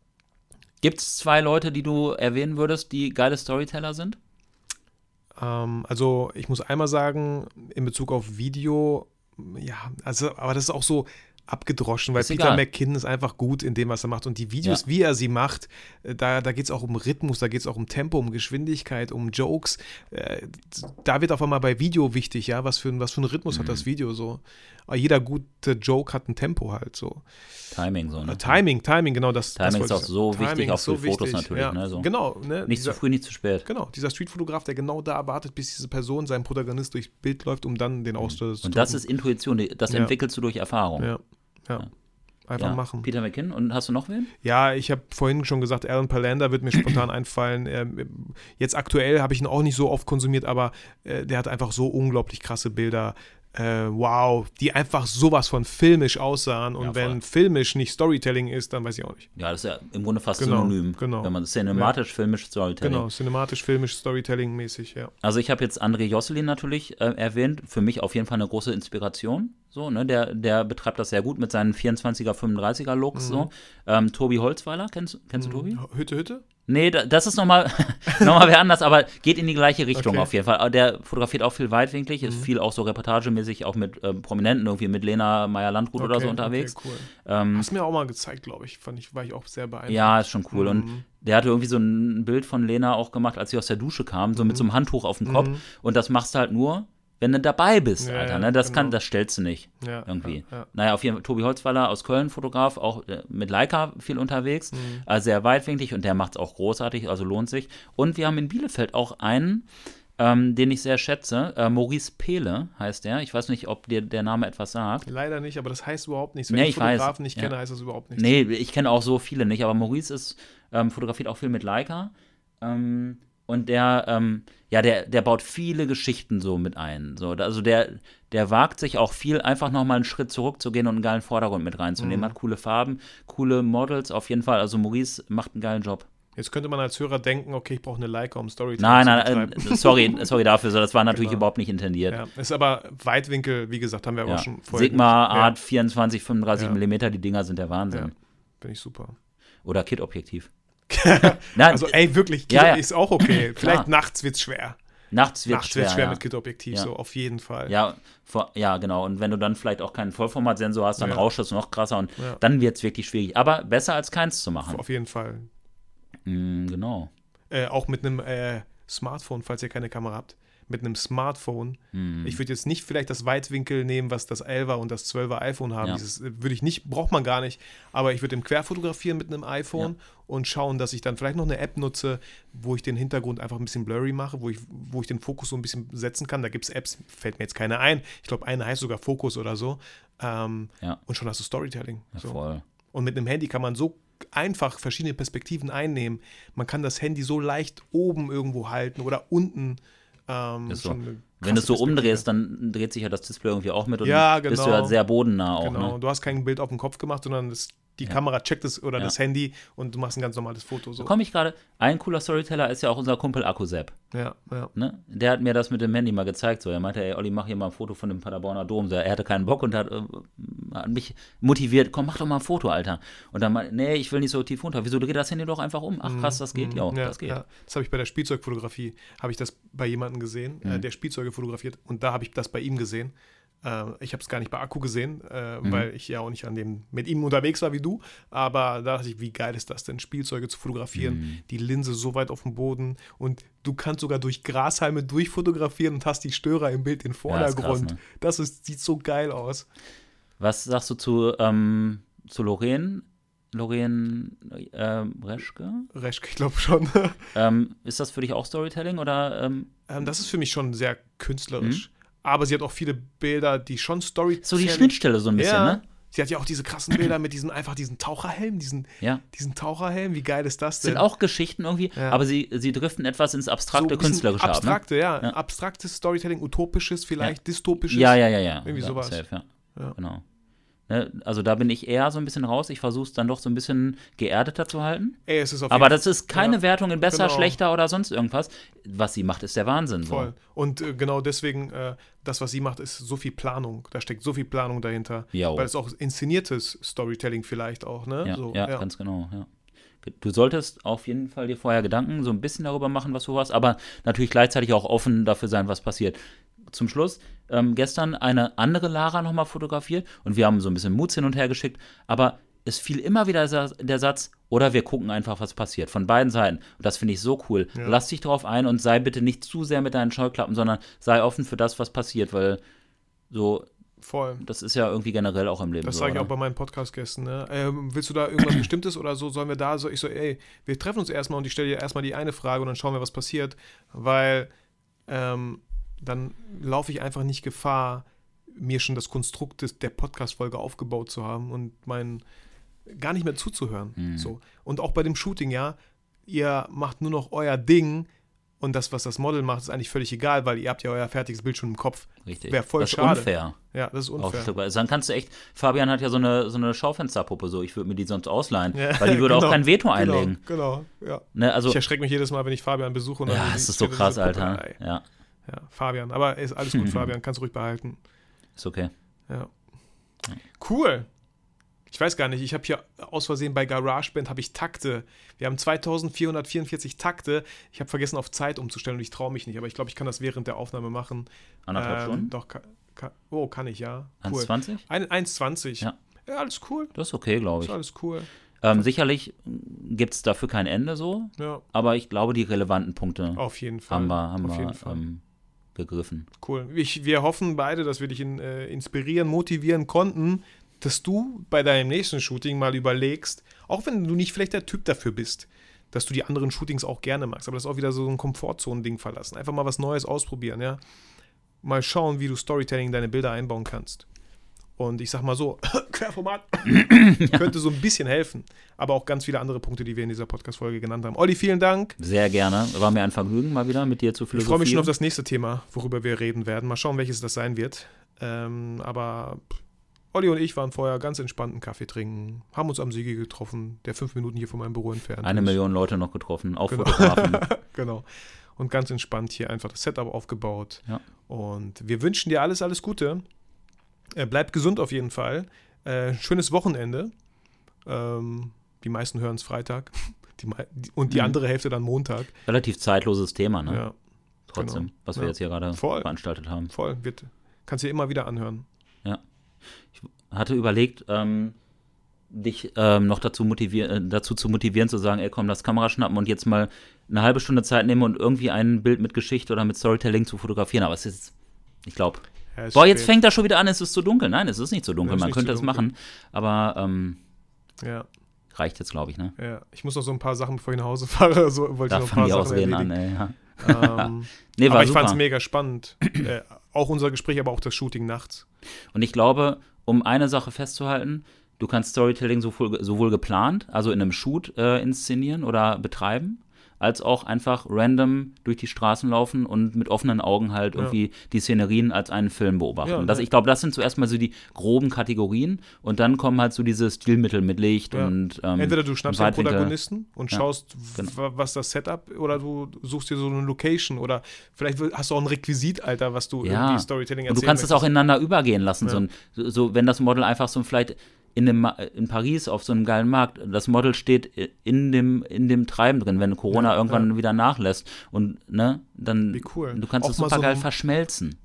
gibt es zwei Leute, die du erwähnen würdest, die geile Storyteller sind? ähm, also ich muss einmal sagen, in Bezug auf Video, ja, also, aber das ist auch so abgedroschen, weil Ist Peter egal. McKinnon ist einfach gut in dem, was er macht. Und die Videos, Ja. wie er sie macht, äh, da, da geht es auch um Rhythmus, da geht es auch um Tempo, um Geschwindigkeit, um Jokes. Äh, da wird auf einmal bei Video wichtig, ja, was für, ein- was für einen Rhythmus hat Mhm. das Video so. Aber jeder gute Joke hat ein Tempo halt so. Timing so, ne? Timing, Timing, genau das. Timing das ist auch so sagen. wichtig, Timing auch für Fotos natürlich, ja. ne, so. Genau, ne? Nicht dieser, zu früh, nicht zu spät. Genau, dieser Streetfotograf, der genau da wartet, bis diese Person, sein Protagonist durchs Bild läuft, um dann den Auslöser zu Mhm. Und das ist Intuition, das Ja. entwickelst du durch Erfahrung. Ja, ja. Ja. Einfach Ja. machen. Peter McKinnon. Und hast du noch wen? Ja, ich habe vorhin schon gesagt, Alan Palander wird mir spontan einfallen. Ähm, jetzt aktuell habe ich ihn auch nicht so oft konsumiert, aber äh, der hat einfach so unglaublich krasse Bilder. Äh, wow, die einfach sowas von filmisch aussahen. Und Ja, wenn filmisch nicht Storytelling ist, dann weiß ich auch nicht. Ja, das ist ja im Grunde fast Genau, synonym. genau. Wenn man cinematisch, filmisch, Storytelling. Genau, cinematisch, filmisch, Storytelling-mäßig, ja. Also ich habe jetzt André Josselin natürlich äh, erwähnt. Für mich auf jeden Fall eine große Inspiration. So, ne? der, der betreibt das sehr gut mit seinen 24er, 35er Looks. Mhm. So. Ähm, Tobi Holzweiler, kennst, kennst du Tobi? Hütte, Hütte? Nee, da, das ist nochmal noch mal wer anders, aber geht in die gleiche Richtung Okay. Mhm. auf jeden Fall. Der fotografiert auch viel weitwinklig, ist viel auch so reportagemäßig, auch mit ähm, Prominenten, irgendwie mit Lena Meyer-Landrut oder so Okay, unterwegs. Okay, cool. Ähm, Hast mir auch mal gezeigt, glaube ich. Fand ich. War ich auch sehr beeindruckt. ja, ist schon cool. Mhm. Und der hatte irgendwie so ein Bild von Lena auch gemacht, als sie aus der Dusche kam, so mit so einem Handtuch auf dem Kopf. Und das machst du halt nur, wenn du dabei bist. Ja, Alter. Ne? Das, kann, genau. das stellst du nicht. Ja, irgendwie. ja, ja. Naja, auf jeden Fall, Tobi Holzweiler aus Köln, Fotograf, auch äh, mit Leica viel unterwegs, Mhm. äh, sehr weitwinklig und der macht es auch großartig, also lohnt sich. Und wir haben in Bielefeld auch einen, ähm, den ich sehr schätze, äh, Maurice Pehle heißt der. Ich weiß nicht, ob dir der Name etwas sagt. Leider nicht, aber das heißt überhaupt nichts. Wenn Nee, ich ich weiß. Fotografen nicht kenne, heißt das überhaupt nichts. Nee, ich kenne auch so viele nicht, aber Maurice ist, ähm, fotografiert auch viel mit Leica. Ähm, und der, ähm, ja, der, der baut viele Geschichten so mit ein. So, also der, der wagt sich auch viel, einfach nochmal einen Schritt zurückzugehen und einen geilen Vordergrund mit reinzunehmen. Mhm. Hat coole Farben, coole Models auf jeden Fall. Also Maurice macht einen geilen Job. Jetzt könnte man als Hörer denken, okay, ich brauche eine Leica, um Storytelling Nein, zu nein, betreiben. äh, sorry, sorry dafür. So, das war natürlich Genau. überhaupt nicht intendiert. Ja, ist aber Weitwinkel, wie gesagt, haben wir Ja. auch schon vorher. Sigma ja, Art 24, 35 Ja. Millimeter, die Dinger sind der Ja, Wahnsinn. bin ich super. Oder Kit-Objektiv. Nein, Also, ey, wirklich, Ja, ja. ist auch okay. Vielleicht nachts wird es schwer. nachts wird nachts schwer. schwer ja. mit Kit-Objektiv, Ja. so auf jeden Fall. Ja, vor, ja, genau. Und wenn du dann vielleicht auch keinen Vollformatsensor hast, dann Ja. rauscht es noch krasser und Ja. dann wird es wirklich schwierig. Aber besser als keins zu machen. Auf jeden Fall. Mm, genau. Äh, auch mit einem äh, Smartphone, falls ihr keine Kamera habt. Mit einem Smartphone. Mm. Ich würde jetzt nicht vielleicht das Weitwinkel nehmen, was das 11er und das 12er iPhone haben. Ja. Dieses äh, würde ich nicht, braucht man gar nicht. Aber ich würde im Querfotografieren mit einem iPhone und schauen, dass ich dann vielleicht noch eine App nutze, wo ich den Hintergrund einfach ein bisschen blurry mache, wo ich, wo ich den Fokus so ein bisschen setzen kann. Da gibt es Apps, fällt mir jetzt keine ein. Ich glaube, eine heißt sogar Fokus oder so. Ähm, Ja. Und schon hast du Storytelling. Ja, so. voll. Und mit einem Handy kann man so einfach verschiedene Perspektiven einnehmen. Man kann das Handy so leicht oben irgendwo halten oder unten. Ähm, so. Wenn du es so umdrehst, dann dreht sich ja das Display irgendwie auch mit und Ja, bist du genau. halt sehr bodennah auch. Genau, Ne? du hast kein Bild auf den Kopf gemacht, sondern das, die Ja. Kamera checkt es oder Ja. das Handy und du machst ein ganz normales Foto. So. Da komme ich gerade. Ein cooler Storyteller ist ja auch unser Kumpel Akkusep. Ja, ja. Ne? Der hat mir das mit dem Handy mal gezeigt. So. Er meinte, ey, Olli, mach hier mal ein Foto von dem Paderborner Dom. So, er hatte keinen Bock und hat, äh, hat mich motiviert. Komm, mach doch mal ein Foto, Alter. Und dann meinte, nee, ich will nicht so tief runter. Wieso dreh das Handy doch einfach um? Ach krass, das geht. Ja, Mhm. ja, das geht. Ja. Das habe ich bei der Spielzeugfotografie, habe ich das bei jemandem gesehen, Mhm. äh, der Spielzeuge fotografiert und da habe ich das bei ihm gesehen. Äh, ich habe es gar nicht bei Akku gesehen, äh, mhm. weil ich ja auch nicht an dem mit ihm unterwegs war wie du. Aber da dachte ich, wie geil ist das denn, Spielzeuge zu fotografieren, mhm. die Linse so weit auf dem Boden und du kannst sogar durch Grashalme durchfotografieren und hast die Störer im Bild im Vordergrund. Ja, das, krass, ne? das ist, sieht so geil aus. Was sagst du zu, ähm, zu Lorraine? Lorraine äh, Reschke? Reschke, ich glaube schon. ähm, ist das für dich auch Storytelling oder? Ähm? Ähm, das ist für mich schon sehr künstlerisch. Mhm. Aber sie hat auch viele Bilder, die schon Storytelling. So die Schnittstelle so ein bisschen, ja. ne? Sie hat ja auch diese krassen Bilder mit diesem einfach diesen Taucherhelm, diesen, ja. diesen Taucherhelm. Wie geil ist das denn? Sind auch Geschichten irgendwie, ja. aber sie, sie driften etwas ins abstrakte so künstlerische Abstrakte, ab, ne? ja. ja. Abstraktes Storytelling, utopisches, vielleicht dystopisches. Ja, ja, ja, ja. Irgendwie sowas. Safe, ja. Genau. Ne, also da bin ich eher so ein bisschen raus. Ich versuche es dann doch so ein bisschen geerdeter zu halten. Ey, es ist auf Aber das ist keine ja, Wertung in besser, genau. schlechter oder sonst irgendwas. Was sie macht, ist der Wahnsinn. Voll. So. Und äh, genau deswegen, äh, das, was sie macht, ist so viel Planung. Da steckt so viel Planung dahinter. Jo. Weil es auch inszeniertes Storytelling vielleicht auch, ne? Ja, so, ja, ja. ganz genau, ja. Du solltest auf jeden Fall dir vorher Gedanken so ein bisschen darüber machen, was du hast, aber natürlich gleichzeitig auch offen dafür sein, was passiert zum Schluss ähm, gestern eine andere Lara nochmal fotografiert und wir haben so ein bisschen Moods hin und her geschickt, aber es fiel immer wieder der Satz, oder wir gucken einfach, was passiert. Von beiden Seiten. Und das finde ich so cool. Ja. Lass dich darauf ein und sei bitte nicht zu sehr mit deinen Scheuklappen, sondern sei offen für das, was passiert, weil so. Voll. Das ist ja irgendwie generell auch im Leben. Das so, sage ich auch bei meinen Podcast-Gästen. Ne? Ähm, willst du da irgendwas Bestimmtes oder so? Sollen wir da so? Ich so, ey, wir treffen uns erstmal und ich stelle dir erstmal die eine Frage und dann schauen wir, was passiert. Weil ähm, dann laufe ich einfach nicht Gefahr, mir schon das Konstrukt des, der Podcast-Folge aufgebaut zu haben und mein gar nicht mehr zuzuhören. Mhm. So. Und auch bei dem Shooting, ja, ihr macht nur noch euer Ding und das, was das Model macht, ist eigentlich völlig egal, weil ihr habt ja euer fertiges Bild schon im Kopf. Richtig. Wäre voll das ist schade. unfair. Ja, das ist unfair. Also dann kannst du echt, Fabian hat ja so eine, so eine Schaufensterpuppe, so ich würde mir die sonst ausleihen, ja, weil die würde genau, auch kein Veto genau, einlegen. Genau, genau ja. Ne, also, ich erschrecke mich jedes Mal, wenn ich Fabian besuche. Und ja, das ist so krass, Alter. Ja. Ja, Fabian. Aber ist alles gut, Fabian. Kannst du ruhig behalten. Ist okay. Ja. Cool. Ich weiß gar nicht, ich habe hier aus Versehen bei GarageBand habe ich Takte. Wir haben 2444 Takte. Ich habe vergessen auf Zeit umzustellen und ich traue mich nicht, aber ich glaube, ich kann das während der Aufnahme machen. Anderthalb ähm, Stunden? Doch, kann, kann, oh, kann ich, ja. Cool. 1,20? 1,20. Ja. ja. alles cool. Das ist okay, glaube ich. Das ist alles cool. Ähm, sicherlich gibt es dafür kein Ende so, ja. aber ich glaube, die relevanten Punkte auf jeden Fall. haben wir, haben wir ähm, gegriffen. Cool. Ich, wir hoffen beide, dass wir dich in, äh, inspirieren, motivieren konnten, dass du bei deinem nächsten Shooting mal überlegst, auch wenn du nicht vielleicht der Typ dafür bist, dass du die anderen Shootings auch gerne magst, aber das ist auch wieder so ein Komfortzonen-Ding verlassen. Einfach mal was Neues ausprobieren, ja. Mal schauen, wie du Storytelling in deine Bilder einbauen kannst. Und ich sag mal so, Querformat könnte so ein bisschen helfen. Aber auch ganz viele andere Punkte, die wir in dieser Podcast-Folge genannt haben. Olli, vielen Dank. Sehr gerne. War mir ein Vergnügen, mal wieder mit dir zu philosophieren. Ich freue mich schon auf das nächste Thema, worüber wir reden werden. Mal schauen, welches das sein wird. Ähm, aber Olli und ich waren vorher ganz entspannt einen Kaffee trinken, haben uns am Siege getroffen, der fünf Minuten hier von meinem Büro entfernt Eine ist. Million Leute noch getroffen, auch genau. Fotografen. genau. Und ganz entspannt hier einfach das Setup aufgebaut. Ja. Und wir wünschen dir alles, alles Gute. Äh, bleibt gesund auf jeden Fall. Äh, schönes Wochenende. Ähm, die meisten hören es Freitag. Die, und die mhm. andere Hälfte dann Montag. Relativ zeitloses Thema, ne? Ja. Trotzdem, genau. was wir ja. jetzt hier gerade veranstaltet haben. Voll. Wird, kannst du immer wieder anhören. Ja. Ich hatte überlegt, ähm, dich ähm, noch dazu, motivieren, äh, dazu zu motivieren, zu sagen, ey komm, lass Kamera schnappen und jetzt mal eine halbe Stunde Zeit nehmen und irgendwie ein Bild mit Geschichte oder mit Storytelling zu fotografieren. Aber es ist, ich glaube, ja, Boah, jetzt fängt das schon wieder an, es ist zu dunkel. Nein, es ist nicht zu dunkel, man könnte es machen. Aber ähm, ja. reicht jetzt, glaube ich, ne? Ja, ich muss noch so ein paar Sachen, bevor ich nach Hause fahre, so wollte da ich noch ein paar Sachen erledigen. an, ey, ja. ähm, nee, aber ich fand es mega spannend. äh, auch unser Gespräch, aber auch das Shooting nachts. Und ich glaube, um eine Sache festzuhalten, du kannst Storytelling sowohl, sowohl geplant, also in einem Shoot äh, inszenieren oder betreiben, als auch einfach random durch die Straßen laufen und mit offenen Augen halt irgendwie ja. die Szenerien als einen Film beobachten. Ja, das, ich glaube, das sind zuerst mal so die groben Kategorien und dann kommen halt so diese Stilmittel mit Licht ja. und ähm, Entweder du schnappst den Protagonisten und schaust, genau. was das Setup oder du suchst dir so eine Location oder vielleicht hast du auch ein Requisit, Alter, was du irgendwie Storytelling erzählst. Und du kannst es auch ineinander übergehen lassen. So, ein, so, wenn das Model einfach so vielleicht in, dem, in Paris auf so einem geilen Markt, das Model steht in dem, in dem Treiben drin, wenn Corona ja, irgendwann ja. wieder nachlässt. Und ne, dann Wie cool. du kannst es super so geil verschmelzen.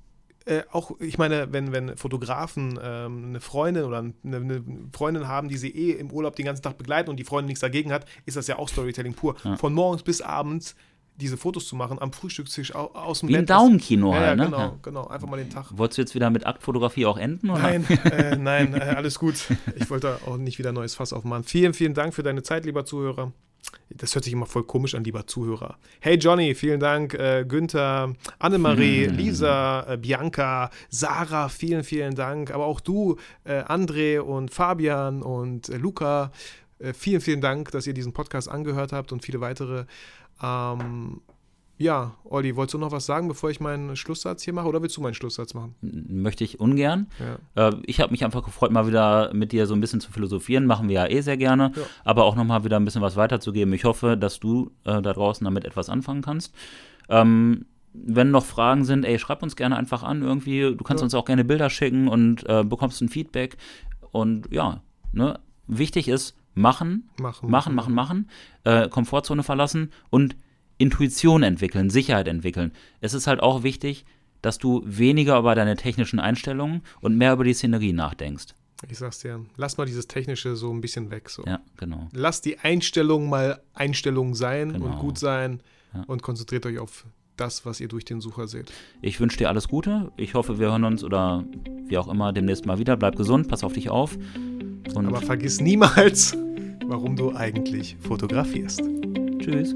äh, auch, ich meine, wenn, wenn Fotografen ähm, eine Freundin oder eine, eine, Freundin haben, die sie eh im Urlaub den ganzen Tag begleiten und die Freundin nichts dagegen hat, ist das ja auch Storytelling pur. Ja. Von morgens bis abends diese Fotos zu machen am Frühstückstisch aus dem Wie Bett. Wie ein Daumenkino ja, halt, ne? Genau, ja. genau, einfach mal den Tag. Wolltest du jetzt wieder mit Aktfotografie auch enden? Oder? Nein, äh, nein, äh, alles gut. Ich wollte auch nicht wieder ein neues Fass aufmachen. Vielen, vielen Dank für deine Zeit, lieber Zuhörer. Das hört sich immer voll komisch an, lieber Zuhörer. Hey Johnny, vielen Dank. Äh, Günther, Annemarie, hm. Lisa, äh, Bianca, Sarah, vielen, vielen Dank. Aber auch du, äh, André und Fabian und äh, Luca, äh, vielen, vielen Dank, dass ihr diesen Podcast angehört habt und viele weitere. Ähm, ja, Olli, wolltest du noch was sagen, bevor ich meinen Schlusssatz hier mache? Oder willst du meinen Schlusssatz machen? Möchte ich ungern. Ja. Äh, ich habe mich einfach gefreut, mal wieder mit dir so ein bisschen zu philosophieren. Machen wir ja eh sehr gerne. Ja. Aber auch nochmal wieder ein bisschen was weiterzugeben. Ich hoffe, dass du äh, da draußen damit etwas anfangen kannst. Ähm, wenn noch Fragen sind, ey, schreib uns gerne einfach an irgendwie. Du kannst ja. uns auch gerne Bilder schicken und äh, bekommst ein Feedback. Und ja, ne? wichtig ist, machen, machen, machen, machen, machen, äh, Komfortzone verlassen und Intuition entwickeln, Sicherheit entwickeln. Es ist halt auch wichtig, dass du weniger über deine technischen Einstellungen und mehr über die Szenerie nachdenkst. Ich sag's dir, lass mal dieses Technische so ein bisschen weg. So. Ja, genau. Lass die Einstellung mal Einstellung sein genau. und gut sein ja. und konzentriert euch auf das, was ihr durch den Sucher seht. Ich wünsche dir alles Gute. Ich hoffe, wir hören uns oder wie auch immer demnächst mal wieder. Bleib gesund, pass auf dich auf. Aber vergiss niemals, warum du eigentlich fotografierst. Tschüss.